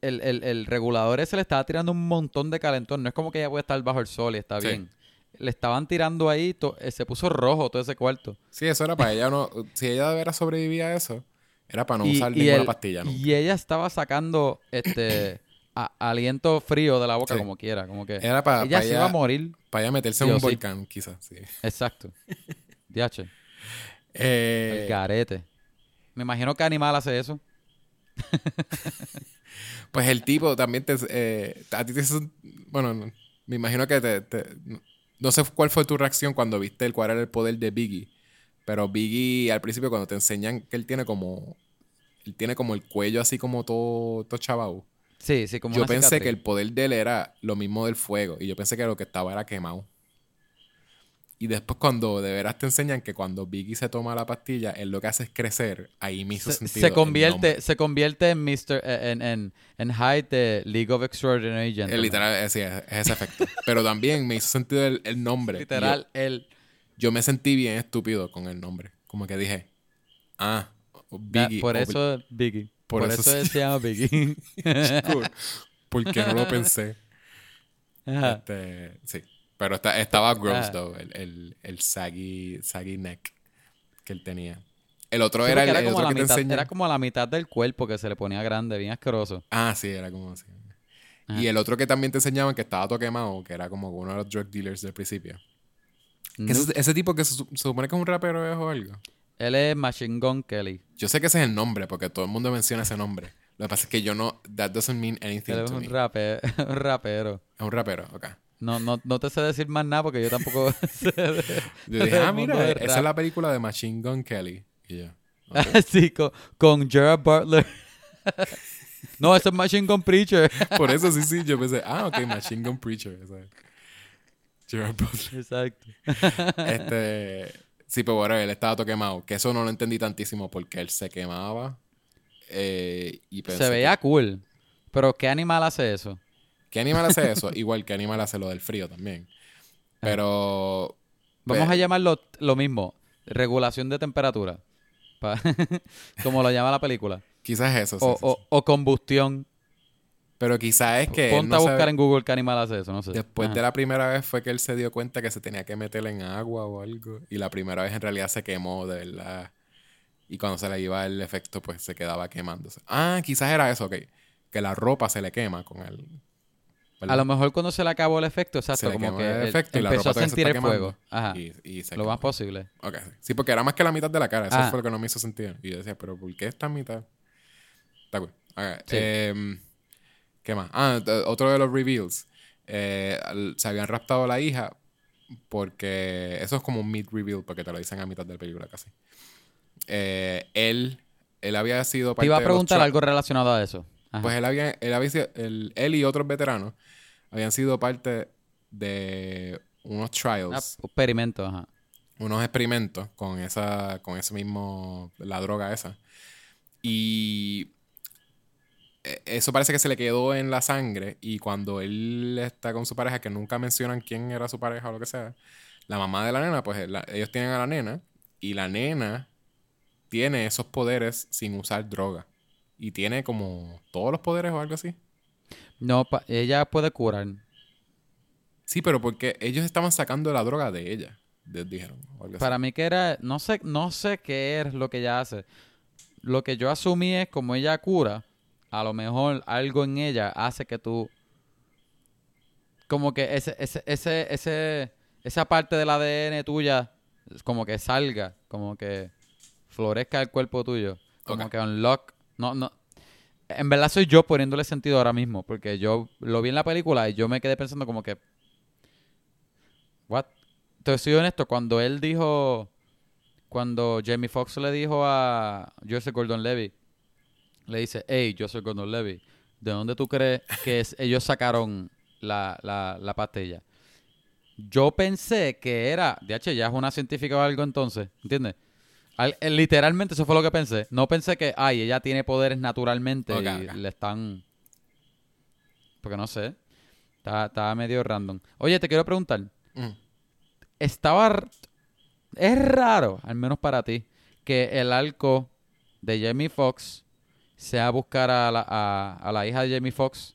El, el, el regulador ese le estaba tirando un montón de calentón. No es como que ella puede estar bajo el sol y está Sí. bien. Le estaban tirando ahí, to- eh, se puso rojo todo ese cuarto. Sí, eso era para ella no. Si ella de veras sobrevivía a eso, era para no y, usar y ninguna el- pastilla nunca. y ella estaba sacando este a- aliento frío de la boca Sí. como quiera. Como que Era para, ella para se ella, iba a morir. para ella meterse en un sí. volcán, quizás. Sí. Exacto. DH. El Eh, garete. Me imagino que Animal hace eso. pues el tipo también te. eh, a ti te. Bueno, no, me imagino que te, te- no- sé cuál fue tu reacción cuando viste el cuál era el poder de Biggie. Pero Biggie, al principio, cuando te enseñan que él tiene como. Él tiene como el cuello así como todo, todo chavao. Sí, sí, como yo pensé cicatriz. que el poder de él era lo mismo del fuego. Y yo pensé que lo que estaba era quemado. Y después cuando de veras te enseñan que cuando Biggie se toma la pastilla, él lo que hace es crecer, ahí me hizo se, sentido. se el convierte, se convierte en Mr. eh, en, en, en Hyde de League of Extraordinary Eh, Gentlemen. literal, eh, es, es ese efecto. Pero también me hizo sentido el, el nombre. Literal, el Yo, yo me sentí bien estúpido con el nombre. Como que dije, ah, Biggie. por eso Biggie. por Por, eso eso, se llama Biggie. Chico, ¿Por qué no lo pensé? Ajá. Este, sí. Pero está, estaba gross, Ah. though, el, el, el saggy, saggy neck que él tenía. El otro Sí, era el, era, el como otro que te enseña. era como la mitad del cuerpo que se le ponía grande, bien asqueroso. Ah, sí, era como así. Ajá. Y el otro que también te enseñaban que estaba todo quemado, que era como uno de los drug dealers del principio. Ese, ese tipo que se, su- se supone que es un rapero es o algo. Él es Machine Gun Kelly. Yo sé que ese es el nombre, porque todo el mundo menciona ese nombre. Lo que pasa es que yo no... That doesn't mean anything Él es to un, me. rape- un rapero. Es un rapero, ok. No, no, no te sé decir más nada porque yo tampoco sé de- Yo dije, ah, mira, esa es la película de Machine Gun Kelly. Y yo, ok. sí, con, con Gerard Butler. no, eso es Machine Gun Preacher. Por eso sí, sí, yo pensé, ah, ok, Machine Gun Preacher. es. Gerard Butler. Exacto. Este, sí, pero bueno, él estaba todo quemado. Que eso no lo entendí tantísimo porque él se quemaba. eh, y pensé Se veía cool. Pero ¿qué animal hace eso? ¿Qué animal hace eso? Igual que animal hace lo del frío también. Pero. Vamos a llamarlo lo mismo. Regulación de temperatura. Como lo llama la película. Quizás eso. sí, O, sí, o- sí. o combustión. Pero quizás es que. Ponte no a sabe- buscar en Google qué animal hace eso. No sé. Después Ajá. de la primera vez fue que él se dio cuenta que se tenía que meter en agua o algo. Y la primera vez en realidad se quemó, de verdad. Y cuando se le iba el efecto, pues se quedaba quemándose. Ah, quizás era eso, ok. Que la ropa se le quema con el. ¿Verdad? A lo mejor cuando se le acabó el efecto, exacto, como que el efecto empezó a sentir el fuego. Ajá. Y, y se Lo quemó. más posible. Sí. Porque era más que la mitad de la cara. Eso Ah. fue lo que no me hizo sentido. Y yo decía, pero ¿por qué esta mitad? Está cool. Ok, Sí. em, ¿Qué más? Ah, otro de los reveals. Eh, se habían raptado a la hija porque eso es como un mid reveal porque te lo dicen a mitad de la película casi. Eh, él, él había sido Te iba a preguntar algo relacionado a eso. Ajá. Pues él había, él había sido- él, él y otros veteranos habían sido parte de unos Ah, trials, experimento, ajá. unos experimentos con esa, con ese mismo, la droga esa. Y eh, eso parece que se le quedó en la sangre y cuando él está con su pareja, que nunca mencionan quién era su pareja o lo que sea, la mamá de la nena, pues la- ellos tienen a la nena y la nena tiene esos poderes sin usar droga. Y tiene como todos los poderes o algo así. No, pa- ella puede curar. Sí, pero porque ellos estaban sacando la droga de ella, de- dijeron. así. Para mí que era, no sé, no sé qué es lo que ella hace. Lo que yo asumí es como ella cura, a lo mejor algo en ella hace que tú, como que ese, ese, ese, ese, esa parte del ADN tuya, como que salga, como que florezca el cuerpo tuyo, como que unlock, no, no. En verdad soy yo poniéndole sentido ahora mismo, porque yo lo vi en la película y yo me quedé pensando como que, what? Te soy honesto, cuando él dijo, cuando Jamie Foxx le dijo a Joseph Gordon-Levitt, le dice, hey, Joseph Gordon-Levitt, ¿de dónde tú crees que ellos sacaron la, la, la pastilla? Yo pensé que era, de ya es una científica o algo entonces, ¿entiendes? Al- eh, literalmente eso fue lo que pensé. No pensé que, ay, ella tiene poderes naturalmente y le están... Porque no sé. Está medio random. Oye, te quiero preguntar. Mm. Estaba... Es raro, al menos para ti, que el arco de Jamie Foxx sea buscar a la, a, a la hija de Jamie Foxx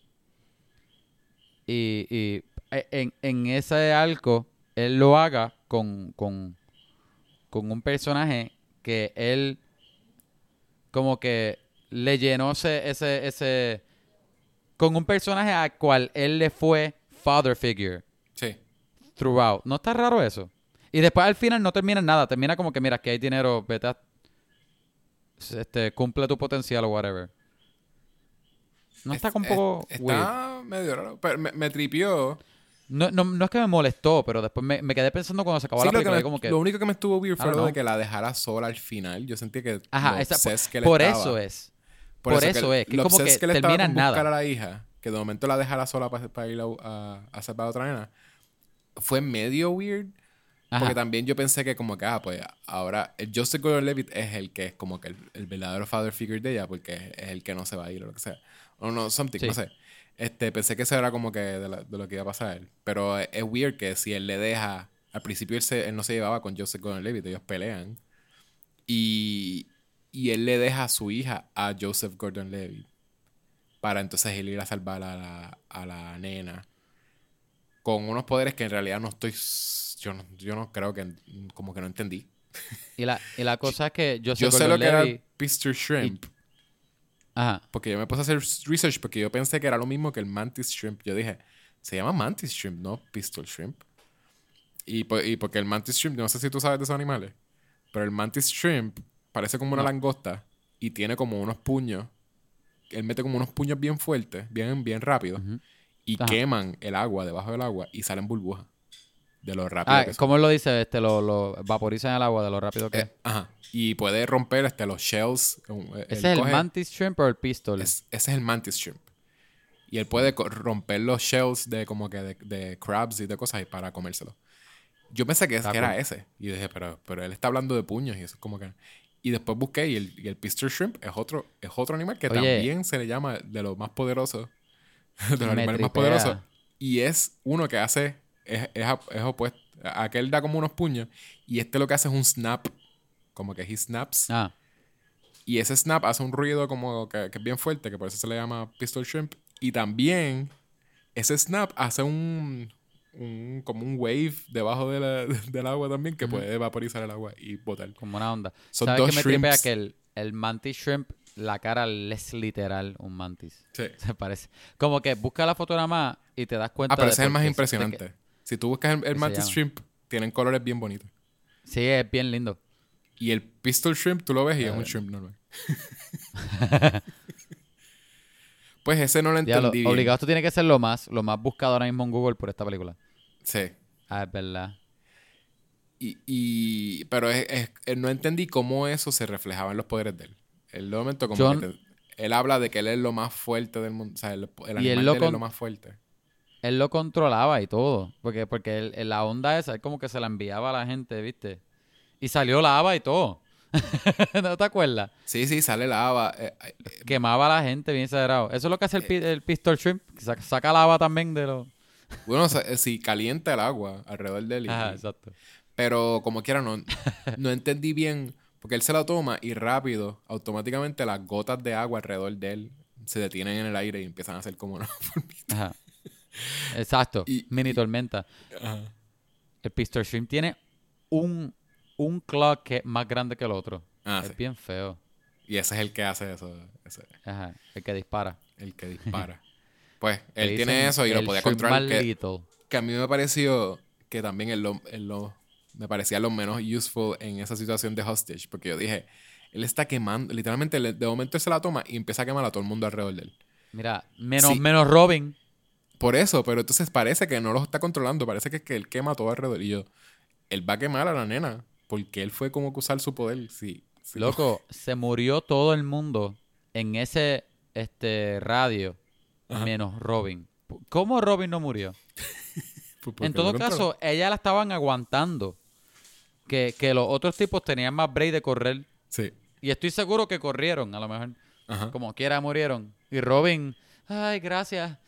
y, y e- en, en ese arco él lo haga con, con, con un personaje que él como que le llenó ese, ese, ese con un personaje al cual él le fue father figure Sí. throughout. ¿No está raro eso? Y después al final no termina en nada. Termina como que, mira, que hay dinero, vete a... Este, cumple tu potencial o whatever. No está Es- un es- poco weird. Está medio raro. Pero me, me tripió. No, no, no es que me molestó, pero después me, me quedé pensando cuando se acabó Sí, la lo, que película. me- como que, lo único que me estuvo weird fue lo de que la dejara sola al final. Yo sentí que ajá, lo esa- obsessed que él por eso es. Por, por eso, eso es, que lo como que que le termina en buscar nada. a la hija, que de momento la dejara sola para, ir a, a, a salvar a otra nena, fue medio weird. Ajá. Porque también yo pensé que como que, ah, pues ahora el Joseph Gordon-Levitt es el que es como que el, el verdadero father figure de ella porque es, es el que no se va a ir o lo que sea. O no, something, Sí. no sé. Este, pensé que eso era como que de, la- de lo que iba a pasar. Pero es, es weird que si él le deja... Al principio él, se- él no se llevaba con Joseph Gordon-Levitt, ellos pelean. Y, y él le deja a su hija a Joseph Gordon-Levitt para entonces él ir a salvar a la, a la nena con unos poderes que en realidad no estoy yo no, yo no creo que como que no entendí Y la, y la cosa es que yo, yo sé lo que era Pister Shrimp Ajá. porque yo me puse a hacer research porque yo pensé que era lo mismo que el Mantis Shrimp yo dije se llama Mantis Shrimp no Pistol Shrimp y, y porque el Mantis Shrimp no sé si tú sabes de esos animales pero el Mantis Shrimp parece como una No. langosta y tiene como unos puños él mete como unos puños bien fuertes bien bien rápidos Ujú. y Ajá. queman el agua debajo del agua y salen burbujas de lo rápido Ah, que son. ¿cómo lo dice? Este, lo, lo vaporizan el agua de lo rápido que es. Eh, ajá. Y puede romper este, los shells. um, eh, ¿Ese es el coge- mantis shrimp o el pistol? es- ese es el mantis shrimp. Y él puede romper los shells de como que de, de crabs y de cosas y para comérselos. Yo pensé que, que era ese. Y dije, pero, pero él está hablando de puños y eso es como que... Y después busqué y el, y el Pister Shrimp es otro, es otro animal que Oye. también se le llama de los más poderosos. De los animales más poderosos. Y es uno que hace... Es, es, es opuesto. Aquel da como unos puños. Y este lo que hace es un snap. Como que he snaps. Ah, Y ese snap hace un ruido como que, que es bien fuerte, que por eso se le llama pistol shrimp. Y también ese snap hace un, un- como un wave debajo de la- del agua también que puede vaporizar el agua y botar. como una onda. Son ¿Sabes dos qué me. Que el, el mantis shrimp, la cara es literal un mantis. Sí. Se parece. Como que busca la foto nada más y te das cuenta Ah, pero de ese es el más de impresionante. Si tú buscas el, el mantis shrimp, tienen colores bien bonitos. Sí, es bien lindo. Y el pistol shrimp, tú lo ves y es un Eh. shrimp normal. Pues ese no lo entendí bien. obligado esto tiene que ser lo más, lo más buscado ahora mismo en Google por esta película. Sí. Ah, es verdad. Y, y- pero es, es- eh, no entendí cómo eso se reflejaba en los poderes de él. Él de momento como Yo que n- te- él habla de que él es lo más fuerte del mundo. O sea, el, el él animal lo de él es lo más fuerte. Él lo controlaba y todo. Porque, porque él- él- la onda esa, él como que se la enviaba a la gente, ¿viste? Y salió lava y todo. ¿No te acuerdas? Sí, sí, sale lava. eh, eh, Quemaba a la gente bien exagerado. Eso es lo que hace el, pi- el Pistol Shrimp. Saca, saca lava también de los... bueno, eh, sí, calienta el agua alrededor de él. y- Ajá, exacto. pero como quiera, no, no entendí bien. Porque él se la toma y rápido, automáticamente las gotas de agua alrededor de él se detienen en el aire y empiezan a hacer como una formita. Ajá. Exacto. Y- Mini y- tormenta. El Pistol Shrimp tiene un, un claw que es más grande que el otro. Ah, es sí. bien feo. Y ese es el que hace eso. ese- Ajá. El que dispara. el que dispara. Pues él tiene eso y lo podía controlar. Que, a mí me pareció que también él lo, él lo- me parecía lo menos useful en esa situación de hostage. Porque yo dije, él está quemando, literalmente de momento él se la toma y empieza a quemar a todo el mundo alrededor de él. Mira, menos, Sí. menos Robin. Por eso, pero entonces parece que no lo está controlando, parece que, que él quema todo alrededor. Y yo, él va a quemar a la nena, porque él fue como que usar su poder. Sí, sí. Loco, se murió todo el mundo en ese este radio, Ajá. menos Robin. ¿Cómo Robin no murió? Pues En todo caso, ella la estaban aguantando. Que, que los otros tipos tenían más break de correr. Sí. Y estoy seguro que corrieron, a lo mejor. Ajá. Como quiera murieron. Y Robin, ay, gracias.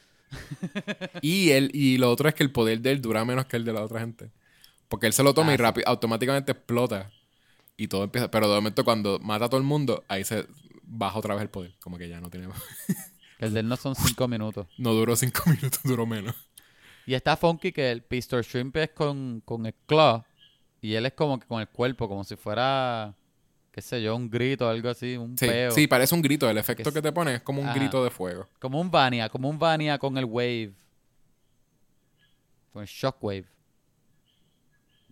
Y él, y lo otro es que el poder de él dura menos que el de la otra gente. Porque él se lo toma Ah, y sí. rápido, automáticamente explota. Y todo empieza. Pero de momento cuando mata a todo el mundo, ahí se baja otra vez el poder. Como que ya no tiene. El de él no son cinco minutos. No duró cinco minutos, duró menos. Y está funky que el Pistol Shrimp es con, con el claw. Y él es como que con el cuerpo, como si fuera, qué sé yo, un grito algo así, un Sí, peo. sí, parece un grito. El efecto Que te pone es como un Ajá. grito de fuego. Como un Vania, como un Vania con el wave. Con el shockwave.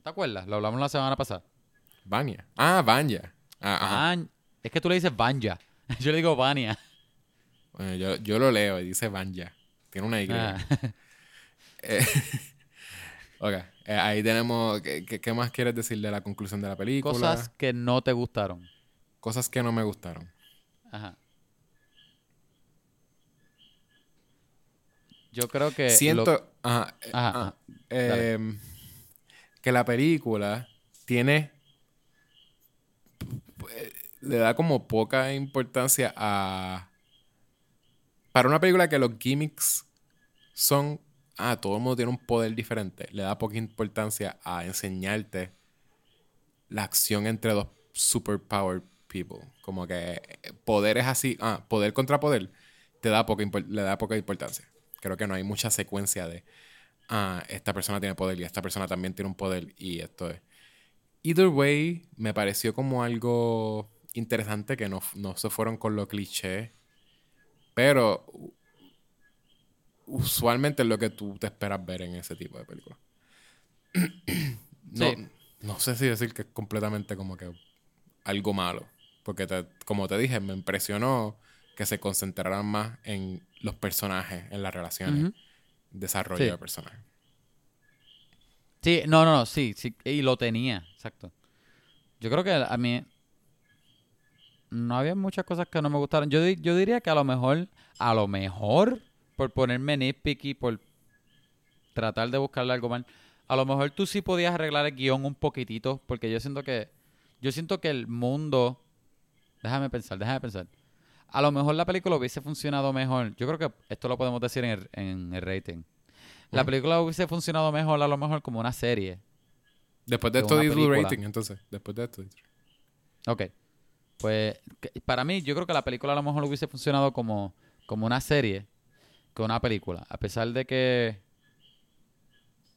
¿Te acuerdas? Lo hablamos la semana pasada. Vanya. Ah, Vanya. Ah. Van- es que tú le dices Vanya. Yo le digo Vania. Bueno, yo, yo lo leo y dice Vanya. Tiene una Y. Ah. Eh, ok, eh, ahí tenemos. ¿qué, qué, más quieres decir de la conclusión de la película? Cosas que no te gustaron. Cosas que no me gustaron. Ajá. Yo creo que. lo- Siento. ajá, eh, Ajá, ah, ajá. Em, que la película tiene. Le da como poca importancia a. Para una película que los gimmicks son. Ah, todo el mundo tiene un poder diferente. Le da poca importancia a enseñarte la acción entre dos superpowered people. Como que eh, poderes así. Ah, poder contra poder. Te da poca le da poca importancia. Creo que no hay mucha secuencia de. Ah, esta persona tiene poder y esta persona también tiene un poder y esto es. Either way, me pareció como algo interesante que no, no se fueron con lo cliché. Pero usualmente es lo que tú te esperas ver en ese tipo de películas. no, Sí. no sé si decir que es completamente como que algo malo. Porque te- como te dije, me impresionó que se concentraran más en los personajes, en las relaciones, desarrollo Sí. de personajes. Sí, no, no, no, sí, sí, y lo tenía, exacto. Yo creo que a mí no había muchas cosas que no me gustaron. Yo, yo diría que a lo mejor, a lo mejor, por ponerme nitpicky, por tratar de buscarle algo mal, a lo mejor tú sí podías arreglar el guion un poquitito, porque yo siento que, yo siento que el mundo, déjame pensar, déjame pensar. A lo mejor la película hubiese funcionado mejor. Yo creo que esto lo podemos decir en el, en el rating. La película hubiese funcionado mejor a lo mejor como una serie. Después de esto una di tu película. rating, entonces. Después de esto. Ok. Pues para mí, yo creo que la película a lo mejor hubiese funcionado como, como una serie que una película. A pesar de que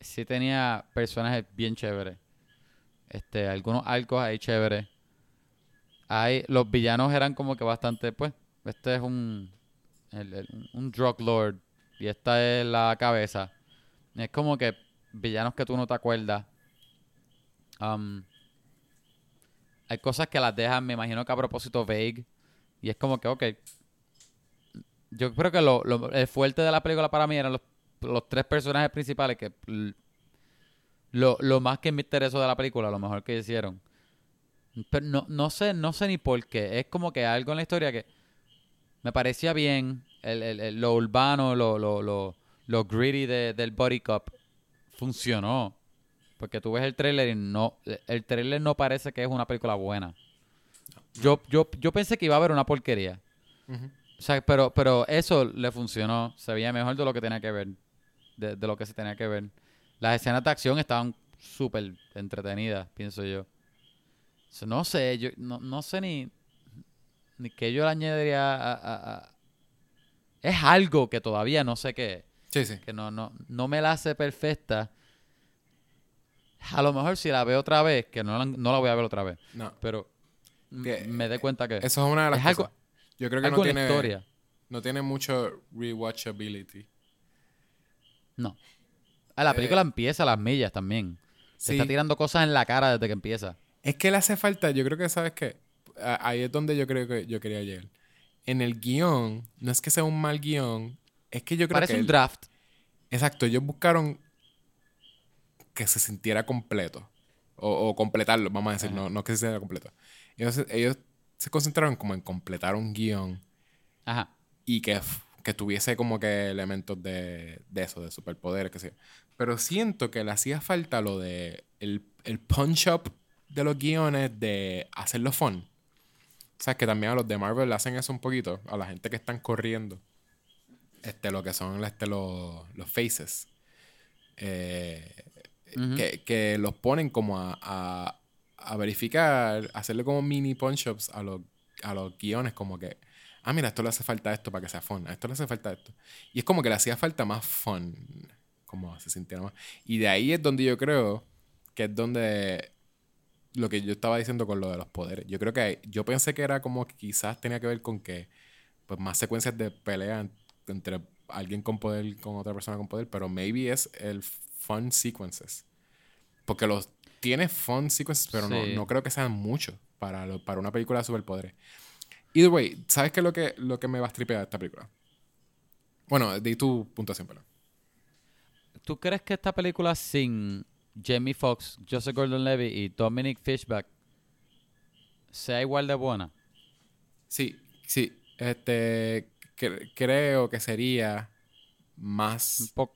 sí tenía personajes bien chéveres. Este, algunos arcos ahí chéveres. Hay, los villanos eran como que bastante, pues, este es un, un drug lord y esta es la cabeza. Es como que villanos que tú no te acuerdas. Um, hay cosas que las dejan, me imagino que a propósito vague. Y es como que, ok. Yo creo que lo, el fuerte de la película para mí eran los, los tres personajes principales que lo, lo más que me interesó de la película, lo mejor que hicieron. Pero no, no sé, no sé ni por qué. Es como que algo en la historia que me parecía bien. El, el- el- lo urbano, lo, lo, lo, lo gritty de- del body cop funcionó. Porque tú ves el trailer y no, el trailer no parece que es una película buena. Yo, yo, yo pensé que iba a haber una porquería. O sea, pero, pero eso le funcionó. Se veía mejor de lo que tenía que ver. De, de lo que se tenía que ver. Las escenas de acción estaban súper entretenidas, pienso yo. No sé, yo no, no sé ni, ni qué yo le añadiría a, a- a- Es algo que todavía no sé qué Sí, sí. que no, no, no me la hace perfecta. A lo mejor si la veo otra vez, que no la, no la voy a ver otra vez, No. pero Que- me dé cuenta que Eso es una de las es algo, cosas. Yo creo que algo no tiene, historia. no tiene mucho rewatchability. No. Ah, la Eh, película empieza a las millas también. Se Sí. está tirando cosas en la cara desde que empieza. Es que le hace falta, yo creo que, ¿sabes qué? A- Ahí es donde yo creo que yo quería llegar. En el guion, no es que sea un mal guion, es que yo creo Parece que... un el- draft. Exacto, ellos buscaron que se sintiera completo. O, o completarlo, vamos a decir, Ajá. no, no que se sintiera completo. Entonces, ellos se concentraron como en completar un guion Ajá. y que, que tuviese como que elementos de, de eso, de superpoderes, que sea. Pero siento que le hacía falta lo de el, el punch-up de los guiones de hacerlo fun. O sea, que también a los de Marvel le hacen eso un poquito, a la gente que están corriendo. Este, lo que son este, los, los faces. Eh, que, que los ponen como a, a, a verificar, hacerle como mini punch-ups a los, a los guiones, como que, ah, mira, esto le hace falta esto para que sea fun, a esto le hace falta esto. Y es como que le hacía falta más fun, como se sintiera más. Y de ahí es donde yo creo que es donde lo que yo estaba diciendo con lo de los poderes. Yo creo que yo pensé que era como que quizás tenía que ver con que pues más secuencias de pelea en- entre alguien con poder con otra persona con poder, pero maybe es el fun sequences. Porque los tiene fun sequences, pero no, Sí. no creo que sean muchos para, lo- para una película de superpoderes. Either way, ¿sabes qué es lo que, lo que me va a tripear de esta película? Bueno, di tu puntuación, pero. ¿Tú crees que esta película sin Jamie Foxx, Joseph Gordon-Levitt y Dominic Fishback sea igual de buena? Sí, sí. Este, cre- creo que sería más, un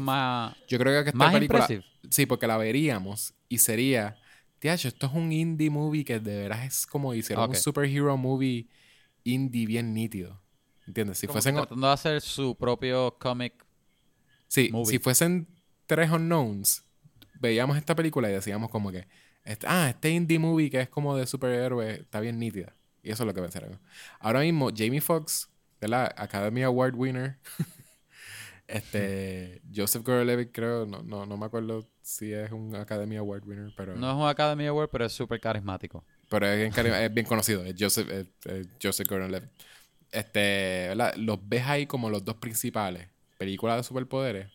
más, Yo creo que esta más película... impressive. Sí, porque la veríamos y sería... Tiacho, esto es un indie movie que de veras es como hicieron Ok. un superhero movie indie bien nítido. ¿Entiendes? Si Como fuesen... tratando de hacer su propio comic. Sí, movie. si fuesen tres unknowns, veíamos esta película y decíamos como que... este- ah, este indie movie que es como de superhéroe está bien nítida. Y eso es lo que pensaron. Ahora mismo, Jamie Foxx, ¿verdad? Academy Award winner. Este, Joseph Gordon-Levitt creo, no, no, no me acuerdo si es un Academy Award winner, pero... No es un Academy Award, pero es súper carismático. Pero es bien, es bien conocido, es Joseph, es- es Joseph Gordon-Levitt. Este, ¿verdad? Los ves ahí como los dos principales, películas de superpoderes,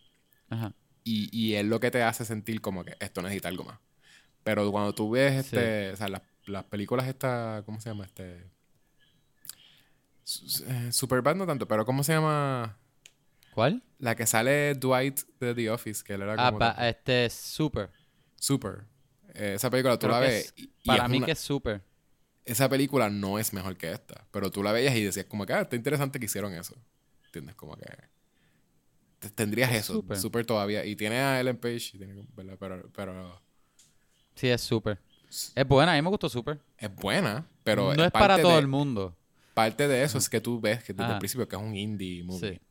Ajá. y, y es lo que te hace sentir como que esto necesita algo más. Pero cuando tú ves Sí. este, o sea, las, las películas estas, ¿cómo se llama? Este eh, Superbad no tanto, pero ¿cómo se llama? ¿Cuál? La que sale Dwight de The Office, que él era Ah, como pa- tan- este, super. Super. Eh, esa película tú Creo la ves es- y- para es mí una- que es super. esa película no es mejor que esta. Pero tú la veías y decías como que, ah, está interesante que hicieron eso. ¿Entiendes? Como que... te- Tendrías Es eso. Súper todavía. Y tiene a Ellen Page. y tiene- ¿verdad? Pero, pero Sí, es super. Es buena, a mí me gustó super. es buena. Pero no es para todo de- el mundo. Parte de eso es que tú ves que desde el principio que es un indie movie. Sí.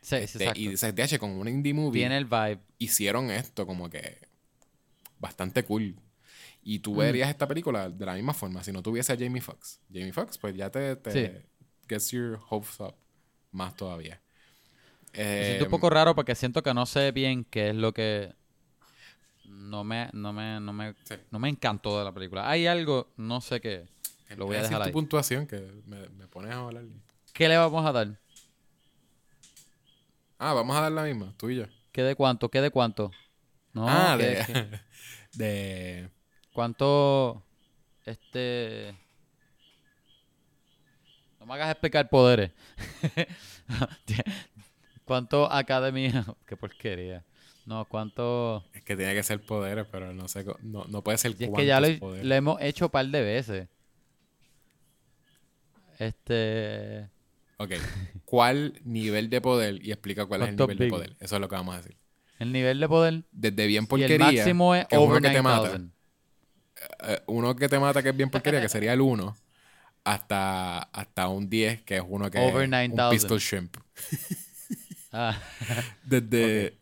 Sí, Este, exacto. y dices, "DH, con un indie movie Tiene el vibe. hicieron esto como que bastante cool. Y tú Mm. verías esta película de la misma forma si no tuviese a Jamie Foxx. Jamie Foxx, pues ya te, te Sí. gets your hopes up más todavía. Me Eh, siento un poco raro porque siento que no sé bien qué es lo que no me, no me, no me, Sí. no me encantó de la película. Hay algo, no sé qué. Lo voy a decir dejar tu ahí. puntuación que me, me pones a hablar. ¿Qué le vamos a dar? Ah, vamos a dar la misma, tú y yo. ¿Qué de cuánto? ¿Qué de cuánto? No, ah, ¿qué- de, qué- de... ¿Cuánto? Este. No me hagas explicar poderes. ¿Cuánto academia? Qué porquería. No, ¿cuánto...? Es que tiene que ser poderes, pero no sé, no, no puede ser Y es que ya lo, lo hemos hecho un par de veces. Este... Ok. ¿Cuál nivel de poder? Y explica cuál es el ¿Cuántos nivel de poder. Eso es lo que vamos a decir. El nivel de poder... Desde bien Y porquería, el máximo es que es uno over que te mata. 9000. eh, uno que te mata que es bien porquería, que sería el 1, hasta, hasta un 10, que es uno que Over es un 9000. pistol shrimp. Ah, Desde,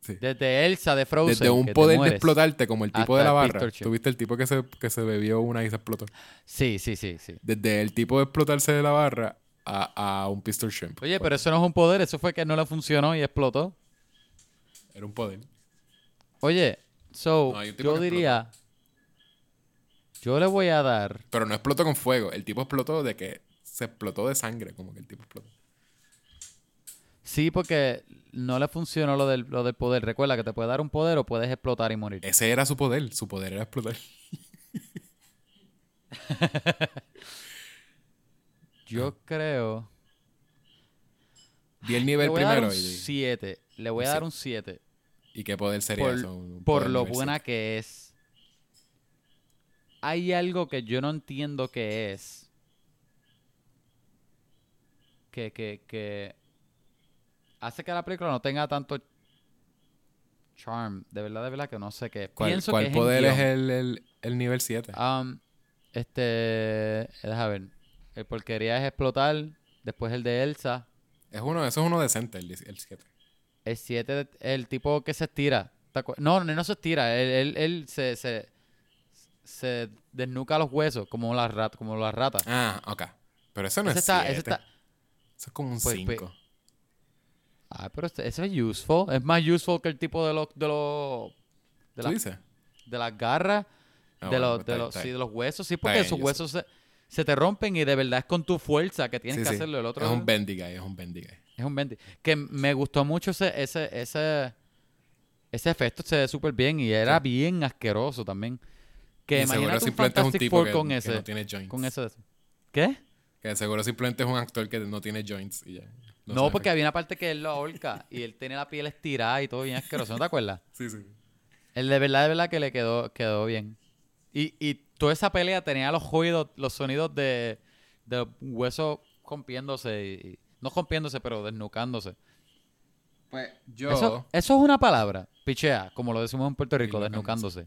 sí. desde Elsa de Frozen. Desde un poder de explotarte, como el tipo de la barra. ¿Tuviste el tipo que se, que se bebió una y se explotó? Sí, sí, sí, sí. Desde el tipo de explotarse de la barra a, a un pistol shrimp. Oye, pero eso no es un poder, eso fue que no le funcionó y explotó. Era un poder. Oye, so, No, hay un tipo yo que diría, yo le voy a dar, Pero no explotó con fuego. El tipo explotó de que se explotó de sangre, como que el tipo explotó. sí, porque no le funcionó lo del, lo del poder. Recuerda que te puede dar un poder o puedes explotar y morir. Ese era su poder. Su poder era explotar. Yo creo, Di el le nivel a dar primero un 7, le voy a dar un 7 y qué poder sería por, eso. Por lo buena que es. Hay algo que yo no entiendo qué es. Que, que, que hace que la película no tenga tanto charm. De verdad, de verdad que no sé qué. ¿Cuál, Pienso cuál que es poder es el, el, el nivel 7? Um, este, déjame ver. El porquería es explotar. Después el de Elsa. es uno, eso es uno decente, el 7. El 7, el tipo que se estira. ¿Te acuer- No, no, no se estira. Él, él, él se, se, se desnuca los huesos como las ratas. Como las ratas. Ah, ok. Pero eso no ese es está, 7. ese está. Eso es como un Pues, 5. pues, Ah, pero ese es useful. Es más useful que el tipo de los de los de, ¿Tú dices? de las garras, Ah, de bueno, los pues de los sí, de los huesos, sí, porque sé. huesos se, se te rompen y de verdad es con tu fuerza que tienes Sí, que sí. hacerlo. El otro Es un bendy guy, es un bendy guy. es un 20. Que me gustó mucho ese ese ese ese efecto se ve súper bien y era Sí. bien asqueroso también. Que imagínate un simplemente es un Fantastic tipo Four que, con que ese no tiene joints. con ese ¿Qué? Que seguro simplemente es un actor que no tiene joints y ya. No, porque había una parte que él lo ahorca y él tiene la piel estirada y todo bien asqueroso, ¿no te acuerdas? Sí, sí. Él de verdad, de verdad que le quedó, quedó bien. Y, y toda esa pelea tenía los ruidos, los sonidos de, de huesos rompiéndose. Y, y- no rompiéndose, pero desnucándose. Pues yo... Eso, eso es una palabra, pichea, como lo decimos en Puerto Rico, desnucándose.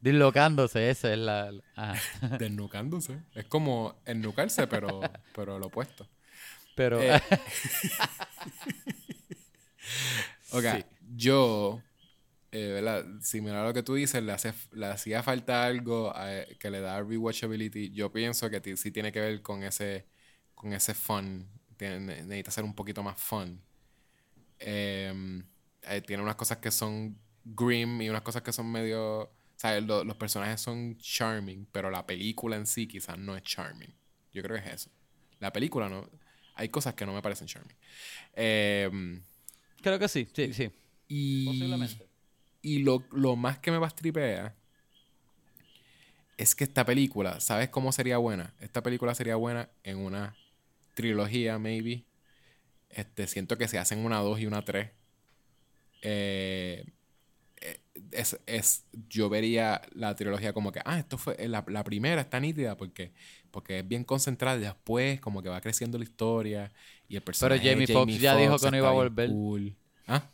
Dislocándose, esa es la... la- ajá. Desnucándose. Es como ennucarse, pero, pero lo opuesto. Pero... Eh, Ok, sí. yo, eh, ¿verdad? Similar a lo que tú dices, le, hace, le hacía falta algo eh, que le da rewatchability. Yo pienso que ti- sí tiene que ver con ese, con ese fun. Tiene- necesita ser un poquito más fun. Em, eh, tiene unas cosas que son grim y unas cosas que son medio... O sea, lo- los personajes son charming, pero la película en sí quizás no es charming. Yo creo que es eso. La película no... Hay cosas que no me parecen charming. Em, Creo que sí, sí, sí. y, Posiblemente. Y lo, lo más que me bastripea es que esta película, ¿sabes cómo sería buena? Esta película sería buena en una trilogía, maybe. Este, siento que se hacen una 2 y una 3. Eh, eh, es, es- yo vería la trilogía como que, ah, esto fue, la, la primera está nítida porque, porque es bien concentrada y después como que va creciendo la historia y el personaje de Jamie Foxx ya dijo que no iba a volver. cool. ¿Ah?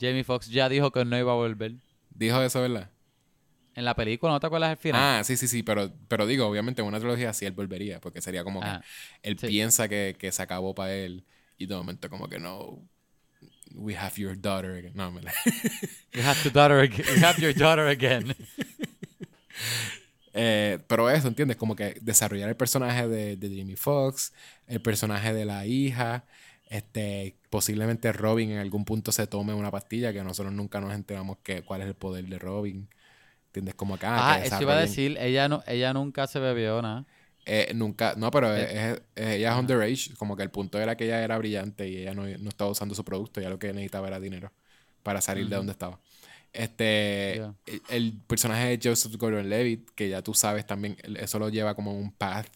Jamie Foxx ya dijo que no iba a volver. Dijo eso, ¿verdad? En la película, ¿no te acuerdas al final? Ah, sí, sí, sí, pero, pero digo, obviamente en una trilogía sí él volvería, porque sería como que Ah, él sí. piensa que, que se acabó para él y de momento como que no, we have your daughter again. No, me la- You have, to daughter ag- you have your daughter again. Eh, pero eso, ¿entiendes? Como que desarrollar el personaje de, de Jamie Foxx, el personaje de la hija, este, posiblemente Robin en algún punto se tome una pastilla que nosotros nunca nos enteramos que, cuál es el poder de Robin. ¿Entiendes? Como que, ah, que eso iba a decir, ella no, ella nunca se bebió nada. Eh, nunca, no, pero Eh, es- es- ella es underage, como que el punto era que ella era brillante y ella no, no estaba usando su producto, ya lo que necesitaba era dinero para salir de donde estaba. Este, el, el personaje de Joseph Gordon-Levitt, que ya tú sabes también, eso lo lleva como un path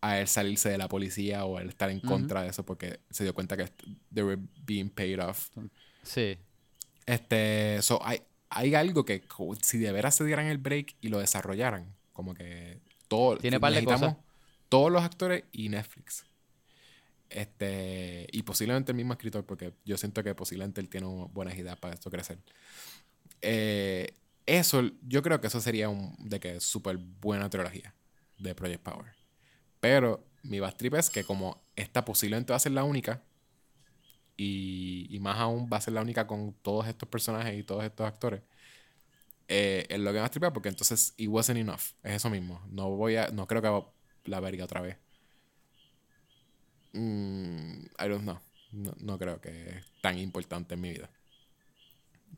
a él salirse de la policía o a él estar en contra de eso porque se dio cuenta que they were being paid off. Sí. Este, so, hay, hay algo que si de veras se dieran el break y lo desarrollaran, como que todo, Tiene par de cosas. todos los actores y Netflix. Este, y posiblemente el mismo escritor, porque yo siento que posiblemente él tiene buenas ideas para esto crecer. Eh, eso, yo creo que eso sería un de que súper buena trilogía de Project Power. Pero mi bad trip es que como esta posiblemente va a ser la única, y, y más aún va a ser la única con todos estos personajes y todos estos actores, eh, es lo que me va a tripar porque entonces it wasn't enough. Es eso mismo. No voy a, no creo que la vería otra vez. Mm, I don't know. No, no creo que es tan importante en mi vida.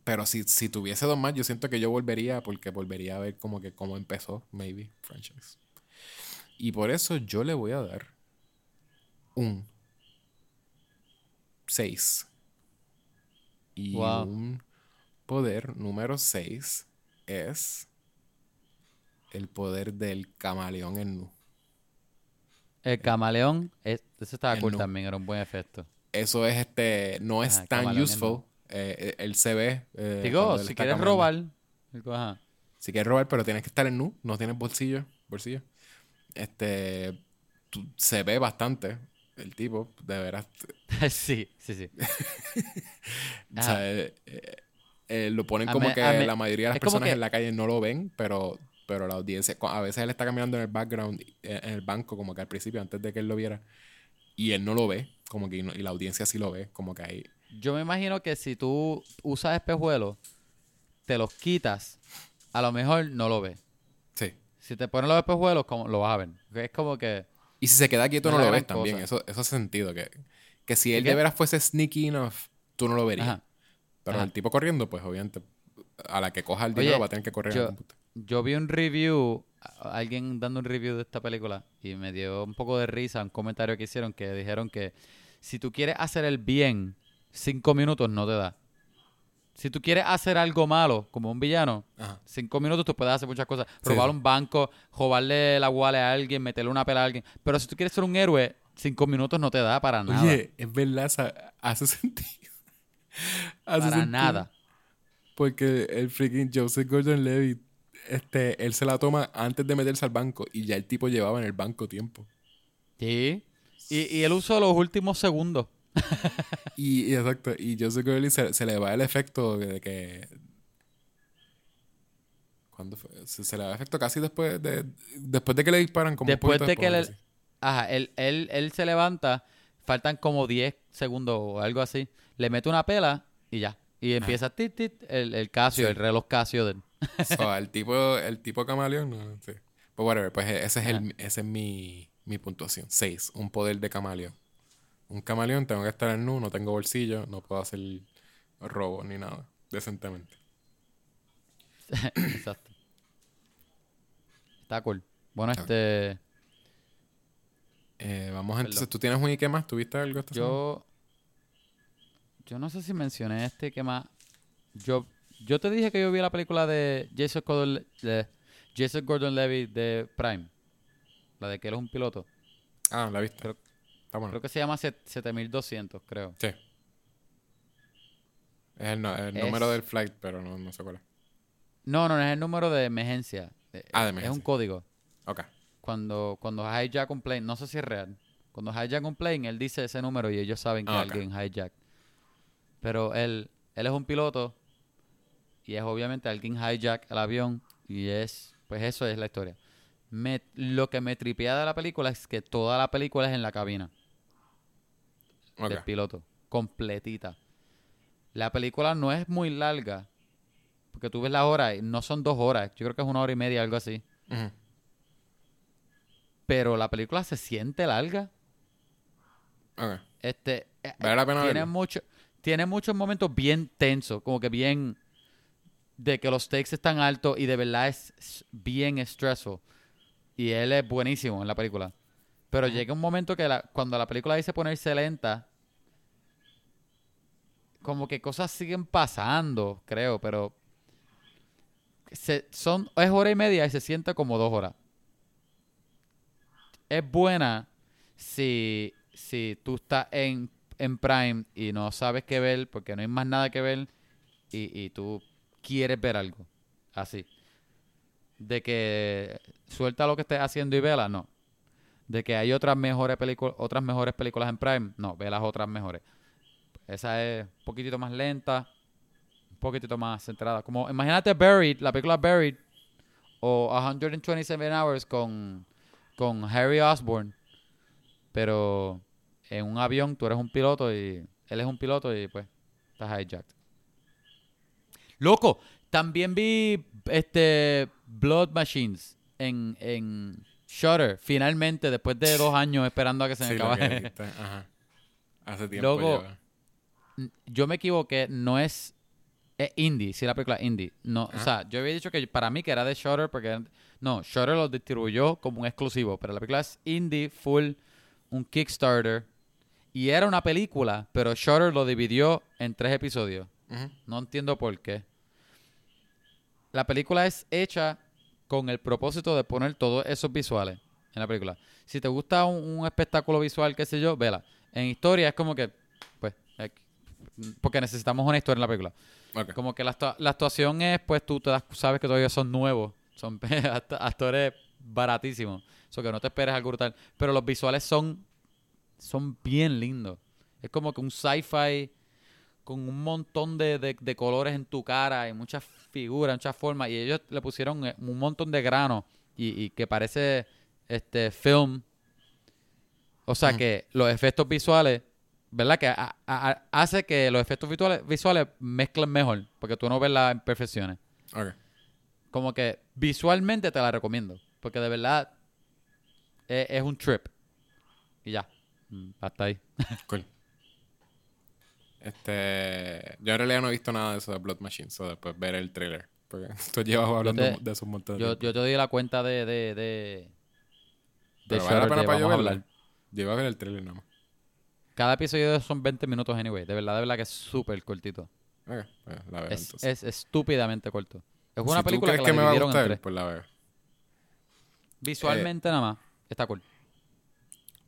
Pero si, si tuviese dos más, yo siento que yo volvería porque volvería a ver como que cómo empezó, maybe, franchise. Y por eso yo le voy a dar un 6. Y Wow. un poder número 6 es el poder del camaleón en nu. El camaleón, es- ese estaba cool nu. también, era un buen efecto. Eso es este, no es Ajá, tan useful. Eh, eh, él se ve. eh, Digo, si quieres caminando. robar, ajá. Si quieres robar, pero tienes que estar en nu, no tienes bolsillo, bolsillo. Este, se ve bastante el tipo, de veras. sí, sí, sí. O sea, eh, eh, eh, lo ponen como que me- la mayoría de las personas que- en la calle no lo ven, pero, pero la audiencia, a veces él está caminando en el background, en el banco, como que al principio, antes de que él lo viera, y él no lo ve, como que y, no- y la audiencia sí lo ve, como que ahí. Yo me imagino que si tú usas espejuelos, te los quitas, a lo mejor no lo ves. Si te pones los espejuelos, como, lo vas a ver. Es como que... Y si se queda quieto, No lo ves también. Eso, eso hace sentido. Que, que si él qué? de veras fuese sneaky enough, tú no lo verías. Ajá. Pero Ajá. el tipo corriendo, pues obviamente, a la que coja el Oye, dinero va a tener que correr yo-. Yo vi un review, alguien dando un review de esta película y me dio un poco de risa un comentario que hicieron que dijeron que si tú quieres hacer el bien, cinco minutos no te da. Si tú quieres hacer algo malo, como un villano, Ajá. cinco minutos tú puedes hacer muchas cosas. Robar sí. un banco, robarle la wallet a alguien, meterle una pela a alguien. Pero si tú quieres ser un héroe, cinco minutos no te da para nada. Oye, es verdad, hace sentido. Hace para sentido. nada. Porque el freaking Joseph Gordon Levitt, este, él se la toma antes de meterse al banco y ya el tipo llevaba en el banco tiempo. Sí. Y, y él usó los últimos segundos. Y, y exacto, y Joseph Levitt se, se le va el efecto de que. ¿Cuándo fue? Se, se le va el efecto casi después de, después de que le disparan, como un Después de que le-. Ajá, él, él, él se levanta, faltan como 10 segundos o algo así. Le mete una pela y ya. Y empieza tit, tit, el, el Casio, Sí. el reloj Casio de él. So, el tipo, el tipo camaleón, no sé. Pues whatever, pues ese es, el, ese es mi, mi puntuación. 6. Un poder de camaleón. Un camaleón, tengo que estar en nu, no tengo bolsillo, no puedo hacer robo ni nada, decentemente. Exacto. Está cool. Bueno, este. Eh, vamos entonces. ¿tú tienes un qué más? ¿Tuviste algo esta semana? Yo. Yo no sé si mencioné este que más. Yo, yo te dije que yo vi la película de Jason Gordon, de Jason Gordon Levy de Prime. La de que él es un piloto. Ah, la viste. Creo- Está bueno. Creo que se llama set- 7200, creo. Sí. Es el, no- el Es- número del flight, pero no, no sé cuál es. No, no, no es el número de emergencia. Ah, de Es un emergencia. código. Ok. Cuando, cuando hijack un plane, no sé si es real. Cuando hijack un plane, él dice ese número y ellos saben que Ah, ok. alguien hijack. Pero él, él es un piloto y es obviamente alguien hijack el avión y es, pues eso es la historia. Me- lo que me tripea de la película es que toda la película es en la cabina Del piloto, completita. La película no es muy larga, porque tú ves la hora y no son dos horas, yo creo que es una hora y media, algo así. Pero la película se siente larga. Ok. Este, eh, Vale la pena tiene mucho, tiene muchos momentos bien tensos, como que bien de que los stakes están altos y de verdad es bien stressful. Y él es buenísimo en la película. Pero llega un momento que la- cuando la película dice ponerse lenta, como que cosas siguen pasando, creo, pero se, son, es hora y media y se siente como dos horas. es buena si, si tú estás en, en Prime y no sabes qué ver porque no hay más nada que ver y, y tú quieres ver algo. Así. De que suelta lo que estés haciendo y vela, no. De que hay otras mejores películas, otras mejores películas en Prime, no, ve las otras mejores. Esa es un poquitito más lenta, un poquitito más centrada. Como, imagínate Buried, la película Buried, o 127 Hours con, con Harry Osborn. Pero en un avión tú eres un piloto y él es un piloto y pues estás hijacked. Loco, también vi este Blood Machines en, en Shutter, finalmente, después de dos años esperando a que se me Sí. Hace tiempo Luego, lleva. Yo me equivoqué, no es, es indie, sí la película es indie. No, o Ajá. sea, yo había dicho que para mí que era de Shutter porque no, Shutter lo distribuyó como un exclusivo, pero la película es indie full un Kickstarter y era una película, pero Shutter lo dividió en tres episodios. No entiendo por qué. La película es hecha con el propósito de poner todos esos visuales en la película. Si te gusta un, un espectáculo visual, qué sé yo, vela. En historia es como que, porque necesitamos una historia en la película. Como que la, la actuación es, pues, tú te das- sabes que todavía son nuevos. Son act- actores baratísimos. Eso que no te esperes algo brutal. Pero los visuales son, son bien lindos. Es como que un sci-fi con un montón de, de- de colores en tu cara y muchas figuras, muchas formas. Y ellos le pusieron eh, un montón de granos y, y que parece este film. O sea que los efectos visuales, ¿verdad? Que a- hace que los efectos visuales, visuales mezclen mejor, porque tú no ves las imperfecciones. Ok. Como que visualmente te la recomiendo, porque de verdad es, es un trip. Y ya, Mm, hasta ahí. Cool. Este, yo en realidad no he visto nada de eso de Blood Machine, so después ver el trailer. Porque tú llevas hablando te- de eso un montón de Yo, yo te di la cuenta de... de, de de Pero vale la pena para yo verla. a ver el trailer nada más. Cada episodio son 20 minutos anyway. De verdad, de verdad que es súper cortito. Ok, pues la veo Es, es estúpidamente corto. Es una si tú película crees que, que, la me va a en gustar, pues la veo. Visualmente nada más. Está cool.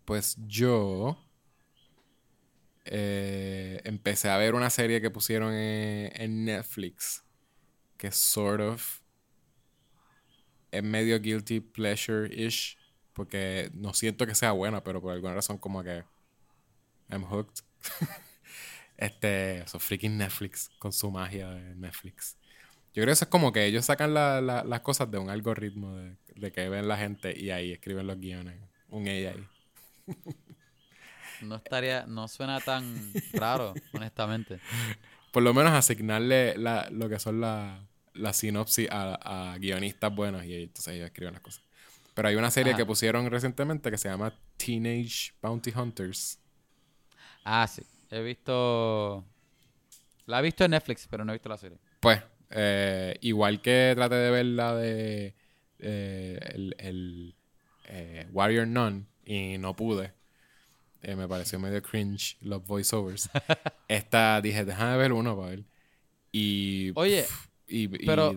Pues yo eh, empecé a ver una serie que pusieron en, en Netflix que es sort of es medio guilty pleasure-ish porque no siento que sea buena, pero por alguna razón como que I'm hooked. este, eso freaking Netflix con su magia de Netflix. Yo creo que eso es como que ellos sacan la- la- las cosas de un algoritmo de, de que ven la gente y ahí escriben los guiones. Un AI. No estaría... No suena tan raro, honestamente. por lo menos asignarle la- lo que son la, la sinopsis a, a guionistas buenos y entonces ellos escriben las cosas. Pero hay una serie Ajá. que pusieron recientemente que se llama Teenage Bounty Hunters. Ah, sí. He visto... La he visto en Netflix, pero no he visto la serie. Pues, eh, igual que traté de ver la de eh, el, el, eh, Warrior Nun y no pude. Me pareció medio cringe los voiceovers. Esta dije, déjame ver uno para ver. Y. Oye, y, y, pero-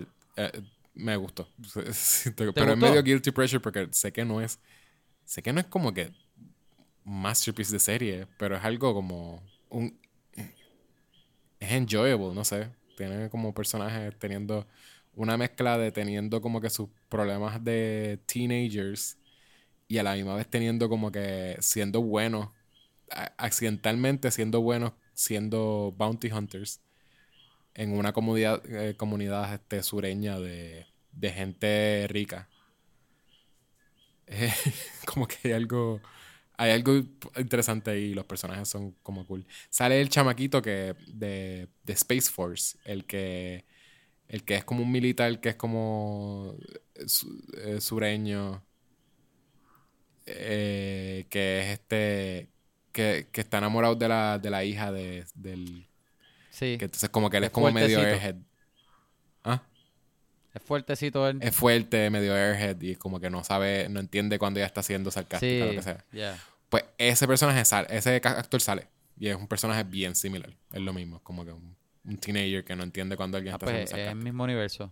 me gustó. Siento que- ¿Te Pero es gustó? medio guilty pressure porque sé que no es. Sé que no es como que masterpiece de serie, pero es algo como un es enjoyable, no sé. Tiene como personajes teniendo una mezcla de teniendo como que sus problemas de teenagers y a la misma vez teniendo como que siendo buenos, accidentalmente siendo buenos, siendo bounty hunters en una comunidad, eh, comunidad este, sureña de, de gente rica. Eh, como que hay algo hay algo interesante ahí los personajes son como cool sale el chamaquito que de, de Space Force el que el que es como un militar que es como eh, su- eh, sureño eh, que es este que, que está enamorado de la, de la hija de, del Sí. que entonces como que él es como medio airhead. Es fuertecito él. es fuerte medio airhead y como que no sabe no entiende cuando ella está siendo sarcástica sí. lo que sea yeah. Pues ese personaje sale, ese actor sale. Y es un personaje bien similar. Es lo mismo, como que un, un teenager que no entiende cuando alguien Ah, está pues siendo es el sarcástico. mismo universo.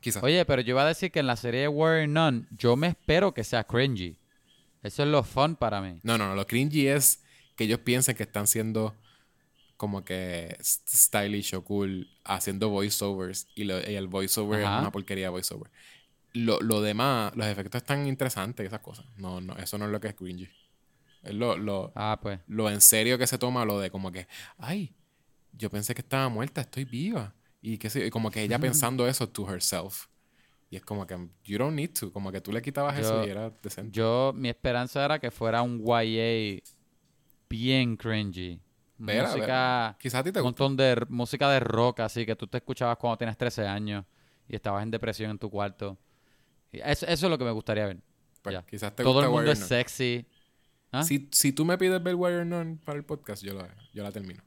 Quizás. Oye, pero yo iba a decir que en la serie de Warrior Nun, yo me espero que sea cringy. Eso es lo fun para mí. No, no, no. Lo cringy es que ellos piensen que están siendo como que stylish o cool haciendo voiceovers y, lo- y el voiceover Ajá. es una porquería de voiceover. Lo, lo demás, los efectos están interesantes y esas cosas. No, no, eso no es lo que es cringy. Es lo, lo, Ah, pues. lo en serio que se toma lo de como que, ay, yo pensé que estaba muerta, estoy viva. Y que y como que ella pensando eso to herself. Y es como que, you don't need to. Como que tú le quitabas eso Yo- y era decente. Yo, mi esperanza era que fuera un YA bien cringy. Vera, música, vera. Quizás a ti te un montón de música de rock, así que tú te escuchabas cuando tienes 13 años y estabas en depresión en tu cuarto. Y eso, eso es lo que me gustaría ver. Pues, ya. Quizás te Todo el mundo es sexy. ¿Ah? Si, si tú me pides ver Warrior Nun para el podcast, yo, lo, yo la termino.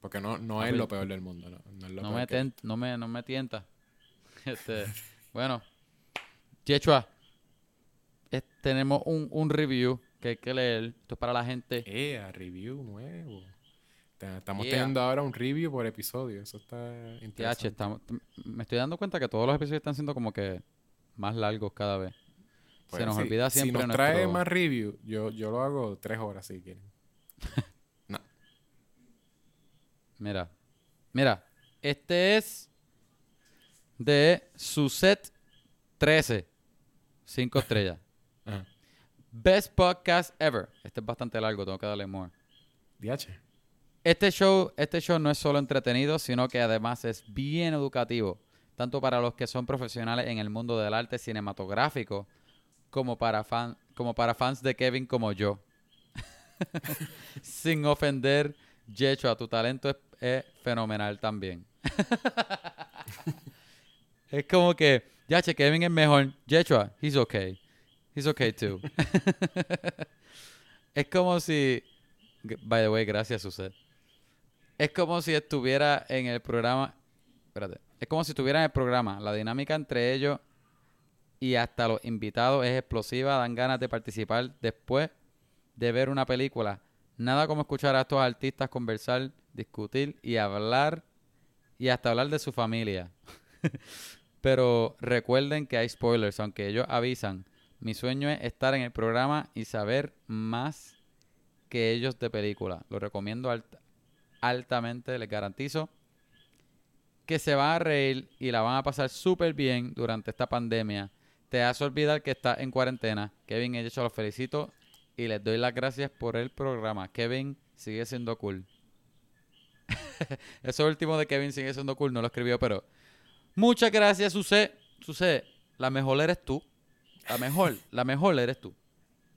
Porque no, no Ah, es pues, lo peor del mundo. No, no es lo No peor me, ten- no, me, no me tienta. Este, bueno, Yechua, eh, tenemos un, un review que hay que leer. Esto es para la gente. Eh, review nuevo. Estamos Yeah. teniendo ahora un review por episodio. Eso está TH, interesante. estamos, me estoy dando cuenta que todos los episodios están siendo como que más largos cada vez. Pues, Se nos sí, olvida Si siempre nos trae nuestro- más review, yo, yo lo hago tres horas si quieren. Mira, mira, este es de Suset 13, 5 estrellas. Ajá. Best podcast ever. Este es bastante largo, tengo que darle more. DH. Este show, este show no es solo entretenido, sino que además es bien educativo, tanto para los que son profesionales en el mundo del arte cinematográfico, como para, fan, como para fans de Kevin como yo. Sin ofender, Yecho, tu talento es, fenomenal también. es como que, ya che, Kevin es mejor. Yechua, he's okay. He's okay too. es como si, by the way, gracias, Suset. Es como si estuviera en el programa. Espérate. Es como si estuviera en el programa. La dinámica entre ellos y hasta los invitados es explosiva. Dan ganas de participar después de ver una película. Nada como escuchar a estos artistas conversar, discutir y hablar. Y hasta hablar de su familia. Pero recuerden que hay spoilers, aunque ellos avisan. Mi sueño es estar en el programa y saber más que ellos de película. Lo recomiendo alt- altamente, les garantizo que se van a reír y la van a pasar súper bien durante esta pandemia. Te hace olvidar que estás en cuarentena. Kevin yo los felicito y les doy las gracias por el programa. Kevin sigue siendo cool. Eso último de Kevin sigue siendo cool, no lo escribió, pero muchas gracias, Suce. Suce, la mejor eres tú. La mejor, la mejor eres tú.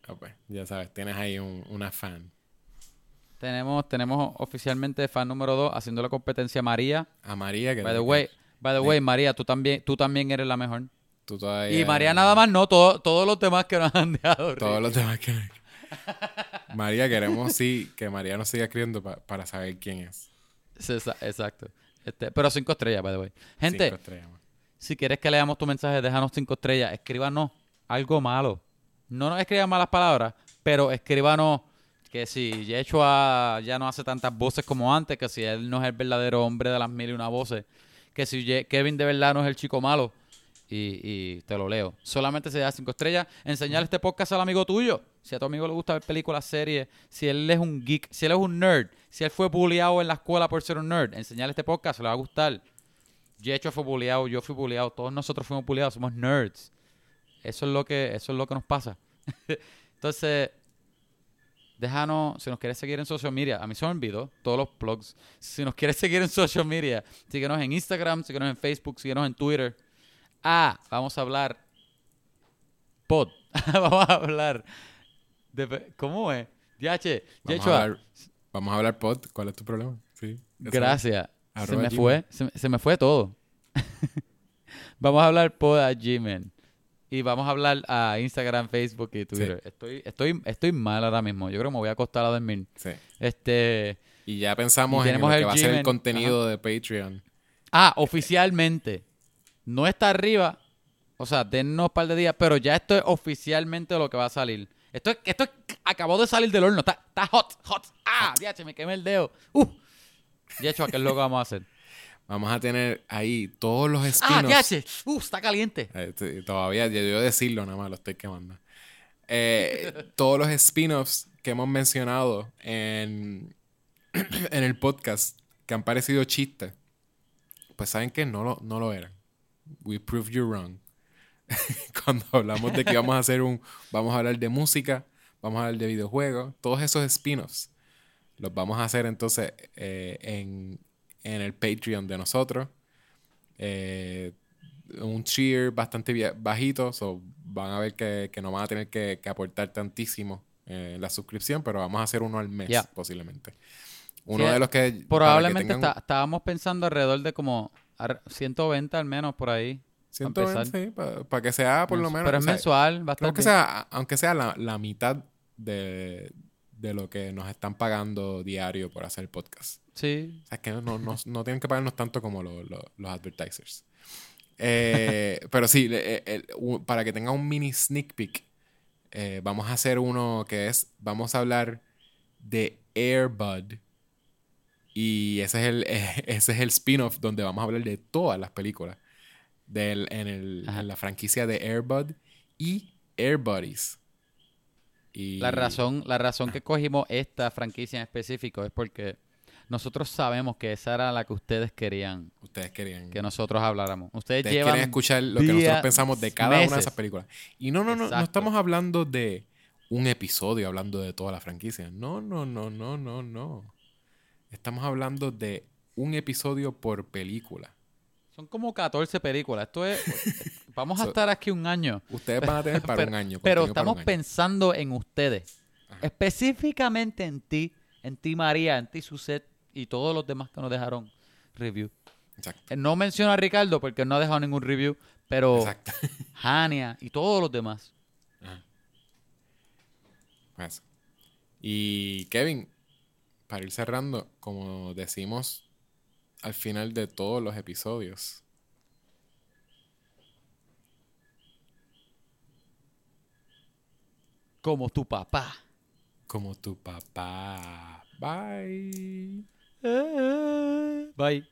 Ah, pues, ya sabes, tienes ahí un, una fan. Tenemos, tenemos oficialmente fan número 2 haciendo la competencia a María. A María, que By the way, by the Sí. way, María, tú también, tú también eres la mejor. tú todavía... Y María nada más no, todo- todos los demás que nos han dejado. Todos los demás que... María, queremos sí que María nos siga escribiendo pa- para saber quién es. Sí, Exacto. Este, pero cinco estrellas, by the way. Gente, Cinco estrellas si quieres que leamos tu mensaje, déjanos cinco estrellas. Escríbanos algo malo. No nos escriban malas palabras, pero escríbanos que si Yeshua ya no hace tantas voces como antes, que si él no es el verdadero hombre de las mil y una voces, que si Kevin de verdad no es el chico malo. Y, te lo leo. Solamente se da cinco estrellas. Enseñar este podcast al amigo tuyo. Si a tu amigo le gusta ver películas, series, si él es un geek, si él es un nerd, si él fue bulleado en la escuela por ser un nerd, enseñarle este podcast, le va a gustar. Yecho fue bulleado, yo fui bulleado, todos nosotros fuimos bulleados, somos nerds. Eso es lo que, eso es lo que nos pasa. Entonces, déjanos, si nos quieres seguir en social media, a mí se me olvidó todos los plugs. Si nos quieres seguir en social media, síguenos en Instagram, síguenos en Facebook, síguenos en Twitter. Ah, vamos a hablar pod. vamos a hablar de ¿cómo es? DH, Vamos a, hablar, vamos a hablar pod. ¿Cuál es tu problema? Sí. Gracias. Se me fue, se, me- se me fue todo. vamos a hablar por a Gmail. Y vamos a hablar a Instagram, Facebook y Twitter. Estoy, estoy, estoy mal ahora mismo. Yo creo que me voy a acostar a dormir. Sí. Este. Y ya pensamos Y en lo que va a ser el contenido de Patreon. Ah, oficialmente. No está arriba. O sea, dennos un par de días, pero ya esto es oficialmente lo que va a salir. Esto, es- esto es- acabó de salir del horno. Está, está hot, hot. Ah, diache, me quemé el dedo. Uh. De hecho, ¿qué es lo que vamos a hacer? Vamos a tener ahí todos los Ah, espinos. diache. Uh, está caliente. T- todavía, yo debo decirlo nada más, lo estoy quemando. eh, todos los spin-offs que hemos mencionado en, en el podcast que han parecido chistes, pues saben que no lo, no lo eran. We proved you wrong. Cuando hablamos de que vamos a hacer un, vamos a hablar de música, vamos a hablar de videojuegos, todos esos spin-offs los vamos a hacer entonces eh, en, en el Patreon de nosotros. Eh, un cheer bastante bajito, so van a ver que, que no van a tener que, que aportar tantísimo eh, la suscripción, pero vamos a hacer uno al mes posiblemente. Uno de los que... Probablemente estábamos pensando alrededor de como 120 al menos por ahí. 120, sí, para que sea por lo menos... Pero es mensual, bastante. Que sea, aunque sea la, la mitad de, de, lo que nos están pagando diario por hacer podcast. Sí. O sea, es que no, no, no tienen que pagarnos tanto como los advertisers. Eh, pero sí, eh, para que tenga un mini sneak peek, eh, vamos a hacer uno que es, vamos a hablar de Airbud. Y ese es el, ese es el spin-off donde vamos a hablar de todas las películas del, en, la franquicia de Airbud y Airbuddies. Y... La, razón, la razón que cogimos esta franquicia en específico es porque nosotros sabemos que esa era la que ustedes querían. Ustedes querían. Que nosotros habláramos. Ustedes, ustedes quieren escuchar lo que nosotros pensamos de cada una de esas películas. Y no, no, no, no estamos hablando de un episodio hablando de toda la franquicia. No, no, no, no, no, no. Estamos hablando de un episodio por película. Son como 14 películas. Esto es. Vamos a estar aquí un año. Ustedes van a tener para un año. Pero estamos pensando en ustedes. Específicamente en ti, en ti, María, en ti, Suset, y todos los demás que nos dejaron review. Exacto. Eh, no menciono a Ricardo porque no ha dejado ningún review, pero Exacto. Hania y todos los demás. Pues. Y Kevin, para ir cerrando, como decimos al final de todos los episodios. Como tu papá. Como tu papá. Bye. Bye.